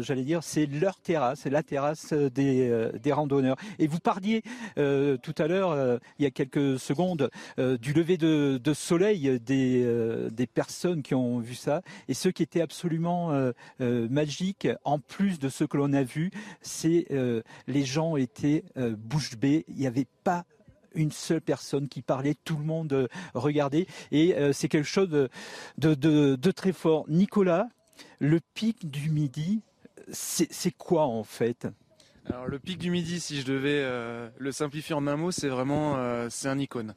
j'allais dire, c'est leur terrasse, c'est la terrasse des, des randonneurs. Et vous parliez tout à l'heure, il y a quelques secondes, du lever de, de soleil des, personnes qui ont vu ça. Et ce qui était absolument magique, en plus de ce que l'on a vu, c'est les gens étaient euh, bouche bée. Il n'y avait pas une seule personne qui parlait, tout le monde euh, regardait. Et euh, c'est quelque chose de, très fort. Nicolas, le pic du midi, c'est quoi en fait? Alors le pic du midi, si je devais le simplifier en un mot, c'est vraiment c'est un icône.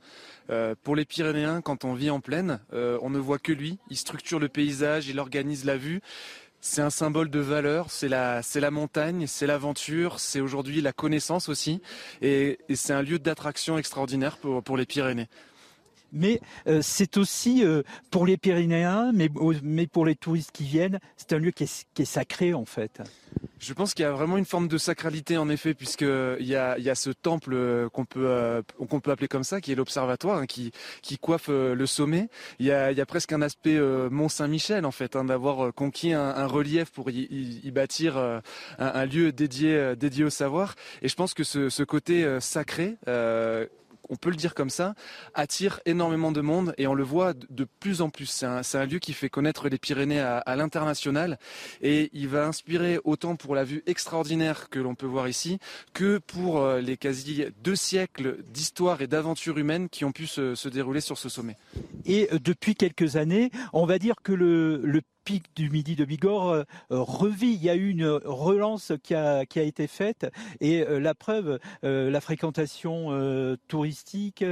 pour les Pyrénéens, quand on vit en plaine, on ne voit que lui. Il structure le paysage, il organise la vue. C'est un symbole de valeur, c'est la, c'est la montagne, c'est l'aventure, c'est aujourd'hui la connaissance aussi, et, c'est un lieu d'attraction extraordinaire pour les Pyrénées mais euh, c'est aussi euh, pour les Pyrénéens, mais, pour les touristes qui viennent, c'est un lieu qui est, sacré en fait. Je pense qu'il y a vraiment une forme de sacralité en effet, puisqu'il y a, y a ce temple euh, qu'on peut, appeler comme ça, qui est l'observatoire, hein, qui, coiffe le sommet. Il y, a, presque un aspect Mont Saint-Michel en fait, hein, d'avoir conquis un, relief pour y, bâtir un, lieu dédié, au savoir. Et je pense que ce côté sacré on peut le dire comme ça, attire énormément de monde et on le voit de plus en plus. C'est un, lieu qui fait connaître les Pyrénées à, l'international et il va inspirer autant pour la vue extraordinaire que l'on peut voir ici que pour euh, les quasi deux siècles d'histoire et d'aventure humaine qui ont pu se, dérouler sur ce sommet. Et euh, depuis quelques années, on va dire que le, le pic du Midi de Bigorre euh, revit. Il y a eu une relance qui a, qui a été faite et euh, la preuve, euh, la fréquentation touristique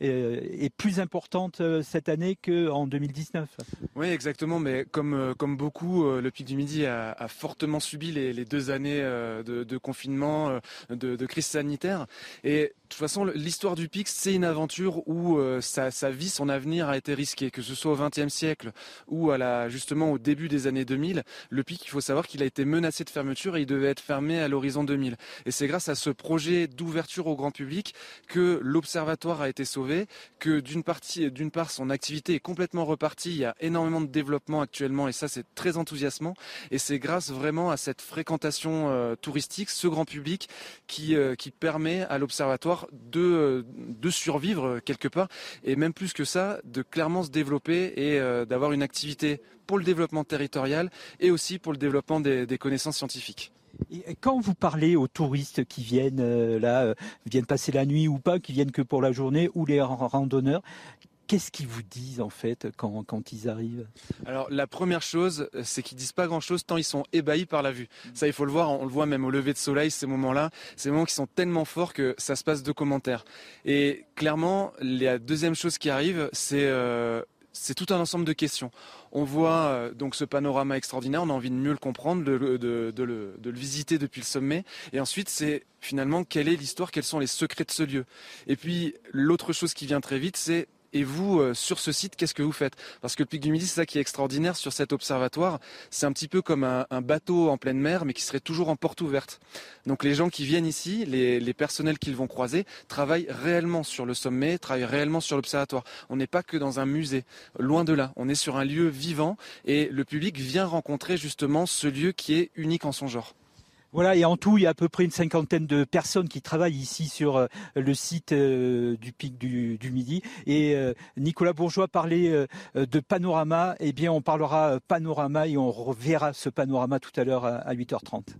est plus importante cette année qu'en 2019. Oui, exactement. Mais comme, comme beaucoup, le pic du Midi a, fortement subi les, deux années de, confinement, de, de, crise sanitaire. Et toute façon, l'histoire du PIC, c'est une aventure où euh, sa, vie, son avenir a été risqué, que ce soit au XXe siècle ou justement au début des années 2000. Le PIC, il faut savoir qu'il a été menacé de fermeture et il devait être fermé à l'horizon 2000. Et c'est grâce à ce projet d'ouverture au grand public que l'observatoire a été sauvé, que d'une partie, d'une part, son activité est complètement repartie. Il y a énormément de développement actuellement et ça, c'est très enthousiasmant. Et c'est grâce vraiment à cette fréquentation euh, touristique, ce grand public, qui, euh, qui permet à l'observatoire de, de survivre quelque part et même plus que ça, de clairement se développer et euh, d'avoir une activité pour le développement territorial et aussi pour le développement des, connaissances scientifiques. Quand vous parlez aux touristes qui viennent euh, là, euh, viennent passer la nuit ou pas, qui viennent que pour la journée, ou les randonneurs, Qu'est-ce qu'ils vous disent en fait quand, quand ils arrivent? Alors la première chose, c'est qu'ils disent pas grand-chose tant ils sont ébahis par la vue. Ça, il faut le voir, on le voit même au lever de soleil, ces moments-là, ces moments qui sont tellement forts que ça se passe de commentaires. Et clairement, la deuxième chose qui arrive, c'est euh, c'est tout un ensemble de questions. On voit euh, donc ce panorama extraordinaire, on a envie de mieux le comprendre, de, le, visiter depuis le sommet. Et ensuite, c'est finalement quelle est l'histoire, quels sont les secrets de ce lieu. Et puis l'autre chose qui vient très vite, c'est et vous, euh, sur ce site, qu'est-ce que vous faites? Parce que le pic du Midi, c'est ça qui est extraordinaire sur cet observatoire. C'est un petit peu comme un, bateau en pleine mer, mais qui serait toujours en porte ouverte. Donc les gens qui viennent ici, les, les personnels qu'ils vont croiser, travaillent réellement sur le sommet, travaillent réellement sur l'observatoire. On n'est pas que dans un musée, loin de là. On est sur un lieu vivant et le public vient rencontrer justement ce lieu qui est unique en son genre. Voilà, et en tout, il y a à peu près une cinquantaine de personnes qui travaillent ici sur euh, le site euh, du Pic du, Midi. Et euh, Nicolas Bourgeois parlait de panorama. Eh bien, on parlera panorama et on reverra ce panorama tout à l'heure à 8h30.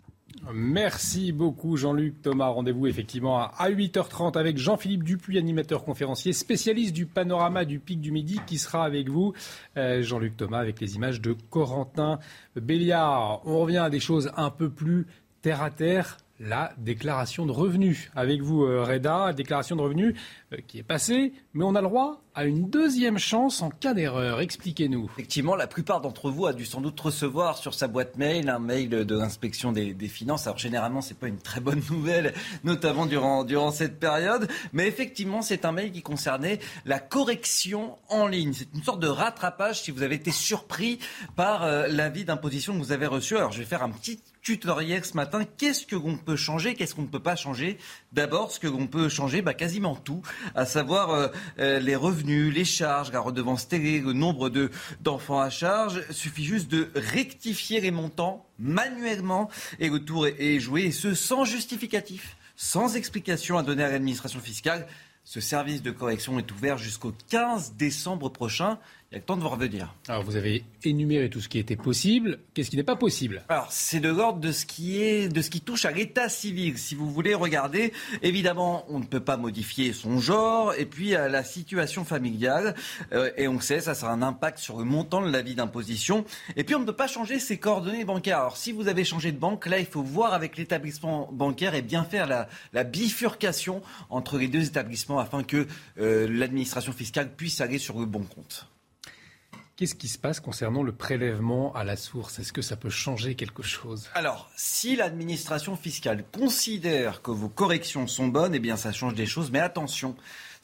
Merci beaucoup Jean-Luc Thomas. Rendez-vous effectivement à 8h30 avec Jean-Philippe Dupuis, animateur conférencier, spécialiste du panorama du pic du midi qui sera avec vous. Jean-Luc Thomas avec les images de Corentin Béliard. On revient à des choses un peu plus terre à terre la déclaration de revenus. Avec vous, euh, Reda, déclaration de revenus euh, qui est passée, mais on a le droit à une deuxième chance en cas d'erreur. Expliquez-nous. Effectivement, la plupart d'entre vous a dû sans doute recevoir sur sa boîte mail un mail de l'inspection des, finances. Alors généralement, c'est pas une très bonne nouvelle, notamment durant, durant cette période, mais effectivement, c'est un mail qui concernait la correction en ligne. C'est une sorte de rattrapage si vous avez été surpris par euh, l'avis d'imposition que vous avez reçu. Alors je vais faire un petit tutoriel ce matin. Qu'est-ce que l'on peut changer Qu'est-ce qu'on ne peut pas changer? D'abord, ce que peut changer, bah, quasiment tout, à savoir euh, euh, les revenus, les charges, la redevance télé, le nombre de, d'enfants à charge. Il suffit juste de rectifier les montants manuellement et le tour est joué, et ce sans justificatif, sans explication à donner à l'administration fiscale. Ce service de correction est ouvert jusqu'au 15 décembre prochain. Il y a le temps de vous revenir. Alors, vous avez énuméré tout ce qui était possible. Qu'est-ce qui n'est pas possible? Alors, c'est de l'ordre de ce qui est, de ce qui touche à l'état civil. Si vous voulez regarder, évidemment, on ne peut pas modifier son genre et puis à la situation familiale. Euh, et on sait, ça, ça a un impact sur le montant de l'avis d'imposition. Et puis, on ne peut pas changer ses coordonnées bancaires. Alors, si vous avez changé de banque, là, il faut voir avec l'établissement bancaire et bien faire la, bifurcation entre les deux établissements afin que euh, l'administration fiscale puisse aller sur le bon compte. Qu'est-ce qui se passe concernant le prélèvement à la source? Est-ce que ça peut changer quelque chose? Alors, si l'administration fiscale considère que vos corrections sont bonnes, eh bien ça change des choses. Mais attention,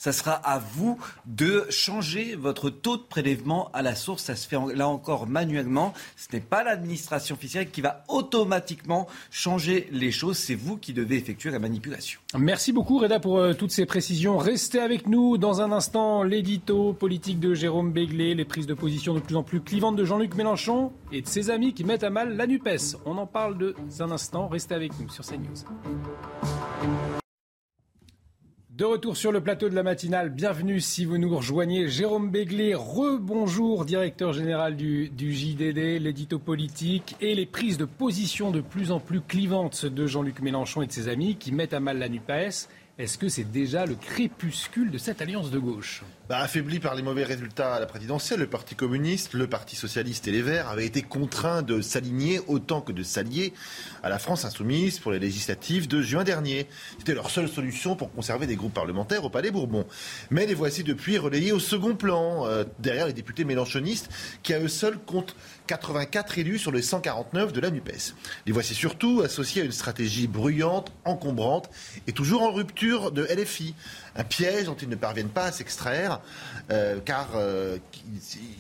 ça sera à vous de changer votre taux de prélèvement à la source. Ça se fait là encore manuellement. Ce n'est pas l'administration fiscale qui va automatiquement changer les choses. C'est vous qui devez effectuer la manipulation. Merci beaucoup Reda pour euh, toutes ces précisions. Restez avec nous dans un instant. L'édito politique de Jérôme Béglé, les prises de position de plus en plus clivantes de Jean-Luc Mélenchon et de ses amis qui mettent à mal la NUPES. On en parle de un instant. Restez avec nous sur CNews. De retour sur le plateau de la matinale, bienvenue si vous nous rejoignez. Jérôme Béglé, rebonjour, directeur général du, JDD, l'édito politique et les prises de position de plus en plus clivantes de Jean-Luc Mélenchon et de ses amis qui mettent à mal la NUPES. Est-ce que c'est déjà le crépuscule de cette alliance de gauche? Bah, Affaibli par les mauvais résultats à la présidentielle, le Parti communiste, le Parti socialiste et les Verts avaient été contraints de s'aligner autant que de s'allier à la France insoumise pour les législatives de juin dernier. C'était leur seule solution pour conserver des groupes parlementaires au Palais Bourbon. Mais les voici depuis relayés au second plan, euh, derrière les députés mélanchonistes qui à eux seuls comptent 84 élus sur les 149 de la NUPES. Les voici surtout associés à une stratégie bruyante, encombrante et toujours en rupture de LFI. Un piège dont ils ne parviennent pas à s'extraire, euh, car euh,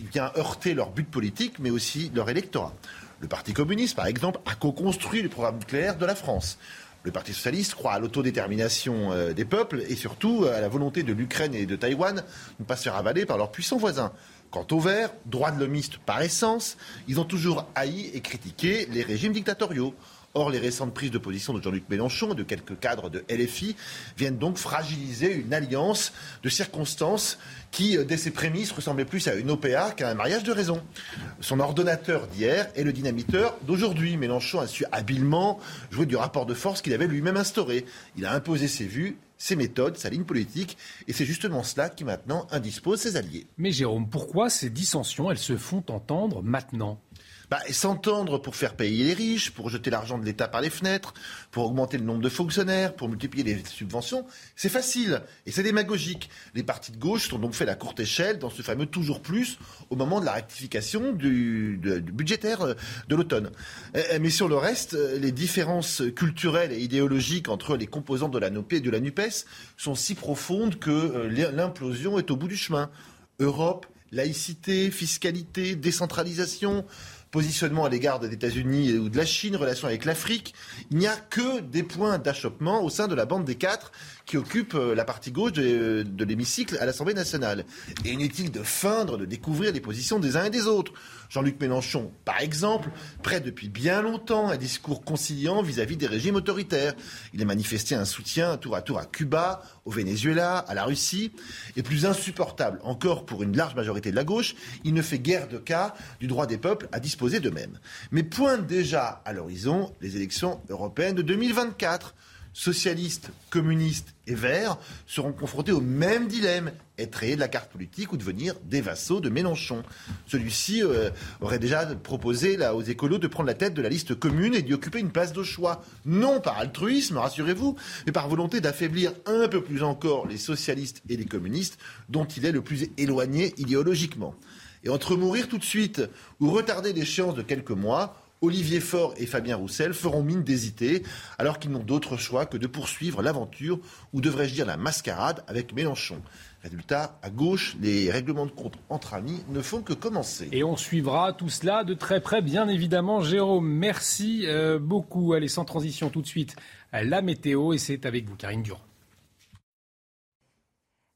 il vient heurter leur but politique, mais aussi leur électorat. Le Parti communiste, par exemple, a co-construit le programme nucléaire de la France. Le Parti socialiste croit à l'autodétermination euh, des peuples et surtout à la volonté de l'Ukraine et de Taïwan de ne pas se faire avaler par leurs puissants voisins. Quant aux Verts, droits de l'homiste par essence, ils ont toujours haï et critiqué les régimes dictatoriaux. Or, les récentes prises de position de Jean-Luc Mélenchon et de quelques cadres de LFI viennent donc fragiliser une alliance de circonstances qui, euh, dès ses prémices, ressemblait plus à une OPA qu'à un mariage de raison. Son ordonnateur d'hier est le dynamiteur d'aujourd'hui. Mélenchon a su habilement jouer du rapport de force qu'il avait lui-même instauré. Il a imposé ses vues ses méthodes, sa ligne politique. Et c'est justement cela qui maintenant indispose ses alliés. Mais Jérôme, pourquoi ces dissensions, elles se font entendre maintenant? Bah, s'entendre pour faire payer les riches, pour jeter l'argent de l'État par les fenêtres, pour augmenter le nombre de fonctionnaires, pour multiplier les subventions, c'est facile et c'est démagogique. Les partis de gauche sont donc fait la courte échelle dans ce fameux toujours plus au moment de la rectification du, budgétaire euh, de l'automne. Euh, euh, mais sur le reste, les différences culturelles et idéologiques entre les composants de la NOP et de la NUPES sont si profondes que l'implosion est au bout du chemin. Europe, laïcité, fiscalité, décentralisation, positionnement à l'égard des États-Unis ou de la Chine, relation avec l'Afrique, il n'y a que des points d'achoppement au sein de la bande des quatre qui occupe euh, la partie gauche de, de l'hémicycle à l'Assemblée nationale. Et inutile de feindre, de découvrir les positions des uns et des autres. Jean-Luc Mélenchon, par exemple, prête depuis bien longtemps un discours conciliant vis-à-vis des régimes autoritaires. Il a manifesté un soutien tour à tour à Cuba, au Venezuela, à la Russie. Et plus insupportable encore pour une large majorité de la gauche, il ne fait guère de cas du droit des peuples à disposer d'eux-mêmes. Mais pointe déjà à l'horizon les élections européennes de 2024 socialistes, communistes et verts seront confrontés au même dilemme être rayés de la carte politique ou devenir des vassaux de Mélenchon. Celui-ci euh, aurait déjà proposé aux écolos de prendre la tête de la liste commune et d'y occuper une place de choix, non par altruisme, rassurez-vous, mais par volonté d'affaiblir un peu plus encore les socialistes et les communistes, dont il est le plus éloigné idéologiquement. Et entre mourir tout de suite ou retarder l'échéance de quelques mois, Olivier Faure et Fabien Roussel feront mine d'hésiter, alors qu'ils n'ont d'autre choix que de poursuivre l'aventure, ou devrais-je dire la mascarade, avec Mélenchon. Résultat, à gauche, les règlements de compte entre amis ne font que commencer. Et on suivra tout cela de très près, bien évidemment. Jérôme, merci euh, beaucoup. Allez, sans transition tout de suite, la météo, et c'est avec vous, Karine Durand.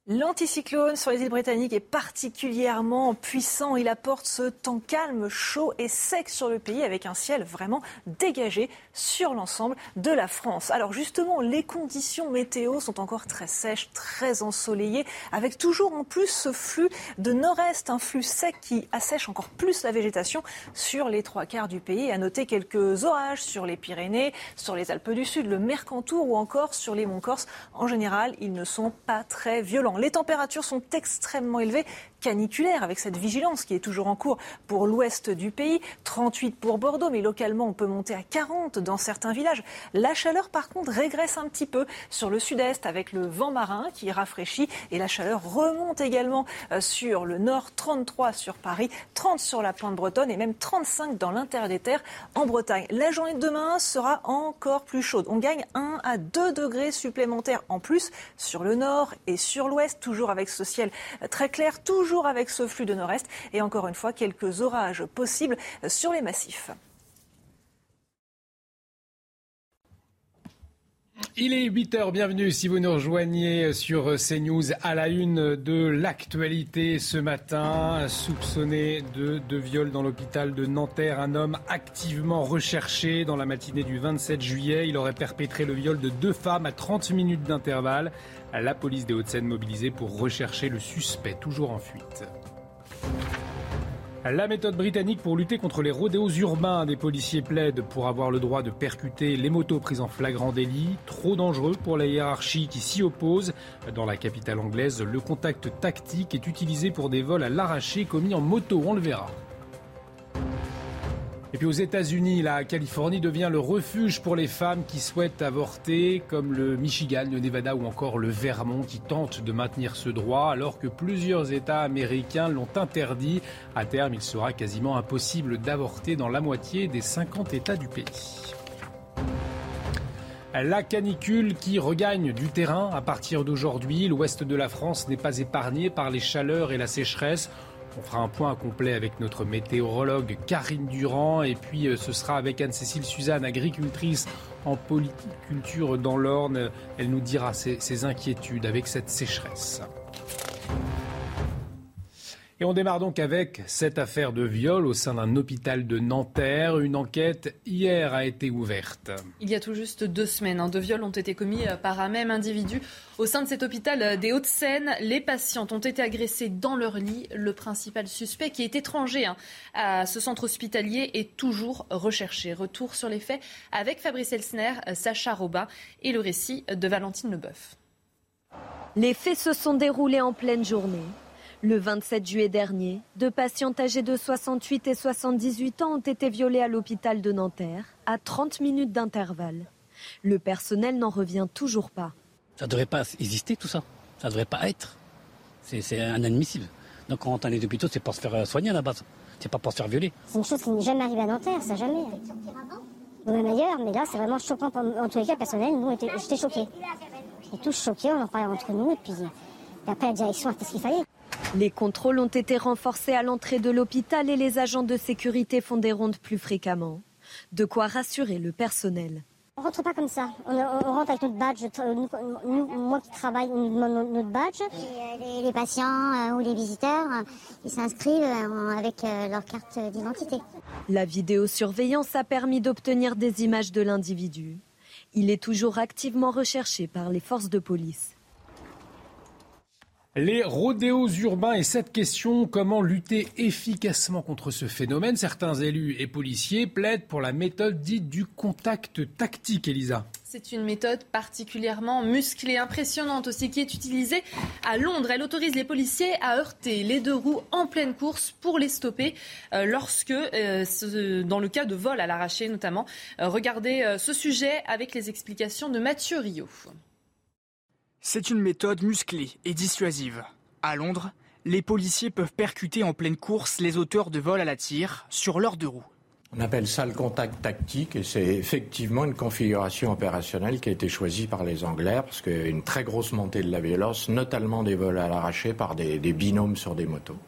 L'anticyclone sur les îles britanniques est particulièrement puissant. Il apporte ce temps calme, chaud et sec sur le pays avec un ciel vraiment dégagé sur l'ensemble de la France. Alors justement, les conditions météo sont encore très sèches, très ensoleillées, avec toujours en plus ce flux de nord-est, un flux sec qui assèche encore plus la végétation sur les trois quarts du pays. À noter quelques orages sur les Pyrénées, sur les Alpes du Sud, le Mercantour ou encore sur les monts Corse. En général, ils ne sont pas très violents. Les températures sont extrêmement élevées caniculaire avec cette vigilance qui est toujours en cours pour l'ouest du pays. 38 pour Bordeaux, mais localement on peut monter à 40 dans certains villages. La chaleur par contre régresse un petit peu sur le sud-est avec le vent marin qui rafraîchit et la chaleur remonte également euh, sur le nord. 33 sur Paris, 30 sur la pointe bretonne et même 35 dans l'intérieur des terres en Bretagne. La journée de demain sera encore plus chaude. On gagne 1 à 2 degrés supplémentaires en plus sur le nord et sur l'ouest, toujours avec ce ciel très clair, toujours avec ce flux de nord-est et encore une fois quelques orages possibles sur les massifs. Il est 8h, bienvenue si vous nous rejoignez sur CNews à la une de l'actualité ce matin. Soupçonné de, de viol dans l'hôpital de Nanterre, un homme activement recherché dans la matinée du 27 juillet. Il aurait perpétré le viol de deux femmes à 30 minutes d'intervalle. La police des Hauts-de-Seine mobilisée pour rechercher le suspect, toujours en fuite. La méthode britannique pour lutter contre les rodéos urbains. Des policiers plaident pour avoir le droit de percuter les motos prises en flagrant délit. Trop dangereux pour la hiérarchie qui s'y oppose. Dans la capitale anglaise, le contact tactique est utilisé pour des vols à l'arraché commis en moto. On le verra. Et puis aux États-Unis, la Californie devient le refuge pour les femmes qui souhaitent avorter, comme le Michigan, le Nevada ou encore le Vermont qui tentent de maintenir ce droit, alors que plusieurs États américains l'ont interdit. À terme, il sera quasiment impossible d'avorter dans la moitié des 50 États du pays. La canicule qui regagne du terrain à partir d'aujourd'hui. L'ouest de la France n'est pas épargné par les chaleurs et la sécheresse. On fera un point complet avec notre météorologue Karine Durand et puis euh, ce sera avec Anne-Cécile Suzanne, agricultrice en polyculture dans l'Orne. Elle nous dira ses inquiétudes avec cette sécheresse. Et on démarre donc avec cette affaire de viol au sein d'un hôpital de Nanterre. Une enquête hier a été ouverte. Il y a tout juste deux semaines, hein, deux viols ont été commis euh, par un même individu au sein de cet hôpital euh, des Hauts-de-Seine. Les patientes ont été agressées dans leur lit. Le principal suspect, qui est étranger hein, à ce centre hospitalier, est toujours recherché. Retour sur les faits avec Fabrice Elsner, euh, Sacha Robin et le récit de Valentine Leboeuf. Les faits se sont déroulés en pleine journée. Le 27 juillet dernier, deux patientes âgées de 68 et 78 ans ont été violées à l'hôpital de Nanterre, à 30 minutes d'intervalle. Le personnel n'en revient toujours pas. Ça ne devrait pas exister tout ça. Ça ne devrait pas être. C'est inadmissible. Donc quand on est dans les hôpitaux, c'est pour se faire euh, soigner à la base. C'est pas pour se faire violer. C'est une chose qui n'est jamais arrivée à Nanterre, ça jamais. Ou même ailleurs, mais là c'est vraiment choquant. En tous les cas, personnel, nous, j'étais choquée. On tous choqués, on en parlait entre nous, et puis, et après la direction a fait ce qu'il fallait. Les contrôles ont été renforcés à l'entrée de l'hôpital et les agents de sécurité font des rondes plus fréquemment. De quoi rassurer le personnel. On rentre pas comme ça. On, rentre avec notre badge. moi qui travaille, on nous demande notre badge. Et, les, patients euh, ou les visiteurs, ils s'inscrivent euh, avec euh, leur carte d'identité. La vidéosurveillance a permis d'obtenir des images de l'individu. Il est toujours activement recherché par les forces de police. Les rodéos urbains et cette question, comment lutter efficacement contre ce phénomène? Certains élus et policiers plaident pour la méthode dite du contact tactique, Elisa. C'est une méthode particulièrement musclée, impressionnante aussi, qui est utilisée à Londres. Elle autorise les policiers à heurter les deux roues en pleine course pour les stopper euh, lorsque, euh, dans le cas de vol à l'arraché notamment. Euh, regardez ce sujet avec les explications de Mathieu Rio. C'est une méthode musclée et dissuasive. À Londres, les policiers peuvent percuter en pleine course les auteurs de vol à la tire sur leurs deux roues. On appelle ça le contact tactique et c'est effectivement une configuration opérationnelle qui a été choisie par les Anglais parce qu'il y a une très grosse montée de la violence, notamment des vols à l'arraché par des, binômes sur des motos.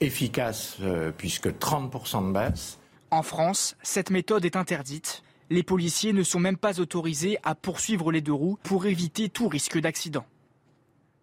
Efficace euh, puisque 30% de baisse. En France, cette méthode est interdite les policiers ne sont même pas autorisés à poursuivre les deux roues pour éviter tout risque d'accident.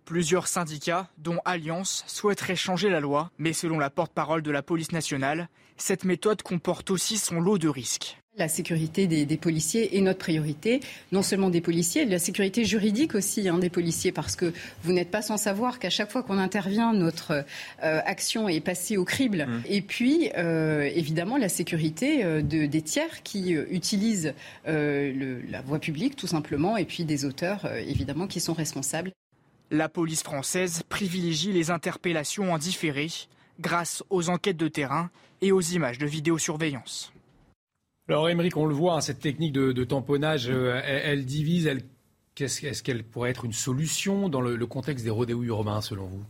Plusieurs syndicats, dont Alliance, souhaiteraient changer la loi, mais selon la porte-parole de la police nationale, cette méthode comporte aussi son lot de risques. La sécurité des, policiers est notre priorité, non seulement des policiers, la sécurité juridique aussi hein, des policiers, parce que vous n'êtes pas sans savoir qu'à chaque fois qu'on intervient, notre euh, action est passée au crible. Mmh. Et puis, euh, évidemment, la sécurité euh, de, des tiers qui utilisent la voie publique, tout simplement, et puis des auteurs, évidemment, qui sont responsables. La police française privilégie les interpellations en différé grâce aux enquêtes de terrain et aux images de vidéosurveillance. Alors, Émeric, on le voit, hein, cette technique de, tamponnage, euh, elle, divise. est-ce, qu'elle pourrait être une solution dans le, contexte des rodéos urbains, selon vous?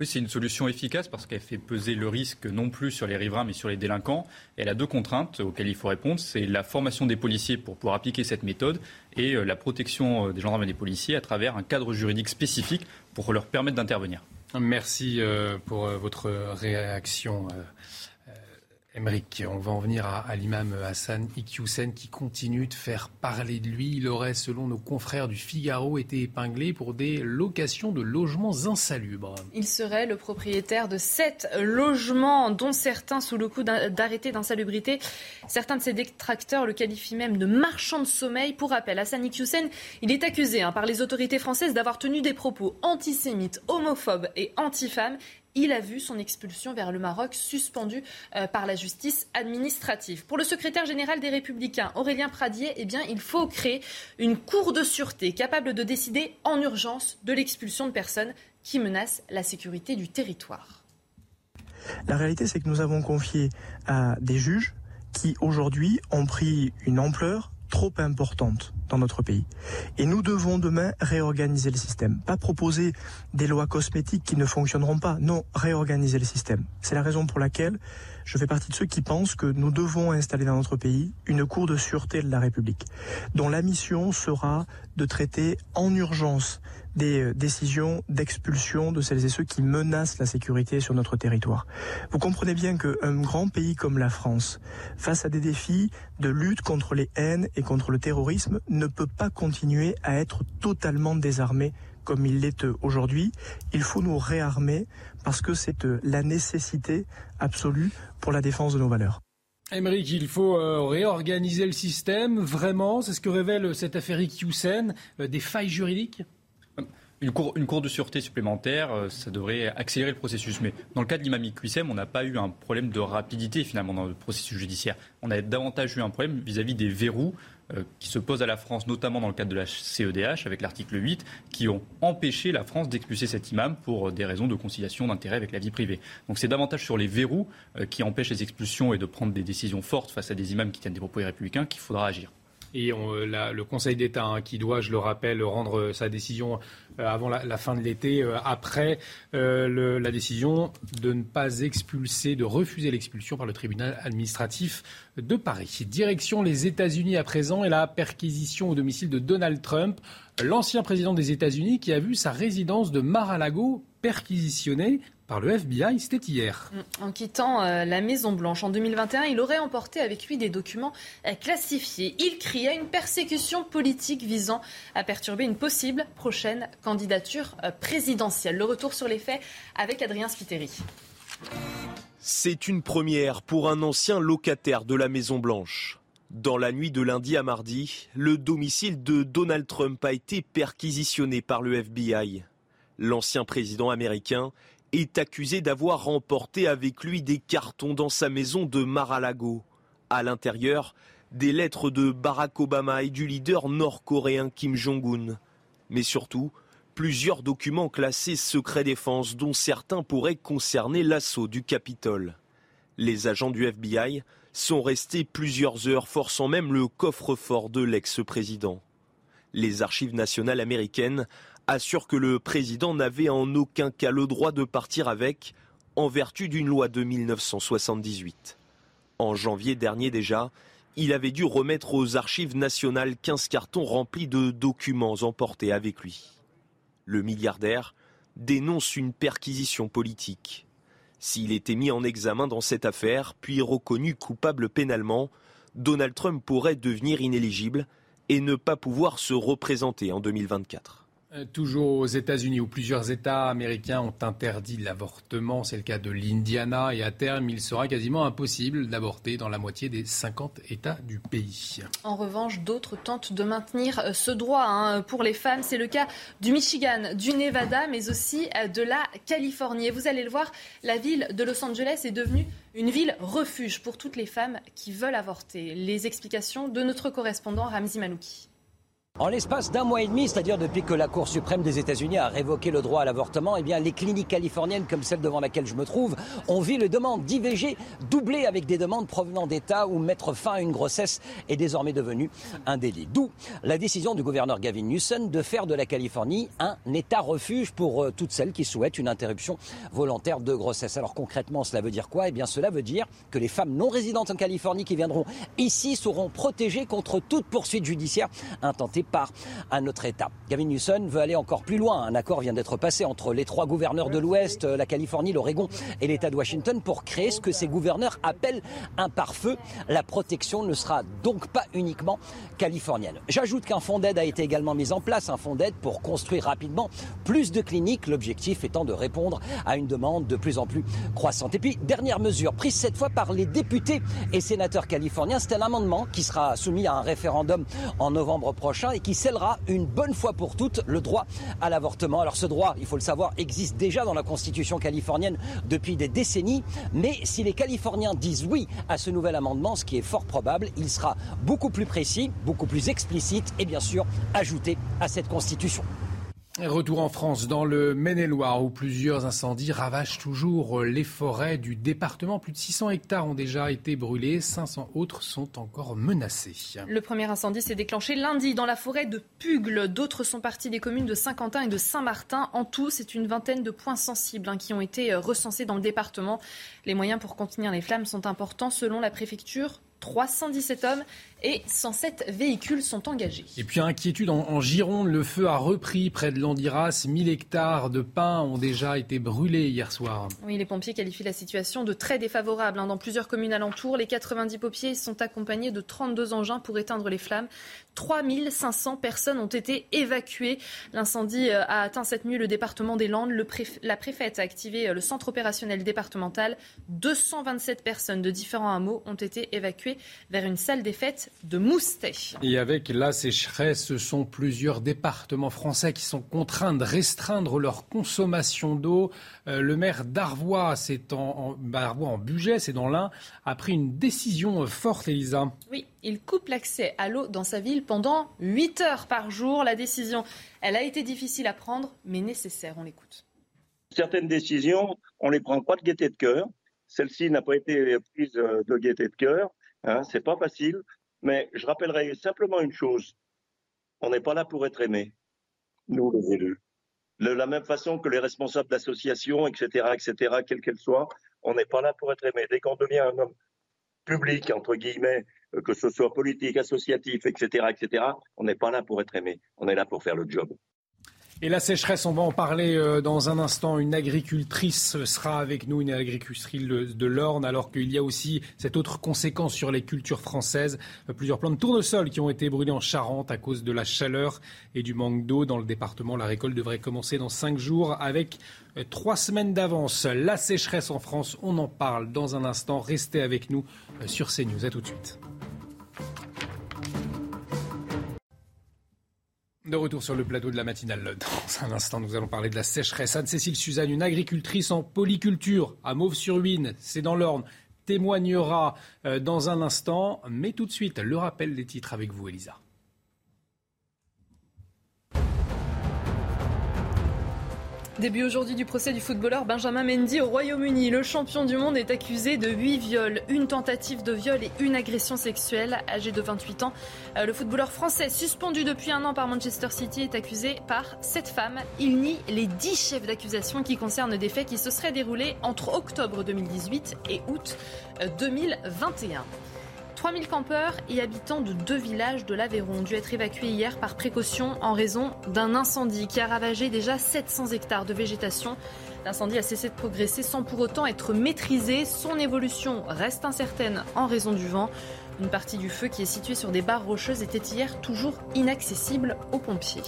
Oui, c'est une solution efficace parce qu'elle fait peser le risque non plus sur les riverains mais sur les délinquants. elle a deux contraintes auxquelles il faut répondre. C'est la formation des policiers pour pouvoir appliquer cette méthode et euh, la protection euh, des gendarmes et des policiers à travers un cadre juridique spécifique pour leur permettre d'intervenir. Merci pour votre réaction. Emeric, on va en venir à, l'imam Hassan Iqiyoussen qui continue de faire parler de lui. Il aurait, selon nos confrères du Figaro, été épinglé pour des locations de logements insalubres. Il serait le propriétaire de sept logements, dont certains sous le coup d'arrêté d'insalubrité. Certains de ses détracteurs le qualifient même de marchand de sommeil. Pour rappel, Hassan Iqiyoussen, il est accusé hein, par les autorités françaises d'avoir tenu des propos antisémites, homophobes et anti-femmes il a vu son expulsion vers le Maroc suspendue euh, par la justice administrative. Pour le secrétaire général des Républicains, Aurélien Pradier, eh bien, il faut créer une cour de sûreté capable de décider en urgence de l'expulsion de personnes qui menacent la sécurité du territoire. La réalité, c'est que nous avons confié à des juges qui, aujourd'hui, ont pris une ampleur trop importante dans notre pays. Et nous devons demain réorganiser le système. Pas proposer des lois cosmétiques qui ne fonctionneront pas. Non, réorganiser le système. C'est la raison pour laquelle je fais partie de ceux qui pensent que nous devons installer dans notre pays une cour de sûreté de la République, dont la mission sera de traiter en urgence des euh, décisions d'expulsion de celles et ceux qui menacent la sécurité sur notre territoire. Vous comprenez bien qu'un grand pays comme la France, face à des défis de lutte contre les haines et contre le terrorisme, ne peut pas continuer à être totalement désarmé comme il l'est aujourd'hui. Il faut nous réarmer parce que c'est euh, la nécessité absolue pour la défense de nos valeurs. Émeric, il faut euh, réorganiser le système, vraiment C'est ce que révèle cette affaire Iqiyoussen, des failles juridiques? Une cour, une cour de sûreté supplémentaire, euh, ça devrait accélérer le processus. Mais dans le cas de l'imam on n'a pas eu un problème de rapidité finalement dans le processus judiciaire. On a davantage eu un problème vis-à-vis des verrous euh, qui se posent à la France, notamment dans le cadre de la CEDH, avec l'article 8, qui ont empêché la France d'expulser cet imam pour euh, des raisons de conciliation d'intérêt avec la vie privée. Donc c'est davantage sur les verrous qui empêchent les expulsions et de prendre des décisions fortes face à des imams qui tiennent des propos républicains qu'il faudra agir. Et le Conseil d'État, hein, qui doit, je le rappelle, rendre sa décision euh, avant la, fin de l'été, euh, après euh, la décision de ne pas expulser, de refuser l'expulsion par le tribunal administratif de Paris. Direction les États-Unis à présent et la perquisition au domicile de Donald Trump, l'ancien président des États-Unis qui a vu sa résidence de Mar-a-Lago perquisitionnée par le FBI, c'était hier. Mm. En quittant euh, la Maison-Blanche en 2021, il aurait emporté avec lui des documents euh, classifiés. Il criait une persécution politique visant à perturber une possible prochaine candidature euh, présidentielle. Le retour sur les faits avec Adrien Spiteri. C'est une première pour un ancien locataire de la Maison-Blanche. Dans la nuit de lundi à mardi, le domicile de Donald Trump a été perquisitionné par le FBI. L'ancien président américain est accusé d'avoir remporté avec lui des cartons dans sa maison de Mar-a-Lago. À l'intérieur, des lettres de Barack Obama et du leader nord-coréen Kim Jong-un. Mais surtout, plusieurs documents classés secret défense dont certains pourraient concerner l'assaut du Capitole. Les agents du FBI sont restés plusieurs heures, forçant même le coffre-fort de l'ex-président. Les archives nationales américaines assure que le président n'avait en aucun cas le droit de partir avec, en vertu d'une loi de 1978. En janvier dernier déjà, il avait dû remettre aux archives nationales 15 cartons remplis de documents emportés avec lui. Le milliardaire dénonce une perquisition politique. S'il était mis en examen dans cette affaire, puis reconnu coupable pénalement, Donald Trump pourrait devenir inéligible et ne pas pouvoir se représenter en 2024. Euh, toujours aux États-Unis, où plusieurs États américains ont interdit l'avortement, c'est le cas de l'Indiana, et à terme, il sera quasiment impossible d'avorter dans la moitié des 50 États du pays. En revanche, d'autres tentent de maintenir euh, ce droit hein, pour les femmes. C'est le cas du Michigan, du Nevada, mais aussi euh, de la Californie. Et vous allez le voir, la ville de Los Angeles est devenue une ville refuge pour toutes les femmes qui veulent avorter. Les explications de notre correspondant Ramzi Manouki. En l'espace d'un mois et demi, c'est-à-dire depuis que la Cour suprême des États-Unis a révoqué le droit à l'avortement, eh bien, les cliniques californiennes, comme celle devant laquelle je me trouve, ont vu les demandes d'IVG doubler avec des demandes provenant d'États où mettre fin à une grossesse est désormais devenu un délit. D'où la décision du gouverneur Gavin Newsom de faire de la Californie un État refuge pour euh, toutes celles qui souhaitent une interruption volontaire de grossesse. Alors concrètement, cela veut dire quoi? Eh bien, cela veut dire que les femmes non résidentes en Californie qui viendront ici seront protégées contre toute poursuite judiciaire intentée par un autre État. Gavin Newsom veut aller encore plus loin. Un accord vient d'être passé entre les trois gouverneurs de l'Ouest, la Californie, l'Oregon et l'État de Washington pour créer ce que ces gouverneurs appellent un pare-feu. La protection ne sera donc pas uniquement californienne. J'ajoute qu'un fonds d'aide a été également mis en place, un fonds d'aide pour construire rapidement plus de cliniques, l'objectif étant de répondre à une demande de plus en plus croissante. Et puis, dernière mesure, prise cette fois par les députés et sénateurs californiens, c'est un amendement qui sera soumis à un référendum en novembre prochain et qui scellera une bonne fois pour toutes le droit à l'avortement. Alors ce droit, il faut le savoir, existe déjà dans la Constitution californienne depuis des décennies, mais si les Californiens disent oui à ce nouvel amendement, ce qui est fort probable, il sera beaucoup plus précis, beaucoup plus explicite et bien sûr ajouté à cette Constitution. Retour en France, dans le Maine-et-Loire, où plusieurs incendies ravagent toujours les forêts du département. Plus de 600 hectares ont déjà été brûlés, 500 autres sont encore menacés. Le premier incendie s'est déclenché lundi dans la forêt de Pugle. D'autres sont partis des communes de Saint-Quentin et de Saint-Martin. En tout, c'est une vingtaine de points sensibles hein, qui ont été recensés dans le département. Les moyens pour contenir les flammes sont importants selon la préfecture. 317 hommes et 107 véhicules sont engagés. Et puis inquiétude en, Gironde, le feu a repris près de Landiras. 1000 hectares de pins ont déjà été brûlés hier soir. Oui, les pompiers qualifient la situation de très défavorable. Hein. Dans plusieurs communes alentours, les 90 pompiers sont accompagnés de 32 engins pour éteindre les flammes. 3500 personnes ont été évacuées. L'incendie euh, a atteint cette nuit le département des Landes. la préfète a activé euh, le centre opérationnel départemental. 227 personnes de différents hameaux ont été évacuées vers une salle des fêtes de Moustet. Et avec la sécheresse, ce sont plusieurs départements français qui sont contraints de restreindre leur consommation d'eau. Euh, le maire d'Arvois, c'est en, bah, en, budget, c'est dans l'Ain, a pris une décision forte, Elisa. Oui, il coupe l'accès à l'eau dans sa ville pendant 8 heures par jour. La décision, elle a été difficile à prendre, mais nécessaire. On l'écoute. Certaines décisions, on les prend pas de gaieté de cœur. Celle-ci n'a pas été prise euh, de gaieté de cœur. Hein, c'est pas facile. Mais je rappellerai simplement une chose. On n'est pas là pour être aimé, nous les élus. De la même façon que les responsables d'associations, etc., etc., quelles qu'elles soient, on n'est pas là pour être aimé. Dès qu'on devient un homme public, entre guillemets, euh, que ce soit politique, associatif, etc., etc., on n'est pas là pour être aimé. On est là pour faire le job. Et la sécheresse, on va en parler euh, dans un instant. Une agricultrice sera avec nous, une agricultrice de l'Orne, alors qu'il y a aussi cette autre conséquence sur les cultures françaises. Euh, plusieurs plants de tournesol qui ont été brûlés en Charente à cause de la chaleur et du manque d'eau dans le département. La récolte devrait commencer dans cinq jours avec euh, trois semaines d'avance. La sécheresse en France, on en parle dans un instant. Restez avec nous sur CNews. À tout de suite. De retour sur le plateau de la matinale. Dans un instant, nous allons parler de la sécheresse. Anne-Cécile Suzanne, une agricultrice en polyculture à Mauves-sur-Huine, c'est dans l'Orne, témoignera euh, dans un instant. Mais tout de suite, le rappel des titres avec vous, Elisa. Début aujourd'hui du procès du footballeur Benjamin Mendy au Royaume-Uni. Le champion du monde est accusé de 8 viols, une tentative de viol et une agression sexuelle. Âgé de 28 ans, euh, le footballeur français, suspendu depuis un an par Manchester City, est accusé par cette femme. Il nie les 10 chefs d'accusation qui concernent des faits qui se seraient déroulés entre octobre 2018 et août 2021. Euh, 3000 campeurs et habitants de deux villages de l'Aveyron ont dû être évacués hier par précaution en raison d'un incendie qui a ravagé déjà 700 hectares de végétation. L'incendie a cessé de progresser sans pour autant être maîtrisé. Son évolution reste incertaine en raison du vent. Une partie du feu qui est située sur des barres rocheuses était hier toujours inaccessible aux pompiers.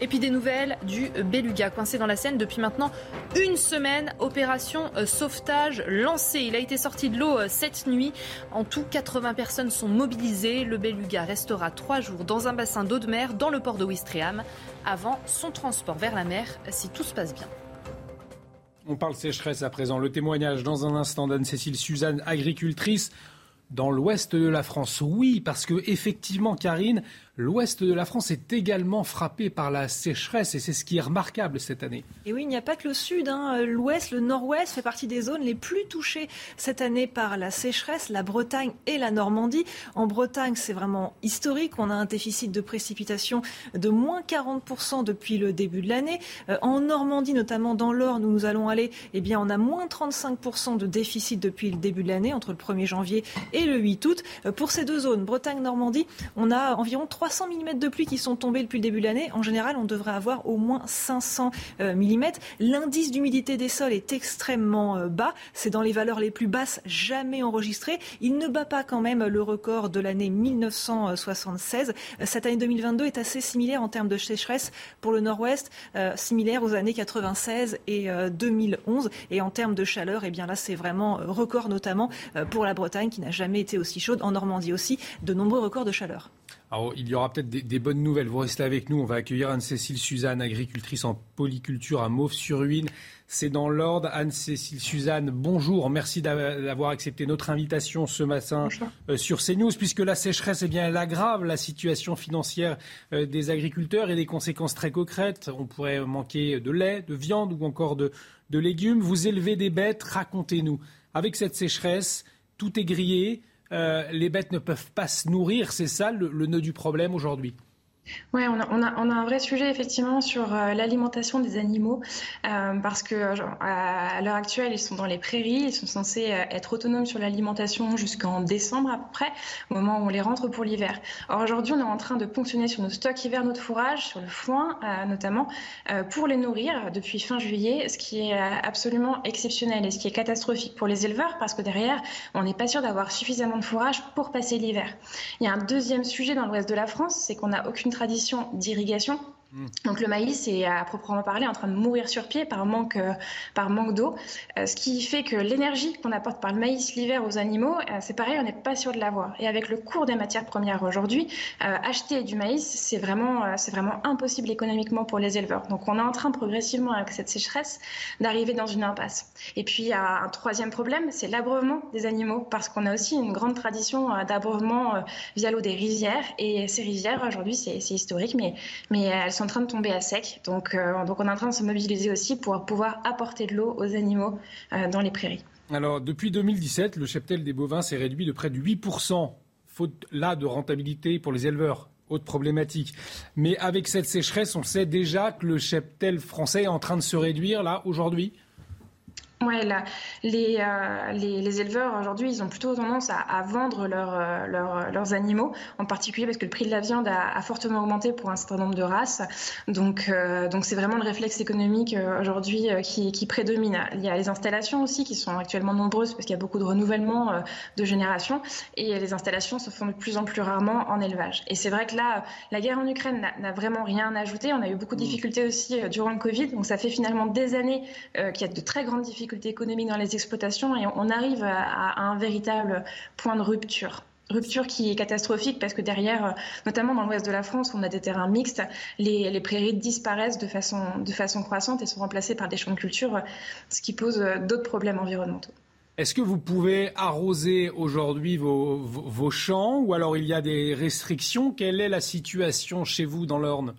Et puis des nouvelles du Beluga, coincé dans la Seine depuis maintenant une semaine. Opération euh, sauvetage lancée. Il a été sorti de l'eau euh, cette nuit. En tout, 80 personnes sont mobilisées. Le Beluga restera trois jours dans un bassin d'eau de mer dans le port de Ouistreham avant son transport vers la mer si tout se passe bien. On parle sécheresse à présent. Le témoignage dans un instant d'Anne-Cécile Suzanne, agricultrice dans l'ouest de la France. Oui, parce que effectivement, Karine, L'ouest de la France est également frappé par la sécheresse et c'est ce qui est remarquable cette année. Et oui, il n'y a pas que le sud. Hein. L'ouest, le nord-ouest fait partie des zones les plus touchées cette année par la sécheresse, la Bretagne et la Normandie. En Bretagne, c'est vraiment historique. On a un déficit de précipitation de moins 40% depuis le début de l'année. Euh, en Normandie, notamment dans l'Orne où nous allons aller, eh bien, on a moins 35% de déficit depuis le début de l'année, entre le 1er janvier et le 8 août. Euh, pour ces deux zones, Bretagne-Normandie, on a environ 3 300 mm de pluie qui sont tombés depuis le début de l'année. En général, on devrait avoir au moins 500 euh, mm. L'indice d'humidité des sols est extrêmement euh, bas. C'est dans les valeurs les plus basses jamais enregistrées. Il ne bat pas quand même le record de l'année 1976. Cette année 2022 est assez similaire en termes de sécheresse pour le nord-ouest, euh, similaire aux années 96 et 2011. Et en termes de chaleur, eh là, c'est vraiment record, notamment pour la Bretagne qui n'a jamais été aussi chaude. En Normandie aussi, de nombreux records de chaleur. Alors, il y aura peut-être des, bonnes nouvelles. Vous restez avec nous. On va accueillir Anne-Cécile Suzanne, agricultrice en polyculture à Mauves-sur-Huine. C'est dans l'ordre. Anne-Cécile Suzanne, bonjour. Merci d'avoir accepté notre invitation ce matin euh, sur CNews, puisque la sécheresse, eh bien, elle aggrave la situation financière euh, des agriculteurs et des conséquences très concrètes. On pourrait manquer de lait, de viande ou encore de, de légumes. Vous élevez des bêtes. Racontez-nous. Avec cette sécheresse, tout est grillé. Euh, les bêtes ne peuvent pas se nourrir. C'est ça le nœud du problème aujourd'hui? Oui, on a, un vrai sujet effectivement sur euh, l'alimentation des animaux euh, parce que euh, à, l'heure actuelle, ils sont dans les prairies, ils sont censés être autonomes sur l'alimentation jusqu'en décembre à peu près, au moment où on les rentre pour l'hiver. Or aujourd'hui, on est en train de ponctionner sur nos stocks hivernaux de fourrage, sur le foin notamment, pour les nourrir depuis fin juillet, ce qui est absolument exceptionnel et ce qui est catastrophique pour les éleveurs parce que derrière, on n'est pas sûr d'avoir suffisamment de fourrage pour passer l'hiver. Il y a un deuxième sujet dans l'ouest de la France, c'est qu'on n'a aucune tradition d'irrigation. Donc le maïs est à proprement parler en train de mourir sur pied par manque, euh, par manque d'eau, euh, ce qui fait que l'énergie qu'on apporte par le maïs l'hiver aux animaux, euh, c'est pareil, on n'est pas sûr de l'avoir. Et avec le cours des matières premières aujourd'hui, acheter du maïs, c'est vraiment, vraiment impossible économiquement pour les éleveurs. Donc on est en train progressivement avec cette sécheresse d'arriver dans une impasse. Et puis il y a un troisième problème, c'est l'abreuvement des animaux, parce qu'on a aussi une grande tradition d'abreuvement via l'eau des rizières. Et ces rizières aujourd'hui, c'est historique, mais, mais en train de tomber à sec. Donc, euh, donc on est en train de se mobiliser aussi pour pouvoir apporter de l'eau aux animaux euh, dans les prairies. Alors, depuis 2017, le cheptel des bovins s'est réduit de près de 8%, faute là de rentabilité pour les éleveurs. Autre problématique. Mais avec cette sécheresse, on sait déjà que le cheptel français est en train de se réduire là aujourd'hui? Ouais, les, euh, les, les, éleveurs aujourd'hui, ils ont plutôt tendance à, à vendre leur, euh, leur, leurs animaux, en particulier parce que le prix de la viande a, a fortement augmenté pour un certain nombre de races. Donc, euh, donc c'est vraiment le réflexe économique euh, aujourd'hui qui, qui, prédomine. Il y a les installations aussi qui sont actuellement nombreuses parce qu'il y a beaucoup de renouvellement de générations et les installations se font de plus en plus rarement en élevage. Et c'est vrai que là, la guerre en Ukraine n'a vraiment rien ajouté. On a eu beaucoup de mmh. difficultés aussi durant le Covid, donc ça fait finalement des années qu'il y a de très grandes difficultés difficultés économiques dans les exploitations et on arrive à, un véritable point de rupture. Rupture qui est catastrophique parce que derrière, notamment dans l'ouest de la France, on a des terrains mixtes, les, prairies disparaissent de façon, de façon croissante et sont remplacées par des champs de culture, ce qui pose d'autres problèmes environnementaux. Est-ce que vous pouvez arroser aujourd'hui vos, vos champs ou alors il y a des restrictions? Quelle est la situation chez vous dans l'Orne?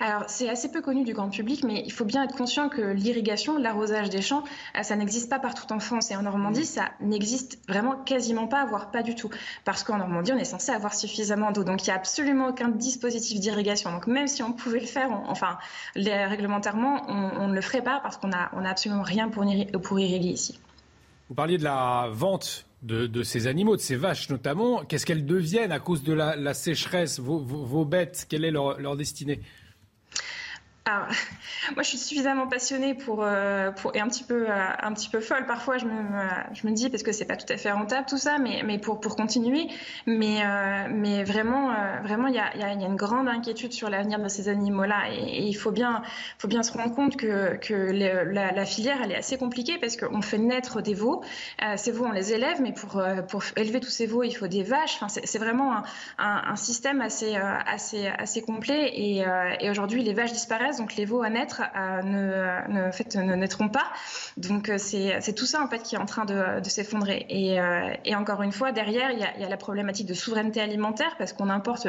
Alors, c'est assez peu connu du grand public, mais il faut bien être conscient que l'irrigation, l'arrosage des champs, euh, ça n'existe pas partout en France. Et en Normandie, mmh. ça n'existe vraiment quasiment pas, voire pas du tout. Parce qu'en Normandie, on est censé avoir suffisamment d'eau. Donc, il n'y a absolument aucun dispositif d'irrigation. Donc, même si on pouvait le faire, enfin, les, réglementairement, on, ne le ferait pas parce qu'on n'a on a absolument rien pour, pour irriguer ici. Vous parliez de la vente de, ces animaux, de ces vaches notamment. Qu'est-ce qu'elles deviennent à cause de la, sécheresse? Vos, bêtes, quelle est leur destinée? Alors, moi, je suis suffisamment passionnée pour, euh, et un petit peu, euh, un petit peu folle parfois. Je me, je me dis parce que c'est pas tout à fait rentable tout ça, mais, mais pour, pour continuer. Mais, euh, mais vraiment, vraiment, il y a, y a, une grande inquiétude sur l'avenir de ces animaux-là, et, il faut bien, faut bien se rendre compte que, que la, filière, elle est assez compliquée parce qu'on fait naître des veaux. ces veaux, on les élève, mais pour, pour élever tous ces veaux, il faut des vaches. Enfin, c'est vraiment un, un, système assez, assez, assez complet. Et, et aujourd'hui, les vaches disparaissent donc les veaux à naître euh, ne, naîtront pas. Donc euh, c'est tout ça en fait qui est en train de, s'effondrer. Euh, et, encore une fois, derrière, il y, a, la problématique de souveraineté alimentaire parce qu'on importe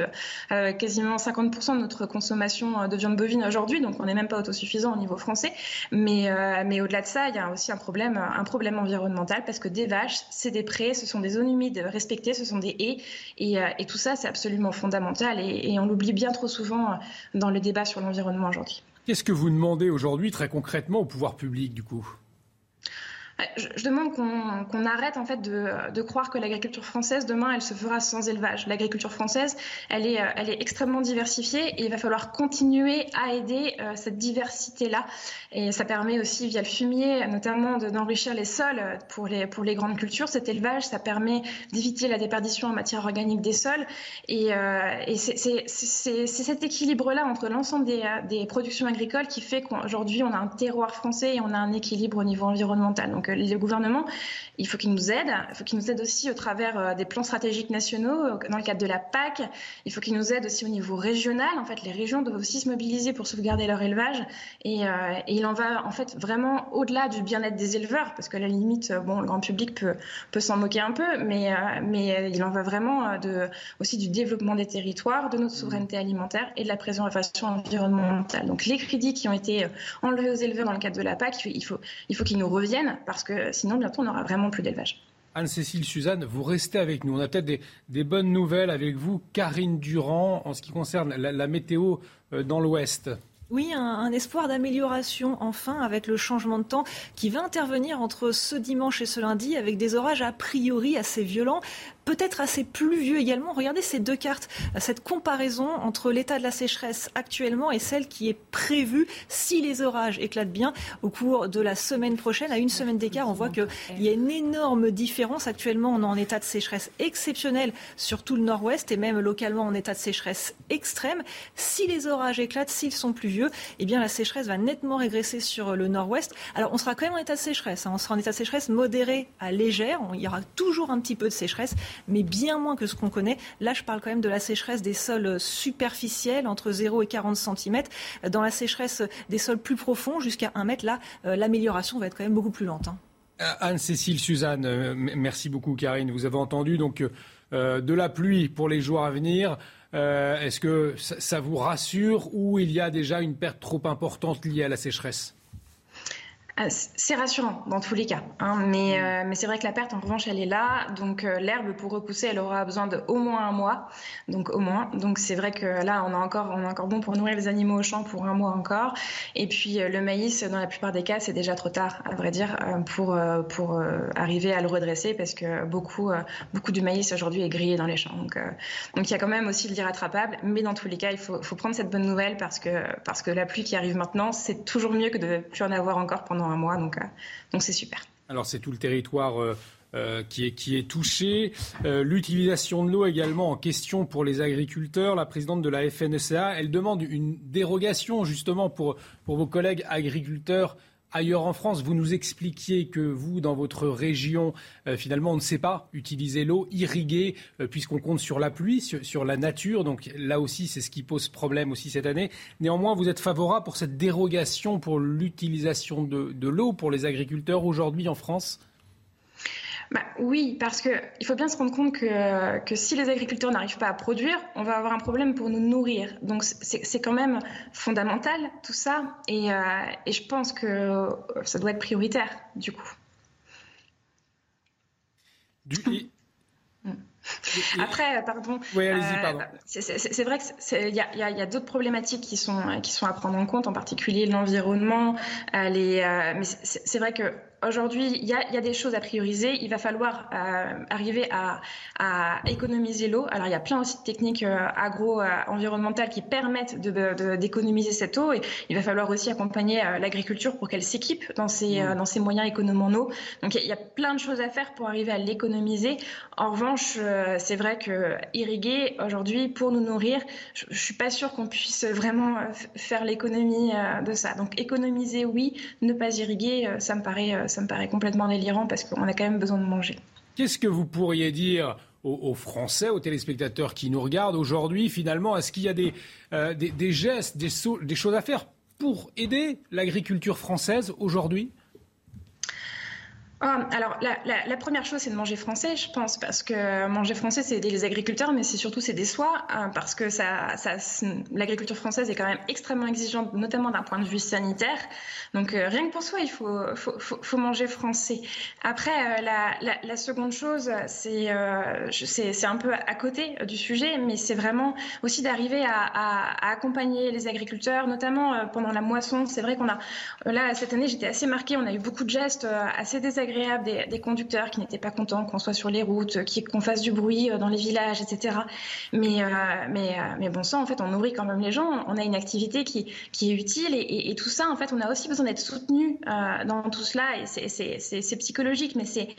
quasiment 50% de notre consommation de viande bovine aujourd'hui, donc on n'est même pas autosuffisant au niveau français. Mais, au-delà de ça, il y a aussi un problème, environnemental parce que des vaches, c'est des prés, ce sont des zones humides respectées, ce sont des haies. Et, tout ça, c'est absolument fondamental et on l'oublie bien trop souvent dans le débat sur l'environnement aujourd'hui. Qu'est-ce que vous demandez aujourd'hui très concrètement au pouvoir public du coup? Je, demande qu'on arrête en fait de, croire que l'agriculture française demain elle se fera sans élevage. L'agriculture française elle est, est extrêmement diversifiée et il va falloir continuer à aider euh, cette diversité là. Et ça permet aussi via le fumier notamment d'enrichir les sols pour les, grandes cultures. Cet élevage ça permet d'éviter la déperdition en matière organique des sols et, euh, c'est cet équilibre là entre l'ensemble des, productions agricoles qui fait qu'aujourd'hui on a un terroir français et on a un équilibre au niveau environnemental. Donc le gouvernement, il faut qu'il nous aide. Il faut qu'il nous aide aussi au travers des plans stratégiques nationaux, dans le cadre de la PAC. Il faut qu'il nous aide aussi au niveau régional. En fait, les régions doivent aussi se mobiliser pour sauvegarder leur élevage. Et, il en va en fait vraiment au-delà du bien-être des éleveurs, parce que la limite, bon, le grand public peut, peut s'en moquer un peu, mais, mais il en va vraiment de, aussi du développement des territoires, de notre souveraineté alimentaire et de la préservation environnementale. Donc les crédits qui ont été enlevés aux éleveurs dans le cadre de la PAC, il faut, il faut qu'ils nous reviennent que sinon bientôt on n'aura vraiment plus d'élevage. Anne-Cécile Suzanne, vous restez avec nous. On a peut-être des, bonnes nouvelles avec vous. Karine Durand, en ce qui concerne la météo euh, dans l'Ouest. Oui, un, espoir d'amélioration enfin avec le changement de temps qui va intervenir entre ce dimanche et ce lundi avec des orages a priori assez violents peut-être assez pluvieux également. Regardez ces deux cartes, cette comparaison entre l'état de la sécheresse actuellement et celle qui est prévue si les orages éclatent bien au cours de la semaine prochaine. À une semaine d'écart, on voit qu'il y a une énorme différence. Actuellement, on est en état de sécheresse exceptionnel sur tout le nord-ouest et même localement en état de sécheresse extrême. Si les orages éclatent, s'ils sont pluvieux, eh bien la sécheresse va nettement régresser sur le nord-ouest. Alors on sera quand même en état de sécheresse. Hein. On sera en état de sécheresse modéré à légère. Il y aura toujours un petit peu de sécheresse, mais bien moins que ce qu'on connaît. Là, je parle quand même de la sécheresse des sols superficiels, entre 0 et 40 cm. Dans la sécheresse des sols plus profonds, jusqu'à 1 mètre, là, euh, l'amélioration va être quand même beaucoup plus lente. Hein. Euh, Anne-Cécile Suzanne, euh, merci beaucoup Karine. Vous avez entendu donc de la pluie pour les jours à venir. Euh, est-ce que ça, vous rassure ou il y a déjà une perte trop importante liée à la sécheresse? ah, c'est rassurant dans tous les cas, hein, mais, mm. euh, mais c'est vrai que la perte en revanche elle est là, donc euh, l'herbe pour repousser elle aura besoin de au moins un mois, donc au moins, donc c'est vrai que là on a encore on a encore bon pour nourrir les animaux au champ pour un mois encore, et puis euh, le maïs dans la plupart des cas c'est déjà trop tard à vrai dire pour pour arriver à le redresser parce que beaucoup beaucoup du maïs aujourd'hui est grillé dans les champs, donc donc il y a quand même aussi l'irrattrapable, mais dans tous les cas il faut, faut prendre cette bonne nouvelle parce que parce que la pluie qui arrive maintenant c'est toujours mieux que de plus en avoir encore pendant un mois. Donc, euh, donc c'est super. Alors c'est tout le territoire. Euh, euh, qui, est, touché. L'utilisation de l'eau également en question pour les agriculteurs. La présidente de la FNSEA, elle demande une dérogation justement pour vos collègues agriculteurs ailleurs en France. Vous nous expliquiez que vous, dans votre région, euh, finalement, on ne sait pas utiliser l'eau, irriguer, euh, puisqu'on compte sur la pluie, sur, la nature. Donc là aussi, c'est ce qui pose problème aussi cette année. Néanmoins, vous êtes favorable pour cette dérogation pour l'utilisation de l'eau pour les agriculteurs aujourd'hui en France? Bah, oui, parce qu'il faut bien se rendre compte que, que si les agriculteurs n'arrivent pas à produire, on va avoir un problème pour nous nourrir. Donc c'est quand même fondamental tout ça. Et, euh, et, je pense que ça doit être prioritaire, du coup. Du, Après, pardon. Oui, allez-y, pardon. Euh, c'est vrai qu'il y a, y a d'autres problématiques qui sont, qui sont à prendre en compte, en particulier l'environnement. Euh, mais c'est vrai que Aujourd'hui, il y, a, des choses à prioriser. Il va falloir euh, arriver à, économiser l'eau. Alors, il y a plein aussi de techniques euh, agro-environnementales qui permettent d'économiser cette eau. Et il va falloir aussi accompagner euh, l'agriculture pour qu'elle s'équipe dans ses, mmh. dans ses moyens économes en eau. Donc, il y, a plein de choses à faire pour arriver à l'économiser. En revanche, c'est vrai que irriguer aujourd'hui pour nous nourrir, je, ne suis pas sûre qu'on puisse vraiment faire l'économie de ça. Donc, économiser, oui. Ne pas irriguer, ça me paraît ça me paraît complètement délirant parce qu'on a quand même besoin de manger. Qu'est-ce que vous pourriez dire aux, Français, aux téléspectateurs qui nous regardent aujourd'hui Finalement, est-ce qu'il y a des, euh, des, gestes, des, des choses à faire pour aider l'agriculture française aujourd'hui? Ah, alors, la, première chose, c'est de manger français, je pense, parce que manger français, c'est aider les agriculteurs, mais c'est surtout s'aider soi, hein, parce que ça, l'agriculture française est quand même extrêmement exigeante, notamment d'un point de vue sanitaire. Donc, euh, rien que pour soi, il faut, manger français. Après, euh, la, seconde chose, c'est euh, c'est un peu à côté du sujet, mais c'est vraiment aussi d'arriver à, accompagner les agriculteurs, notamment pendant la moisson. C'est vrai qu'on a, là, cette année, j'étais assez marquée, on a eu beaucoup de gestes assez désagréables des, conducteurs qui n'étaient pas contents qu'on soit sur les routes, qu'on fasse du bruit euh, dans les villages, etc. Mais, euh, mais, euh, mais bon sang, en fait, on nourrit quand même les gens. On a une activité qui, qui est utile et, tout ça, en fait, on a aussi besoin d'être soutenu dans tout cela. Et c'est psychologique, mais c'est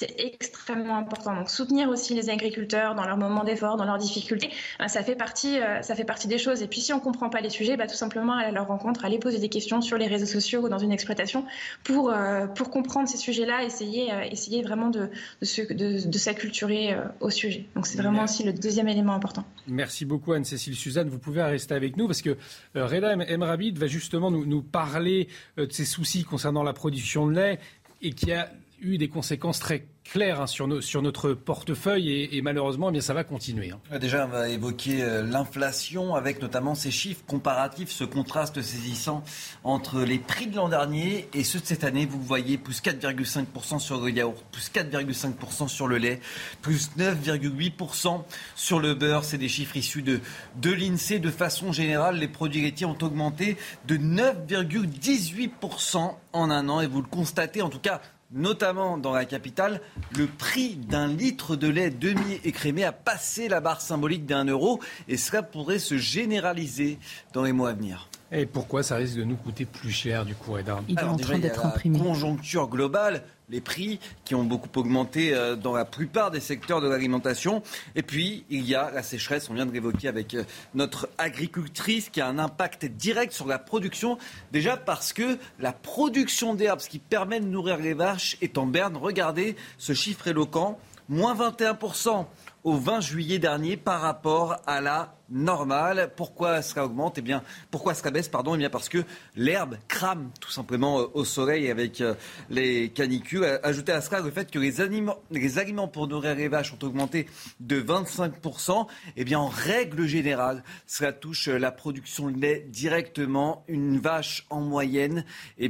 c'est extrêmement important. Donc soutenir aussi les agriculteurs dans leurs moments d'effort, dans leurs difficultés, euh, ça fait partie, euh, ça fait partie des choses. Et puis si on comprend pas les sujets, bah, tout simplement aller à leur rencontre, aller poser des questions sur les réseaux sociaux ou dans une exploitation pour euh, pour comprendre ces sujets-là, essayer essayer vraiment de de, de, s'acculturer au sujet. Donc c'est vraiment aussi le deuxième élément important. Merci beaucoup Anne-Cécile Suzanne. Vous pouvez rester avec nous parce que Reda Emrabid va justement nous, nous parler de ses soucis concernant la production de lait et qui a eu des conséquences très claires hein, sur, notre portefeuille et, malheureusement, eh bien, ça va continuer. Hein. Déjà, on va évoquer euh, l'inflation avec notamment ces chiffres comparatifs, ce contraste saisissant entre les prix de l'an dernier et ceux de cette année. Vous voyez, plus 4,5% sur le yaourt, plus 4,5% sur le lait, plus 9,8% sur le beurre. C'est des chiffres issus de l'INSEE. De façon générale, les produits laitiers ont augmenté de 9,18% en un an et vous le constatez en tout cas notamment dans la capitale, le prix d'un litre de lait demi-écrémé a passé la barre symbolique d'un euro et cela pourrait se généraliser dans les mois à venir. Et pourquoi ça risque de nous coûter plus cher du coup, Edard Il est en train d'être imprimé. Conjoncture globale, les prix qui ont beaucoup augmenté euh, dans la plupart des secteurs de l'alimentation. Et puis, il y a la sécheresse, on vient de l'évoquer avec euh, notre agricultrice, qui a un impact direct sur la production. Déjà parce que la production d'herbes, ce qui permet de nourrir les vaches, est en berne. Regardez ce chiffre éloquent. Moins 21% au 20 juillet dernier par rapport à la normal. Pourquoi cela augmente? Eh bien, pourquoi cela baisse Pardon? Eh bien, parce que l'herbe crame tout simplement euh, au soleil avec euh, les canicules. Ajoutez à cela le fait que les aliments, pour nourrir les vaches ont augmenté de 25% Eh bien, en règle générale, cela touche euh, la production de lait directement. Une vache en moyenne, eh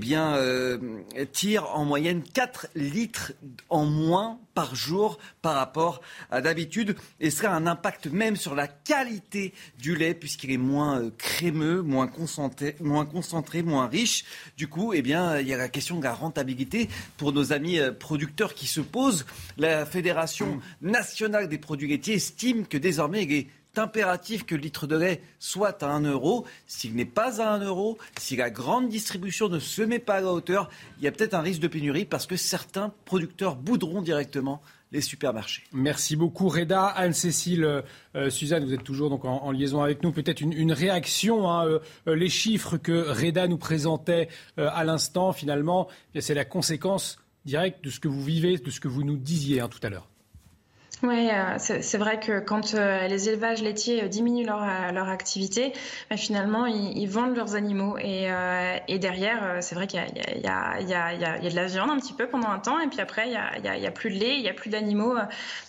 tire en moyenne 4 litres en moins par jour par rapport à d'habitude. Et cela a un impact même sur la qualité du lait puisqu'il est moins euh, crémeux, moins concentré, moins concentré, moins riche. Du coup, eh bien, il y a la question de la rentabilité pour nos amis euh, producteurs qui se posent. La Fédération nationale des produits laitiers estime que désormais il est impératif que le litre de lait soit à 1 euro. S'il n'est pas à 1 euro, si la grande distribution ne se met pas à la hauteur, il y a peut-être un risque de pénurie parce que certains producteurs bouderont directement les supermarchés. Merci beaucoup Reda. Anne-Cécile, euh, euh, Suzanne, vous êtes toujours donc en, liaison avec nous. Peut-être une, réaction, hein, euh, les chiffres que Reda nous présentait à l'instant, finalement, c'est la conséquence directe de ce que vous vivez, de ce que vous nous disiez hein, tout à l'heure. Oui, euh, c'est vrai que quand euh, les élevages laitiers euh, diminuent leur, leur activité, finalement, ils, vendent leurs animaux. Et, et derrière, c'est vrai qu'il y, y, y, y, a de la viande un petit peu pendant un temps, et puis après, il n'y a, a, plus de lait, il n'y a plus d'animaux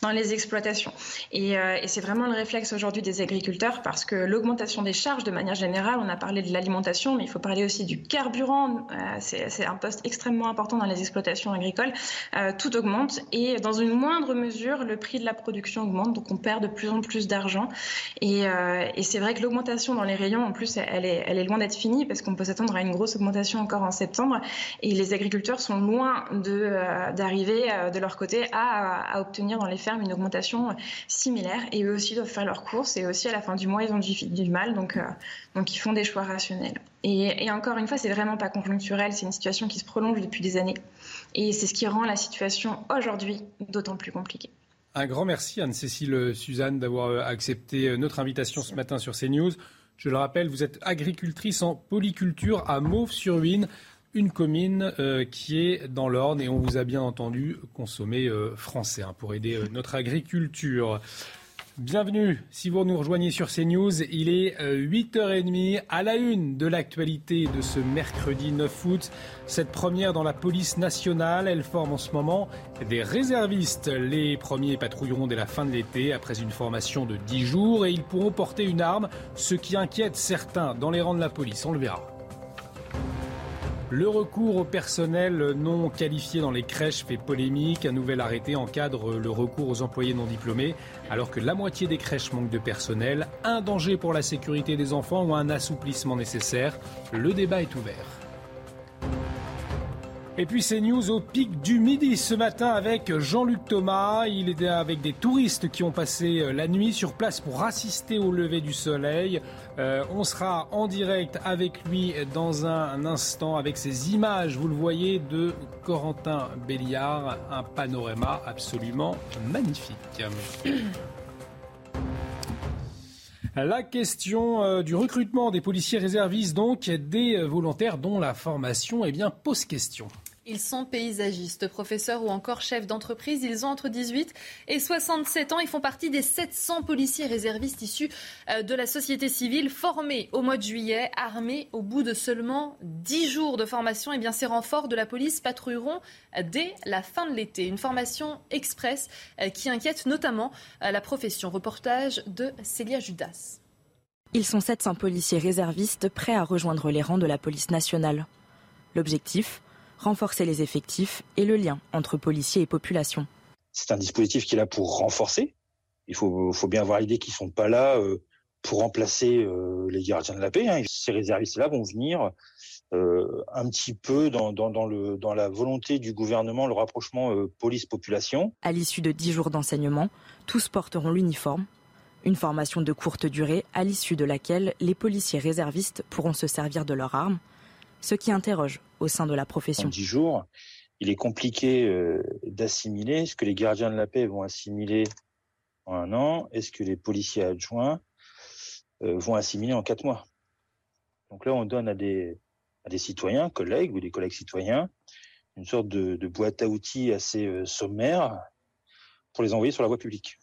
dans les exploitations. Et, et c'est vraiment le réflexe aujourd'hui des agriculteurs, parce que l'augmentation des charges, de manière générale, on a parlé de l'alimentation, mais il faut parler aussi du carburant. c'est un poste extrêmement important dans les exploitations agricoles. tout augmente, et dans une moindre mesure, le prix la production augmente, donc on perd de plus en plus d'argent. Et, euh, c'est vrai que l'augmentation dans les rayons, en plus, elle est, loin d'être finie parce qu'on peut s'attendre à une grosse augmentation encore en septembre. Et les agriculteurs sont loin euh, d'arriver euh, de leur côté à, obtenir dans les fermes une augmentation similaire. Et eux aussi doivent faire leurs courses et aussi à la fin du mois, ils ont du, mal. Donc, donc ils font des choix rationnels. Et, et encore une fois, c'est vraiment pas conjoncturel, c'est une situation qui se prolonge depuis des années. Et c'est ce qui rend la situation aujourd'hui d'autant plus compliquée. Un grand merci Anne-Cécile Suzanne d'avoir euh, accepté euh, notre invitation ce matin sur CNews. Je le rappelle, vous êtes agricultrice en polyculture à Mauves-sur-Huine, une commune euh, qui est dans l'Orne et on vous a bien entendu consommer français hein, pour aider notre agriculture. Bienvenue si vous nous rejoignez sur CNews. Il est 8h30 euh, à la une de l'actualité de ce mercredi 9 août. Cette première dans la police nationale, elle forme en ce moment des réservistes. Les premiers patrouilleront dès la fin de l'été après une formation de 10 jours et ils pourront porter une arme, ce qui inquiète certains dans les rangs de la police. On le verra. Le recours au personnel non qualifié dans les crèches fait polémique. Un nouvel arrêté encadre le recours aux employés non diplômés, alors que la moitié des crèches manquent de personnel. Un danger pour la sécurité des enfants ou un assouplissement nécessaire? Le débat est ouvert. Et puis c'est news au pic du midi ce matin avec Jean-Luc Thomas. Il était avec des touristes qui ont passé euh, la nuit sur place pour assister au lever du soleil. Euh, on sera en direct avec lui dans un instant avec ces images, vous le voyez, de Corentin Béliard. Un panorama absolument magnifique. La question euh, du recrutement des policiers réservistes, donc des volontaires dont la formation eh bien, pose question. Ils sont paysagistes, professeurs ou encore chefs d'entreprise. Ils ont entre 18 et 67 ans. Ils font partie des 700 policiers réservistes issus euh, de la société civile formés au mois de juillet, armés au bout de seulement 10 jours de formation. Eh ces renforts de la police patrouilleront dès la fin de l'été. Une formation express euh, qui inquiète notamment euh, la profession. Reportage de Célia Judas. Ils sont 700 policiers réservistes prêts à rejoindre les rangs de la police nationale. L'objectif? Renforcer les effectifs et le lien entre policiers et population. C'est un dispositif qui est là pour renforcer. Il faut, bien avoir l'idée qu'ils ne sont pas là euh, pour remplacer euh, les gardiens de la paix. Hein. Ces réservistes-là vont venir euh, un petit peu dans, le, dans la volonté du gouvernement, le rapprochement police-population. À l'issue de dix jours d'enseignement, tous porteront l'uniforme. Une formation de courte durée à l'issue de laquelle les policiers réservistes pourront se servir de leurs armes, ce qui interroge au sein de la profession. En dix jours, il est compliqué euh, d'assimiler ce que les gardiens de la paix vont assimiler en un an? Et ce que les policiers adjoints euh, vont assimiler en quatre mois? Donc là, on donne à des, à des citoyens, collègues ou des collègues citoyens, une sorte de, de boîte à outils assez euh, sommaire pour les envoyer sur la voie publique.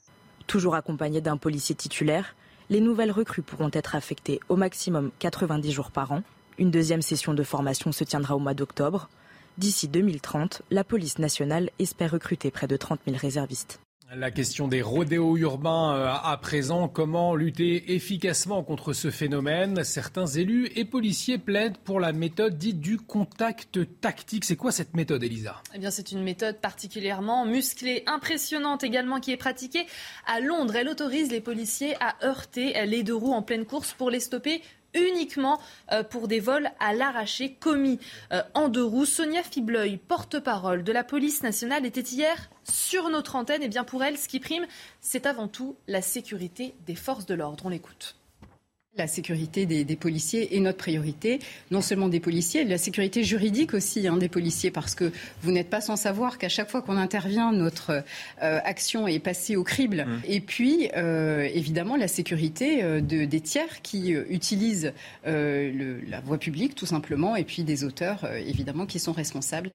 Toujours accompagnés d'un policier titulaire, les nouvelles recrues pourront être affectées au maximum 90 jours par an une deuxième session de formation se tiendra au mois d'octobre. D'ici 2030, la police nationale espère recruter près de 30 000 réservistes. La question des rodéos urbains euh, à présent, comment lutter efficacement contre ce phénomène? Certains élus et policiers plaident pour la méthode dite du contact tactique. C'est quoi cette méthode, Elisa? Eh bien, c'est une méthode particulièrement musclée, impressionnante également, qui est pratiquée à Londres. Elle autorise les policiers à heurter les deux roues en pleine course pour les stopper uniquement euh, pour des vols à l'arraché commis euh, en deux roues. Sonia Fibleuil, porte-parole de la police nationale, était hier sur notre antenne. Et bien pour elle, ce qui prime, c'est avant tout la sécurité des forces de l'ordre. On l'écoute. La sécurité des, policiers est notre priorité, non seulement des policiers, la sécurité juridique aussi hein, des policiers, parce que vous n'êtes pas sans savoir qu'à chaque fois qu'on intervient, notre euh, action est passée au crible. Mmh. Et puis, euh, évidemment, la sécurité euh, de, des tiers qui utilisent la voie publique, tout simplement, et puis des auteurs, évidemment, qui sont responsables.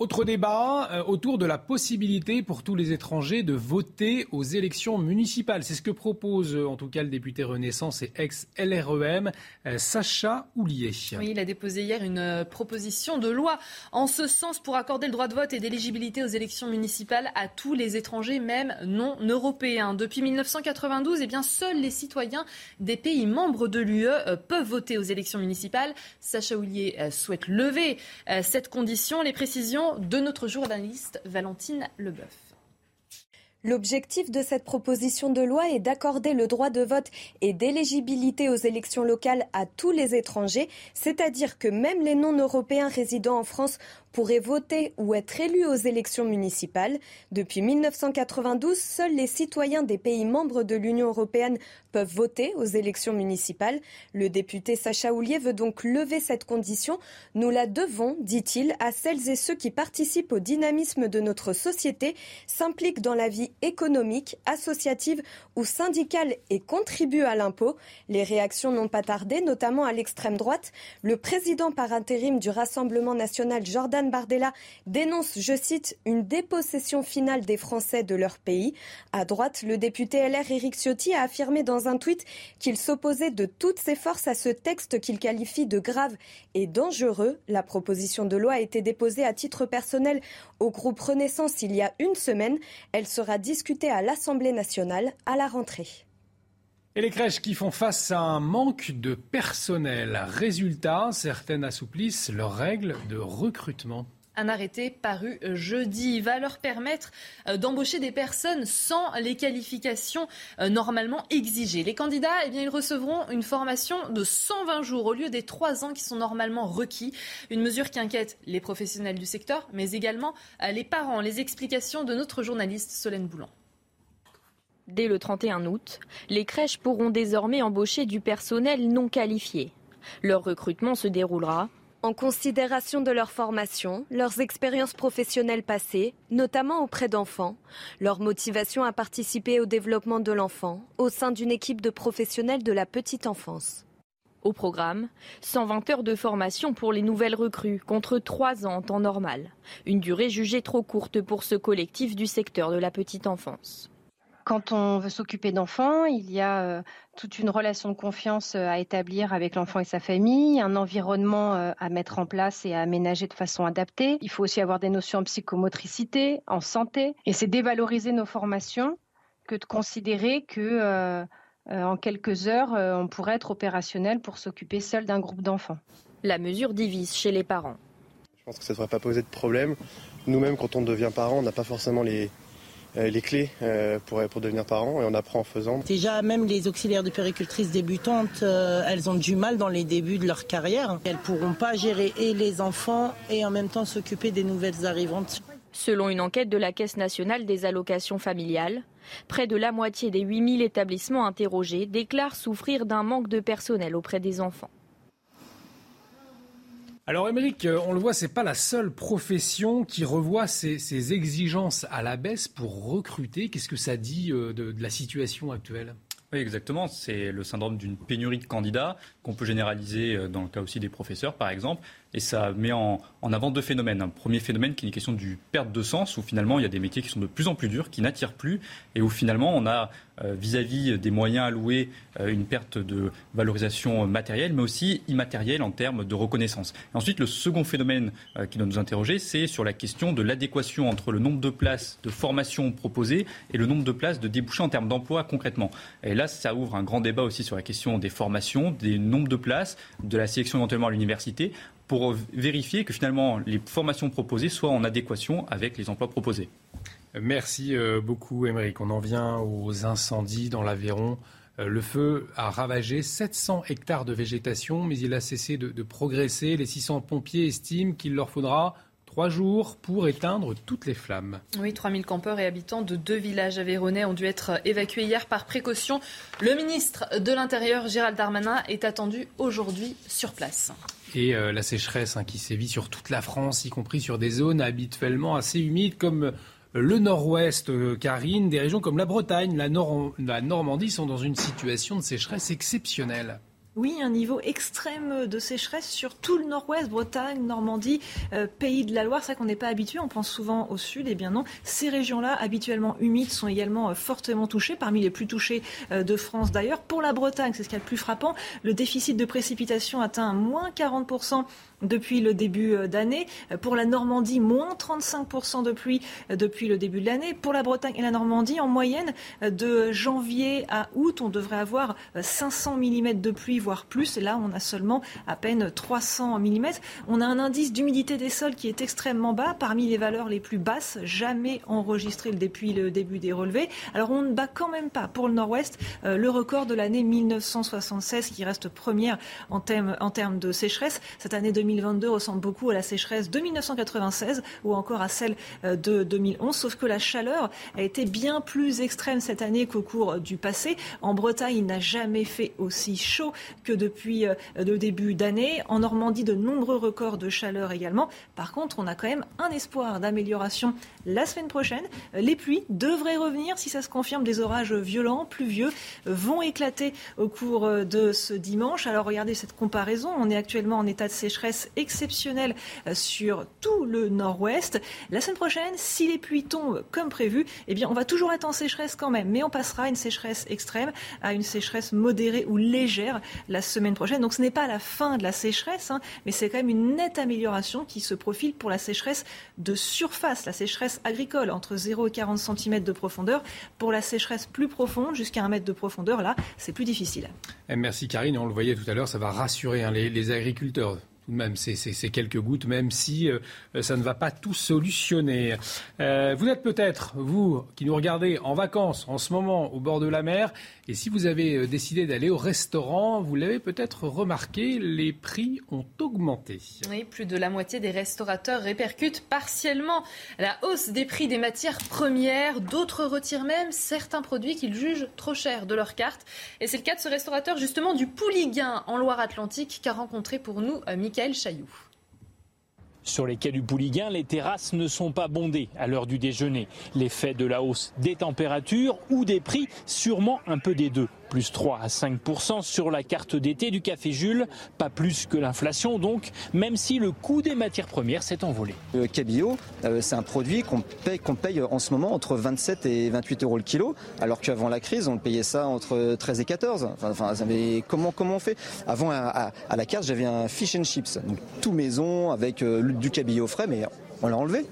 Autre débat euh, autour de la possibilité pour tous les étrangers de voter aux élections municipales. C'est ce que propose euh, en tout cas le député Renaissance et ex-LREM, euh, Sacha Houlier. Oui, il a déposé hier une proposition de loi en ce sens pour accorder le droit de vote et d'éligibilité aux élections municipales à tous les étrangers, même non européens. Depuis 1992, eh bien, seuls les citoyens des pays membres de l'UE peuvent voter aux élections municipales. Sacha Houlier souhaite lever cette condition. Les précisions de notre journaliste Valentine Leboeuf. L'objectif de cette proposition de loi est d'accorder le droit de vote et d'éligibilité aux élections locales à tous les étrangers, c'est-à-dire que même les non-européens résidant en France pourraient voter ou être élus aux élections municipales. Depuis 1992, seuls les citoyens des pays membres de l'Union européenne peuvent voter aux élections municipales. Le député Sacha Houlier veut donc lever cette condition. Nous la devons, dit-il, à celles et ceux qui participent au dynamisme de notre société, s'impliquent dans la vie économique, associative ou syndicale et contribuent à l'impôt. Les réactions n'ont pas tardé, notamment à l'extrême droite. Le président par intérim du Rassemblement national, Jordan Bardella dénonce, je cite, une dépossession finale des Français de leur pays. À droite, le député LR Éric Ciotti a affirmé dans un tweet qu'il s'opposait de toutes ses forces à ce texte qu'il qualifie de grave et dangereux. La proposition de loi a été déposée à titre personnel au groupe Renaissance il y a une semaine. Elle sera discutée à l'Assemblée nationale à la rentrée. Et les crèches qui font face à un manque de personnel. Résultat, certaines assouplissent leurs règles de recrutement. Un arrêté paru jeudi va leur permettre euh, d'embaucher des personnes sans les qualifications euh, normalement exigées. Les candidats, eh bien, ils recevront une formation de 120 jours au lieu des 3 ans qui sont normalement requis. Une mesure qui inquiète les professionnels du secteur, mais également euh, les parents. Les explications de notre journaliste Solène Boulan. Dès le 31 août, les crèches pourront désormais embaucher du personnel non qualifié. Leur recrutement se déroulera en considération de leur formation, leurs expériences professionnelles passées, notamment auprès d'enfants, leur motivation à participer au développement de l'enfant au sein d'une équipe de professionnels de la petite enfance. Au programme, 120 heures de formation pour les nouvelles recrues, contre 3 ans en temps normal, une durée jugée trop courte pour ce collectif du secteur de la petite enfance. Quand on veut s'occuper d'enfants, il y a euh, toute une relation de confiance euh, à établir avec l'enfant et sa famille, un environnement euh, à mettre en place et à aménager de façon adaptée. Il faut aussi avoir des notions en psychomotricité, en santé. Et c'est dévaloriser nos formations que de considérer que en quelques heures, on pourrait être opérationnel pour s'occuper seul d'un groupe d'enfants. La mesure divise chez les parents. Je pense que ça ne devrait pas poser de problème. Nous-mêmes, quand on devient parent, on n'a pas forcément les, les clés euh, pour, pour devenir parent et on apprend en faisant. Déjà, même les auxiliaires de péricultrices débutantes, euh, elles ont du mal dans les débuts de leur carrière. Elles ne pourront pas gérer et les enfants et en même temps s'occuper des nouvelles arrivantes. Selon une enquête de la Caisse nationale des allocations familiales, près de la moitié des 8000 établissements interrogés déclarent souffrir d'un manque de personnel auprès des enfants. Alors, Émeric, euh, on le voit, c'est pas la seule profession qui revoit ses, exigences à la baisse pour recruter. Qu'est-ce que ça dit euh, de la situation actuelle? Oui, exactement. C'est le syndrome d'une pénurie de candidats qu'on peut généraliser euh, dans le cas aussi des professeurs, par exemple. Et ça met en, avant deux phénomènes. Un premier phénomène qui est une question du perte de sens, où finalement il y a des métiers qui sont de plus en plus durs, qui n'attirent plus, et où finalement on a euh, vis-à-vis des moyens alloués euh, une perte de valorisation matérielle, mais aussi immatérielle en termes de reconnaissance. Ensuite, le second phénomène qui doit nous interroger, c'est sur la question de l'adéquation entre le nombre de places de formation proposées et le nombre de places de débouchés en termes d'emploi concrètement. Et là, ça ouvre un grand débat aussi sur la question des formations, des nombres de places, de la sélection éventuellement à l'université, pour vérifier que finalement les formations proposées soient en adéquation avec les emplois proposés. Merci euh, beaucoup, Émeric. On en vient aux incendies dans l'Aveyron. Euh, le feu a ravagé 700 hectares de végétation, mais il a cessé de, de progresser. Les 600 pompiers estiment qu'il leur faudra trois jours pour éteindre toutes les flammes. Oui, 3000 campeurs et habitants de deux villages aveyronnais ont dû être évacués hier par précaution. Le ministre de l'Intérieur, Gérald Darmanin, est attendu aujourd'hui sur place. Et euh, la sécheresse hein, qui sévit sur toute la France, y compris sur des zones habituellement assez humides comme le nord-ouest, euh, Karine, des régions comme la Bretagne, la Normandie sont dans une situation de sécheresse exceptionnelle. Oui, un niveau extrême de sécheresse sur tout le nord-ouest, Bretagne, Normandie, euh, pays de la Loire. C'est vrai qu'on n'est pas habitué, on pense souvent au sud. Eh bien non, ces régions-là, habituellement humides, sont également euh, fortement touchées, parmi les plus touchées euh, de France d'ailleurs. Pour la Bretagne, c'est ce qui est le plus frappant, le déficit de précipitation atteint moins 40% depuis le début euh, d'année. Euh, pour la Normandie, moins 35% de pluie euh, depuis le début de l'année. Pour la Bretagne et la Normandie, en moyenne, de janvier à août, on devrait avoir 500 mm de pluie, voire plus. Et là, on a seulement à peine 300 mm. On a un indice d'humidité des sols qui est extrêmement bas, parmi les valeurs les plus basses jamais enregistrées depuis le début des relevés. Alors, on ne bat quand même pas, pour le Nord-Ouest, le record de l'année 1976, qui reste première en termes, de sécheresse. Cette année 2000 2022 ressemble beaucoup à la sécheresse de 1996 ou encore à celle euh, de 2011, sauf que la chaleur a été bien plus extrême cette année qu'au cours du passé. En Bretagne, il n'a jamais fait aussi chaud que depuis euh, le début d'année. En Normandie, de nombreux records de chaleur également. Par contre, on a quand même un espoir d'amélioration la semaine prochaine. Les pluies devraient revenir si ça se confirme. Des orages violents, pluvieux, vont éclater au cours euh, de ce dimanche. Alors regardez cette comparaison. On est actuellement en état de sécheresse exceptionnelle euh, sur tout le nord-ouest. La semaine prochaine, si les pluies tombent comme prévu, eh bien, on va toujours être en sécheresse quand même, mais on passera une sécheresse extrême à une sécheresse modérée ou légère la semaine prochaine. Donc ce n'est pas la fin de la sécheresse, hein, mais c'est quand même une nette amélioration qui se profile pour la sécheresse de surface, la sécheresse agricole entre 0 et 40 cm de profondeur. Pour la sécheresse plus profonde, jusqu'à 1 mètre de profondeur, là, c'est plus difficile. Eh, merci Karine, on le voyait tout à l'heure, ça va rassurer hein, les agriculteurs tout de même ces, quelques gouttes, même si euh, ça ne va pas tout solutionner. Euh, vous êtes peut-être, vous qui nous regardez en vacances en ce moment au bord de la mer, et si vous avez euh, décidé d'aller au restaurant, vous l'avez peut-être remarqué, les prix ont augmenté. Oui, plus de la moitié des restaurateurs répercutent partiellement la hausse des prix des matières premières. D'autres retirent même certains produits qu'ils jugent trop chers de leur carte. Et c'est le cas de ce restaurateur justement du Pouliguin en Loire-Atlantique qu'a rencontré pour nous Michael Chailloux. Sur les quais du Pouliguen, les terrasses ne sont pas bondées à l'heure du déjeuner. L'effet de la hausse des températures ou des prix, sûrement un peu des deux plus 3 à 5% sur la carte d'été du Café Jules, pas plus que l'inflation donc, même si le coût des matières premières s'est envolé. Le cabillaud, euh, c'est un produit qu'on paye, en ce moment entre 27 et 28 euros le kilo, alors qu'avant la crise, on payait ça entre 13 et 14. Enfin, comment, comment on fait? Avant, à, la carte, j'avais un fish and chips, donc tout maison avec euh, du cabillaud frais, mais on l'a enlevé.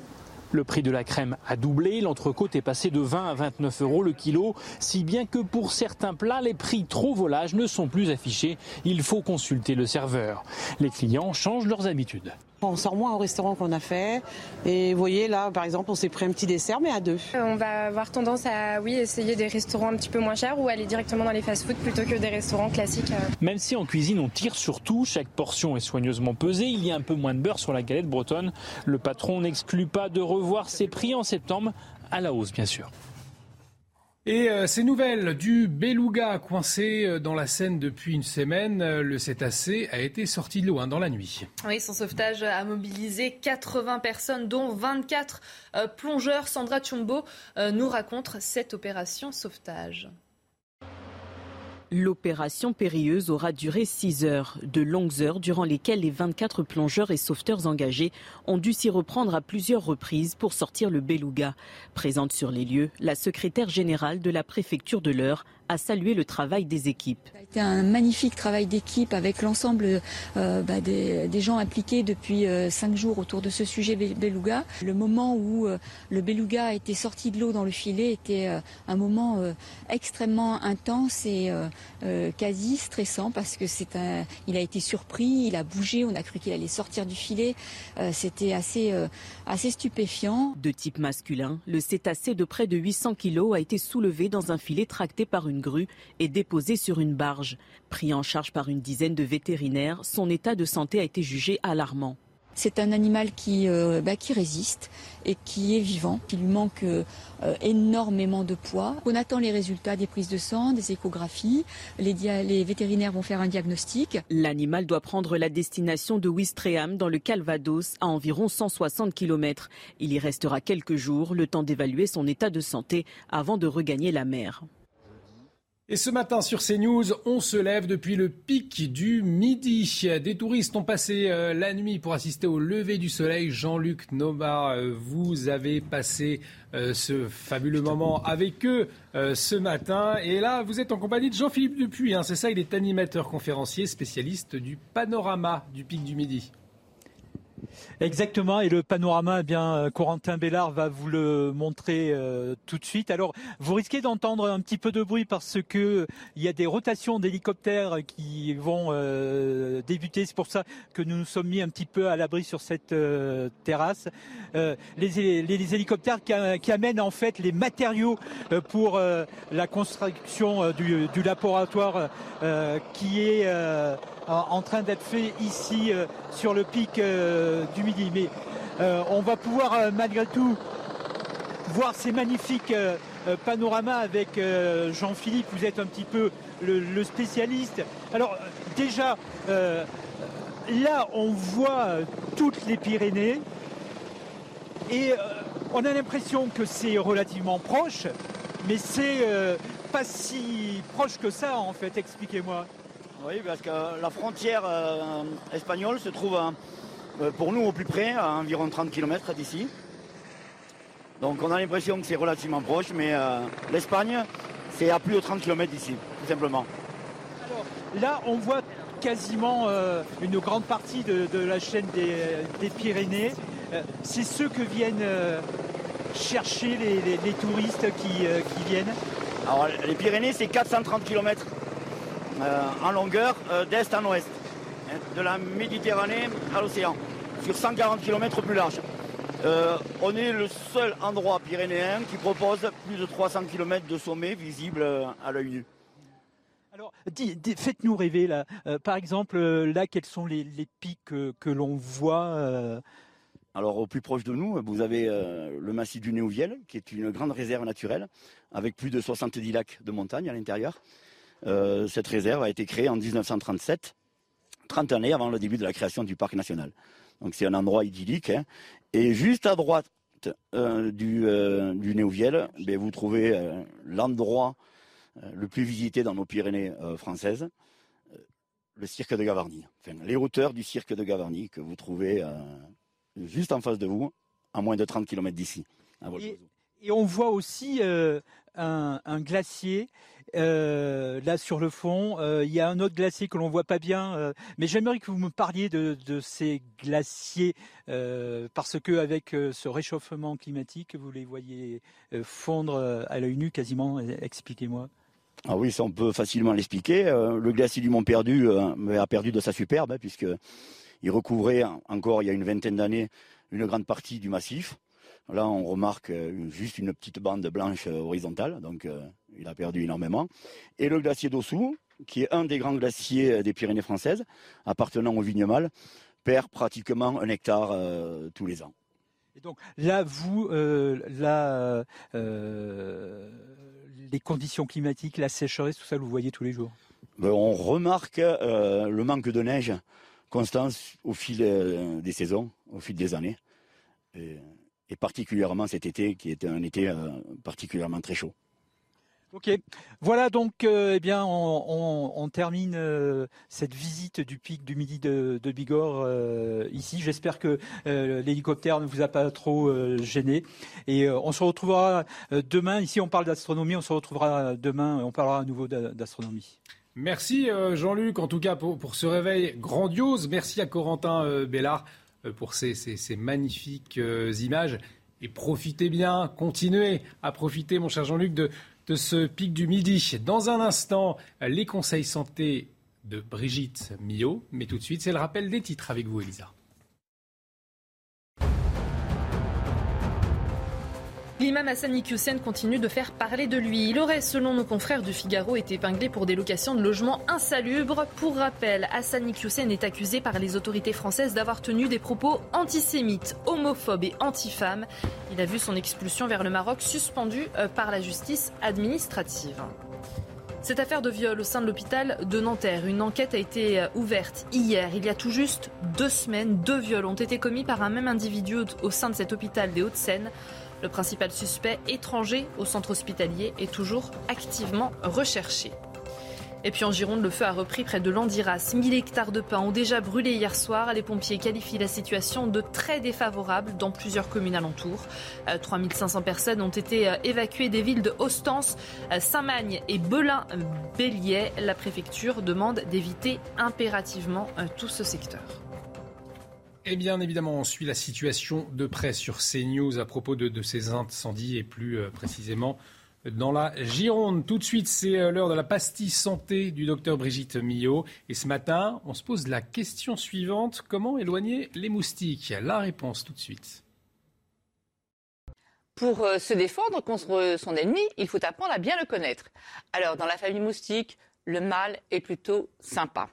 Le prix de la crème a doublé, l'entrecôte est passé de 20 à 29 euros le kilo, si bien que pour certains plats, les prix trop volages ne sont plus affichés. Il faut consulter le serveur. Les clients changent leurs habitudes. On sort moins au restaurant qu'on a fait. Et vous voyez, là, par exemple, on s'est pris un petit dessert, mais à deux. Euh, on va avoir tendance à, oui, essayer des restaurants un petit peu moins chers ou aller directement dans les fast-foods plutôt que des restaurants classiques. Euh. Même si en cuisine, on tire sur tout, chaque portion est soigneusement pesée, il y a un peu moins de beurre sur la galette bretonne. Le patron n'exclut pas de revoir ses prix en septembre, à la hausse, bien sûr. Et euh, ces nouvelles du beluga coincé euh, dans la Seine depuis une semaine, euh, le cétacé a été sorti de l'eau hein, dans la nuit. Oui, son sauvetage a mobilisé 80 personnes, dont 24 plongeurs. Sandra Chumbo nous raconte cette opération sauvetage. L'opération périlleuse aura duré 6 heures, de longues heures durant lesquelles les 24 plongeurs et sauveteurs engagés ont dû s'y reprendre à plusieurs reprises pour sortir le beluga. Présente sur les lieux, la secrétaire générale de la préfecture de l'Eure a salué le travail des équipes. C'était un magnifique travail d'équipe avec l'ensemble euh, bah, des, gens impliqués depuis euh, cinq jours autour de ce sujet beluga. Le moment où euh, le beluga a été sorti de l'eau dans le filet était un moment extrêmement intense et quasi stressant parce que c'est un, il a été surpris, il a bougé, on a cru qu'il allait sortir du filet. C'était assez, assez stupéfiant. De type masculin, le cétacé de près de 800 kilos a été soulevé dans un filet tracté par une grue et déposé sur une barge. Pris en charge par une dizaine de vétérinaires, son état de santé a été jugé alarmant. C'est un animal qui, euh, bah, qui résiste et qui est vivant. Il lui manque euh, énormément de poids. On attend les résultats des prises de sang, des échographies. Les, les vétérinaires vont faire un diagnostic. L'animal doit prendre la destination de Ouistreham dans le Calvados à environ 160 km. Il y restera quelques jours, le temps d'évaluer son état de santé avant de regagner la mer. Et ce matin sur CNews, on se lève depuis le pic du midi. Des touristes ont passé euh, la nuit pour assister au lever du soleil. Jean-Luc Noma, euh, vous avez passé euh, ce fabuleux moment avec eux ce matin. Et là, vous êtes en compagnie de Jean-Philippe Dupuis. Hein, c'est ça, il est animateur conférencier, spécialiste du panorama du pic du midi. Exactement, et le panorama, eh bien, euh, Corentin Bellard va vous le montrer euh, tout de suite. Alors, vous risquez d'entendre un petit peu de bruit parce que il y a des rotations d'hélicoptères qui vont euh, débuter. C'est pour ça que nous nous sommes mis un petit peu à l'abri sur cette terrasse. Les, les, hélicoptères qui, amènent en fait les matériaux pour la construction du, du laboratoire qui est en train d'être fait ici euh, sur le pic euh, du Midi. Mais euh, on va pouvoir malgré tout voir ces magnifiques panoramas avec Jean-Philippe. Vous êtes un petit peu le, spécialiste. Alors déjà, là on voit toutes les Pyrénées et on a l'impression que c'est relativement proche, mais c'est pas si proche que ça en fait. Expliquez-moi. Oui, parce que la frontière euh, espagnole se trouve euh, pour nous au plus près, à environ 30 km d'ici. Donc on a l'impression que c'est relativement proche, mais euh, l'Espagne, c'est à plus de 30 km d'ici, tout simplement. Alors là, on voit quasiment une grande partie de, la chaîne des, Pyrénées. c'est ceux que viennent chercher les, touristes qui, qui, viennent Alors les Pyrénées, c'est 430 km. Euh, en longueur euh, d'est en ouest. de la Méditerranée à l'océan, sur 140 km plus large. Euh, on est le seul endroit pyrénéen qui propose plus de 300 km de sommet visible à l'œil nu. Alors, faites-nous rêver là. Euh, par exemple, là, quels sont les, pics que, l'on voit Alors, au plus proche de nous, vous avez le massif du Néouviel, qui est une grande réserve naturelle, avec plus de 70 lacs de montagne à l'intérieur. Cette réserve a été créée en 1937, 30 années avant le début de la création du parc national. Donc c'est un endroit idyllique. Hein. Et juste à droite euh, du, euh, du Néouviel, ben, vous trouvez euh, l'endroit le plus visité dans nos Pyrénées françaises, le cirque de Gavarnie. Enfin, les hauteurs du cirque de Gavarnie que vous trouvez juste en face de vous, à moins de 30 km d'ici. Et, on voit aussi un, glacier euh, là sur le fond. Euh, il y a un autre glacier que l'on voit pas bien, euh, mais j'aimerais que vous me parliez de, ces glaciers parce que avec ce réchauffement climatique, vous les voyez fondre à l'œil nu quasiment. Expliquez-moi. Ah oui, ça on peut facilement l'expliquer. le glacier du Mont Perdu a perdu de sa superbe hein, puisque il recouvrait encore il y a une vingtaine d'années une grande partie du massif. Là, on remarque juste une petite bande blanche horizontale, donc il a perdu énormément. Et le glacier d'Ossou, qui est un des grands glaciers des Pyrénées françaises, appartenant au Vignemale, perd pratiquement un hectare tous les ans. Et donc là, vous, là, les conditions climatiques, la sécheresse, tout ça, vous voyez tous les jours? Ben, On remarque le manque de neige constant au fil des saisons, au fil des années et particulièrement cet été qui était un été euh, particulièrement très chaud. Ok, voilà donc euh, eh bien on, termine euh, cette visite du pic du midi de, Bigorre ici. J'espère que l'hélicoptère ne vous a pas trop gêné et on se retrouvera demain. Ici on parle d'astronomie, on se retrouvera demain. On parlera à nouveau d'astronomie. Merci Jean-Luc en tout cas pour, ce réveil grandiose. Merci à Corentin Bellard euh, pour ces, magnifiques euh, images. Et profitez bien, continuez à profiter, mon cher Jean-Luc, de, de ce pic du midi. Dans un instant, les conseils santé de Brigitte Millot. Mais tout de suite, c'est le rappel des titres avec vous, Elisa. L'imam Hassan Iqiyoussen continue de faire parler de lui. Il aurait, selon nos confrères du Figaro, été épinglé pour des locations de logements insalubres. Pour rappel, Hassan Iqiyoussen est accusé par les autorités françaises d'avoir tenu des propos antisémites, homophobes et anti-femmes. Il a vu son expulsion vers le Maroc suspendue euh, par la justice administrative. Cette affaire de viol au sein de l'hôpital de Nanterre, une enquête a été euh, ouverte hier. Il y a tout juste deux semaines, deux viols ont été commis par un même individu au sein de cet hôpital des Hauts-de-Seine. Le principal suspect étranger au centre hospitalier est toujours activement recherché. Et puis en Gironde, le feu a repris près de Landiras. 1000 hectares de pins ont déjà brûlé hier soir. Les pompiers qualifient la situation de très défavorable dans plusieurs communes alentours. 3500 euh, personnes ont été euh, évacuées des villes de Ostens, euh, Saint-Magne et Belin-Bélier. La préfecture demande d'éviter impérativement tout ce secteur. Et bien évidemment, on suit la situation de près sur CNews à propos de, ces incendies et plus euh, précisément dans la Gironde. Tout de suite, c'est euh, l'heure de la pastille santé du docteur Brigitte Millot. Et ce matin, on se pose la question suivante comment éloigner les moustiques? La réponse tout de suite. Pour euh, se défendre contre son ennemi, il faut apprendre à bien le connaître. Alors, dans la famille moustique, le mâle est plutôt sympa.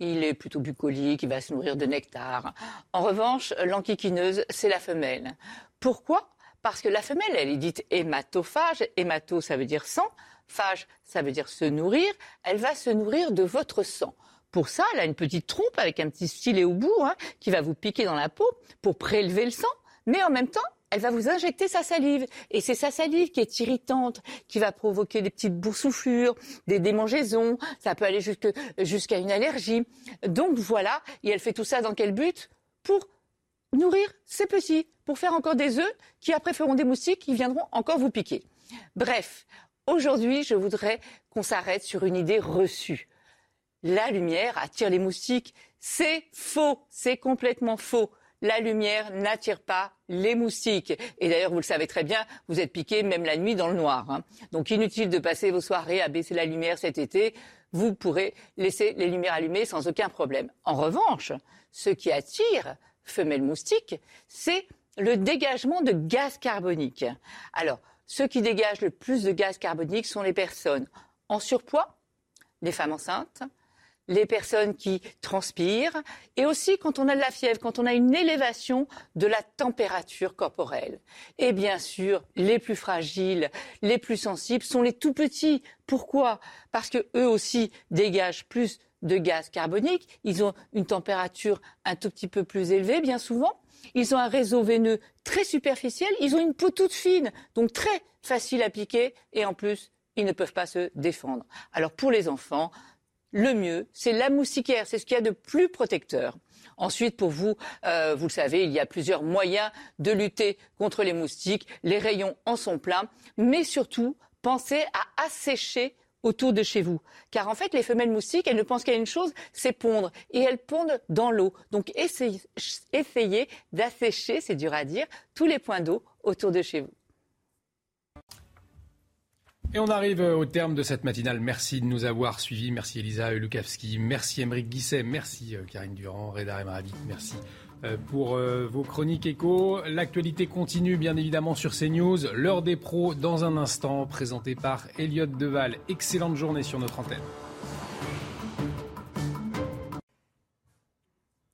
Il est plutôt bucolique, il va se nourrir de nectar. En revanche, l'enquiquineuse, c'est la femelle. Pourquoi? Parce que la femelle, elle est dite hématophage. Hémato, ça veut dire sang. Phage, ça veut dire se nourrir. Elle va se nourrir de votre sang. Pour ça, elle a une petite trompe avec un petit stylet au bout hein, qui va vous piquer dans la peau pour prélever le sang. Mais en même temps, elle va vous injecter sa salive. Et c'est sa salive qui est irritante, qui va provoquer des petites boursouflures, des démangeaisons, ça peut aller jusqu'à une allergie. Donc voilà, et elle fait tout ça dans quel but? Pour nourrir ses petits, pour faire encore des œufs qui après feront des moustiques qui viendront encore vous piquer. Bref, aujourd'hui, je voudrais qu'on s'arrête sur une idée reçue. La lumière attire les moustiques. C'est faux, c'est complètement faux. La lumière n'attire pas les moustiques. Et d'ailleurs, vous le savez très bien, vous êtes piqué même la nuit dans le noir. Hein. Donc inutile de passer vos soirées à baisser la lumière cet été. Vous pourrez laisser les lumières allumées sans aucun problème. En revanche, ce qui attire femelles moustiques, c'est le dégagement de gaz carbonique. Alors, ceux qui dégagent le plus de gaz carbonique sont les personnes en surpoids, les femmes enceintes, les personnes qui transpirent et aussi quand on a de la fièvre, quand on a une élévation de la température corporelle. Et bien sûr, les plus fragiles, les plus sensibles sont les tout petits. Pourquoi? Parce que eux aussi dégagent plus de gaz carbonique, ils ont une température un tout petit peu plus élevée bien souvent, ils ont un réseau veineux très superficiel, ils ont une peau toute fine, donc très facile à piquer et en plus, ils ne peuvent pas se défendre. Alors pour les enfants, le mieux, c'est la moustiquaire. C'est ce qu'il y a de plus protecteur. Ensuite, pour vous, euh, vous le savez, il y a plusieurs moyens de lutter contre les moustiques. Les rayons en sont pleins. Mais surtout, pensez à assécher autour de chez vous. Car en fait, les femelles moustiques, elles ne pensent qu'à une chose, c'est pondre. Et elles pondent dans l'eau. Donc essayez, essayez d'assécher, c'est dur à dire, tous les points d'eau autour de chez vous. Et on arrive au terme de cette matinale. Merci de nous avoir suivis. Merci Elisa Lukavski. Merci Émeric Guisset. Merci euh, Karine Durand, Reda Emravik. Merci euh, pour euh, vos chroniques échos. L'actualité continue bien évidemment sur CNews. L'heure des pros dans un instant, présenté par Elliot Deval. Excellente journée sur notre antenne.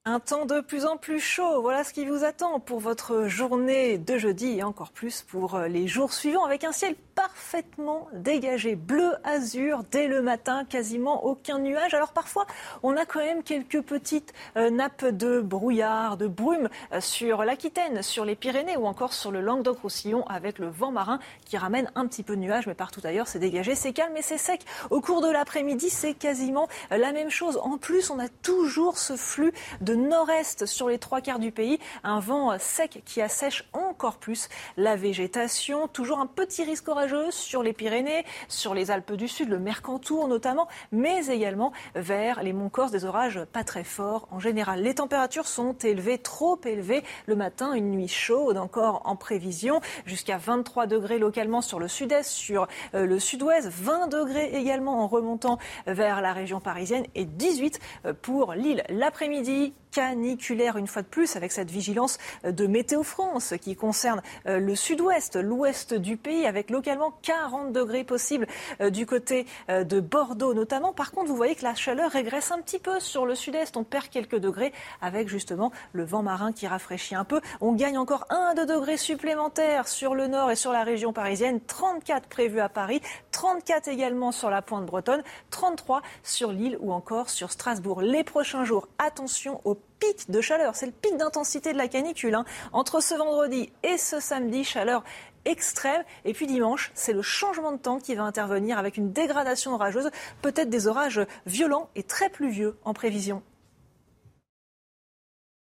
Un temps de plus en plus chaud, voilà ce qui vous attend pour votre journée de jeudi et encore plus pour les jours suivants avec un ciel parfaitement dégagé, bleu azur dès le matin, quasiment aucun nuage. Alors parfois, on a quand même quelques petites euh, nappes de brouillard, de brume euh, sur l'Aquitaine, sur les Pyrénées ou encore sur le Languedoc-Roussillon avec le vent marin qui ramène un petit peu de nuages, mais partout ailleurs c'est dégagé, c'est calme et c'est sec. Au cours de l'après-midi, c'est quasiment euh, la même chose. En plus, on a toujours ce flux de nord-est sur les trois quarts du pays, un vent sec qui assèche encore plus la végétation. Toujours un petit risque orageux sur les Pyrénées, sur les Alpes du Sud, le Mercantour notamment, mais également vers les monts Corse, des orages pas très forts en général. Les températures sont élevées, trop élevées le matin, une nuit chaude encore en prévision, jusqu'à 23 degrés localement sur le sud-est, sur euh, le sud-ouest, 20 degrés également en remontant vers la région parisienne et 18 euh, pour l'île. L'après-midi, caniculaire une fois de plus avec cette vigilance de Météo France qui concerne euh, le sud-ouest, l'ouest du pays avec localement 40 degrés possibles euh, du côté euh, de Bordeaux notamment. Par contre, vous voyez que la chaleur régresse un petit peu sur le sud-est. On perd quelques degrés avec justement le vent marin qui rafraîchit un peu. On gagne encore 1 2 degrés supplémentaires sur le nord et sur la région parisienne. 34 prévus à Paris, 34 également sur la pointe bretonne, 33 sur Lille ou encore sur Strasbourg. Les prochains jours, attention aux pic de chaleur, c'est le pic d'intensité de la canicule. Hein. Entre ce vendredi et ce samedi, chaleur extrême. Et puis dimanche, c'est le changement de temps qui va intervenir avec une dégradation orageuse, peut-être des orages violents et très pluvieux en prévision.